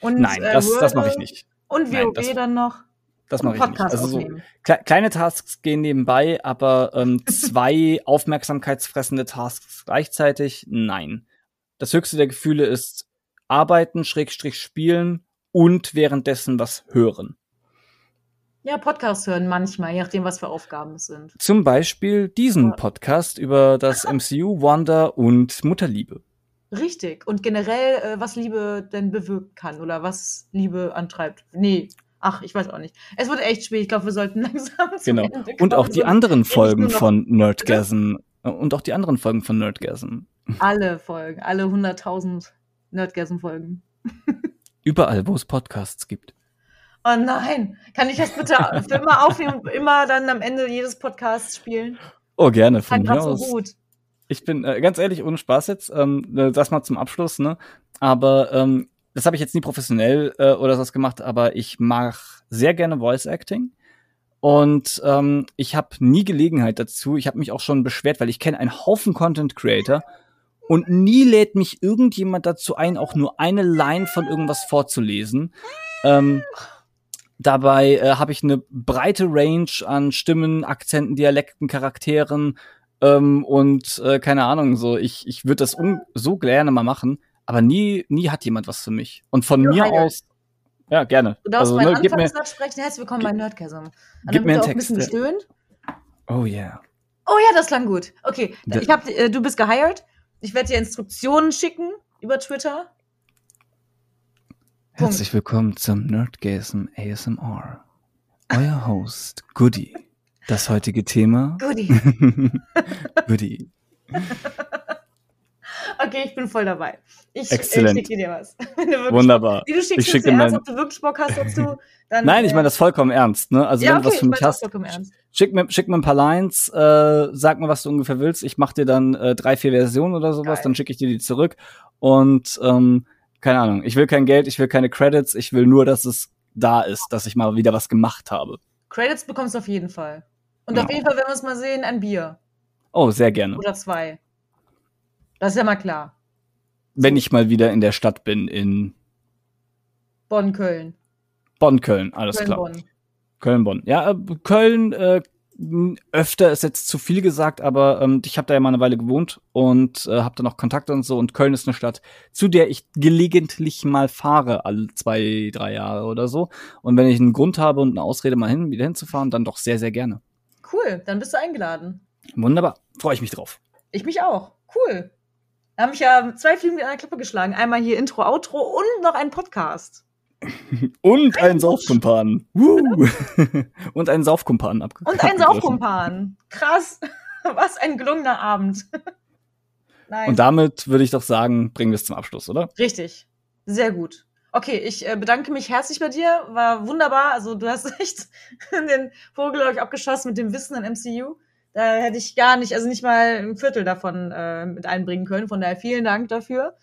Und, Nein, äh, das, das mache ich nicht. Und WoW Nein, dann noch. Das mache ich nicht. Also so kle kleine Tasks gehen nebenbei, aber ähm, zwei aufmerksamkeitsfressende Tasks gleichzeitig, nein. Das höchste der Gefühle ist arbeiten, Schrägstrich spielen und währenddessen was hören. Ja, Podcast hören manchmal, je nachdem, was für Aufgaben es sind. Zum Beispiel diesen Podcast über das MCU, Wanda und Mutterliebe. Richtig. Und generell, äh, was Liebe denn bewirken kann oder was Liebe antreibt. Nee, ach, ich weiß auch nicht. Es wird echt spät. Ich glaube, wir sollten langsam Genau. Und auch die anderen Folgen von Nerdgasm. Und auch die anderen Folgen von Nerdgasm. Alle Folgen, alle 100.000 Nerdgasm-Folgen. Überall, wo es Podcasts gibt. Oh nein, kann ich das bitte für immer aufnehmen und immer dann am Ende jedes Podcasts spielen? Oh, gerne, von mir aus. So gut. Ich bin äh, ganz ehrlich, ohne Spaß jetzt, ähm, äh, das mal zum Abschluss, ne? Aber ähm, das habe ich jetzt nie professionell äh, oder was gemacht, aber ich mache sehr gerne Voice Acting. Und ähm, ich habe nie Gelegenheit dazu. Ich habe mich auch schon beschwert, weil ich kenne einen Haufen Content Creator und nie lädt mich irgendjemand dazu ein, auch nur eine Line von irgendwas vorzulesen. Ähm, dabei äh, habe ich eine breite Range an Stimmen, Akzenten, Dialekten, Charakteren ähm, und äh, keine Ahnung. So, ich ich würde das so gerne mal machen, aber nie nie hat jemand was für mich. Und von jo, mir hi, aus ja, gerne. Du darfst also, meinen ne, Anfangssatz sprechen. Herzlich willkommen bei Nerdchasm. Gib mir einen Text. Ein bisschen gestöhnt. Oh yeah. Oh ja, das klang gut. Okay, ich hab, äh, du bist gehired. Ich werde dir Instruktionen schicken über Twitter. Herzlich willkommen zum Nerdgasm ASMR. Euer Host Goody. Das heutige Thema. Goody. Goody. Okay, ich bin voll dabei. Ich, Exzellent. ich schicke dir was. Wunderbar. Wie du schickst ich schicke dir ernst, ob du wirklich Bock hast dazu. Dann, Nein, ich meine das vollkommen ernst. Ne? Also ja, wenn okay, du was für mich hast, schick mir, schick mir ein paar Lines, äh, sag mir, was du ungefähr willst. Ich mach dir dann äh, drei, vier Versionen oder sowas, Geil. dann schicke ich dir die zurück. Und ähm, keine Ahnung, ich will kein Geld, ich will keine Credits, ich will nur, dass es da ist, dass ich mal wieder was gemacht habe. Credits bekommst du auf jeden Fall. Und ja. auf jeden Fall, wenn wir es mal sehen, ein Bier. Oh, sehr gerne. Oder zwei. Das ist ja mal klar. Wenn ich mal wieder in der Stadt bin, in Bonn, Köln. Bonn, Köln, alles Köln, klar. Bonn. Köln, Bonn. Ja, äh, Köln, äh, öfter ist jetzt zu viel gesagt, aber ähm, ich habe da ja mal eine Weile gewohnt und äh, habe da noch Kontakte und so. Und Köln ist eine Stadt, zu der ich gelegentlich mal fahre, alle zwei, drei Jahre oder so. Und wenn ich einen Grund habe und eine Ausrede, mal hin, wieder hinzufahren, dann doch sehr, sehr gerne. Cool, dann bist du eingeladen. Wunderbar, freue ich mich drauf. Ich mich auch. Cool. Da habe ich ja zwei Filme in einer Klippe geschlagen. Einmal hier Intro, Outro und noch einen Podcast. und einen Saufkumpan. und einen Saufkumpan Und einen Saufkumpan. Krass. Was ein gelungener Abend. nice. Und damit würde ich doch sagen, bringen wir es zum Abschluss, oder? Richtig. Sehr gut. Okay, ich äh, bedanke mich herzlich bei dir. War wunderbar. Also du hast echt den Vogel euch abgeschossen mit dem Wissen an MCU. Da hätte ich gar nicht, also nicht mal ein Viertel davon äh, mit einbringen können. Von daher vielen Dank dafür.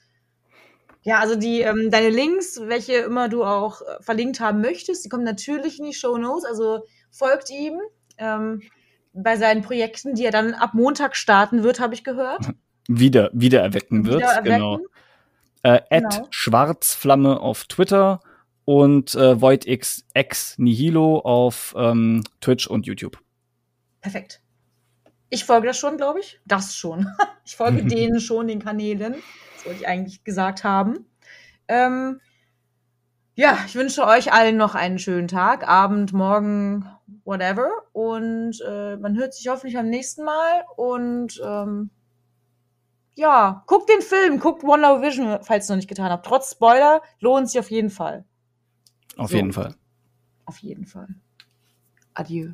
Ja, also die ähm, deine Links, welche immer du auch äh, verlinkt haben möchtest, die kommen natürlich in die Show Notes. Also folgt ihm ähm, bei seinen Projekten, die er dann ab Montag starten wird, habe ich gehört. Wieder wiedererwecken wird, wiedererwecken. genau. Äh, genau. Schwarzflamme auf Twitter und äh, VoidX X Nihilo auf ähm, Twitch und YouTube. Perfekt. Ich folge das schon, glaube ich. Das schon. ich folge denen schon, den Kanälen. Das wollte ich eigentlich gesagt haben. Ähm, ja, ich wünsche euch allen noch einen schönen Tag, Abend, Morgen, whatever. Und äh, man hört sich hoffentlich beim nächsten Mal. Und ähm, ja, guckt den Film, guckt Wonder Vision, falls ihr noch nicht getan habt. Trotz Spoiler lohnt sich auf jeden Fall. Auf so. jeden Fall. Auf jeden Fall. Adieu.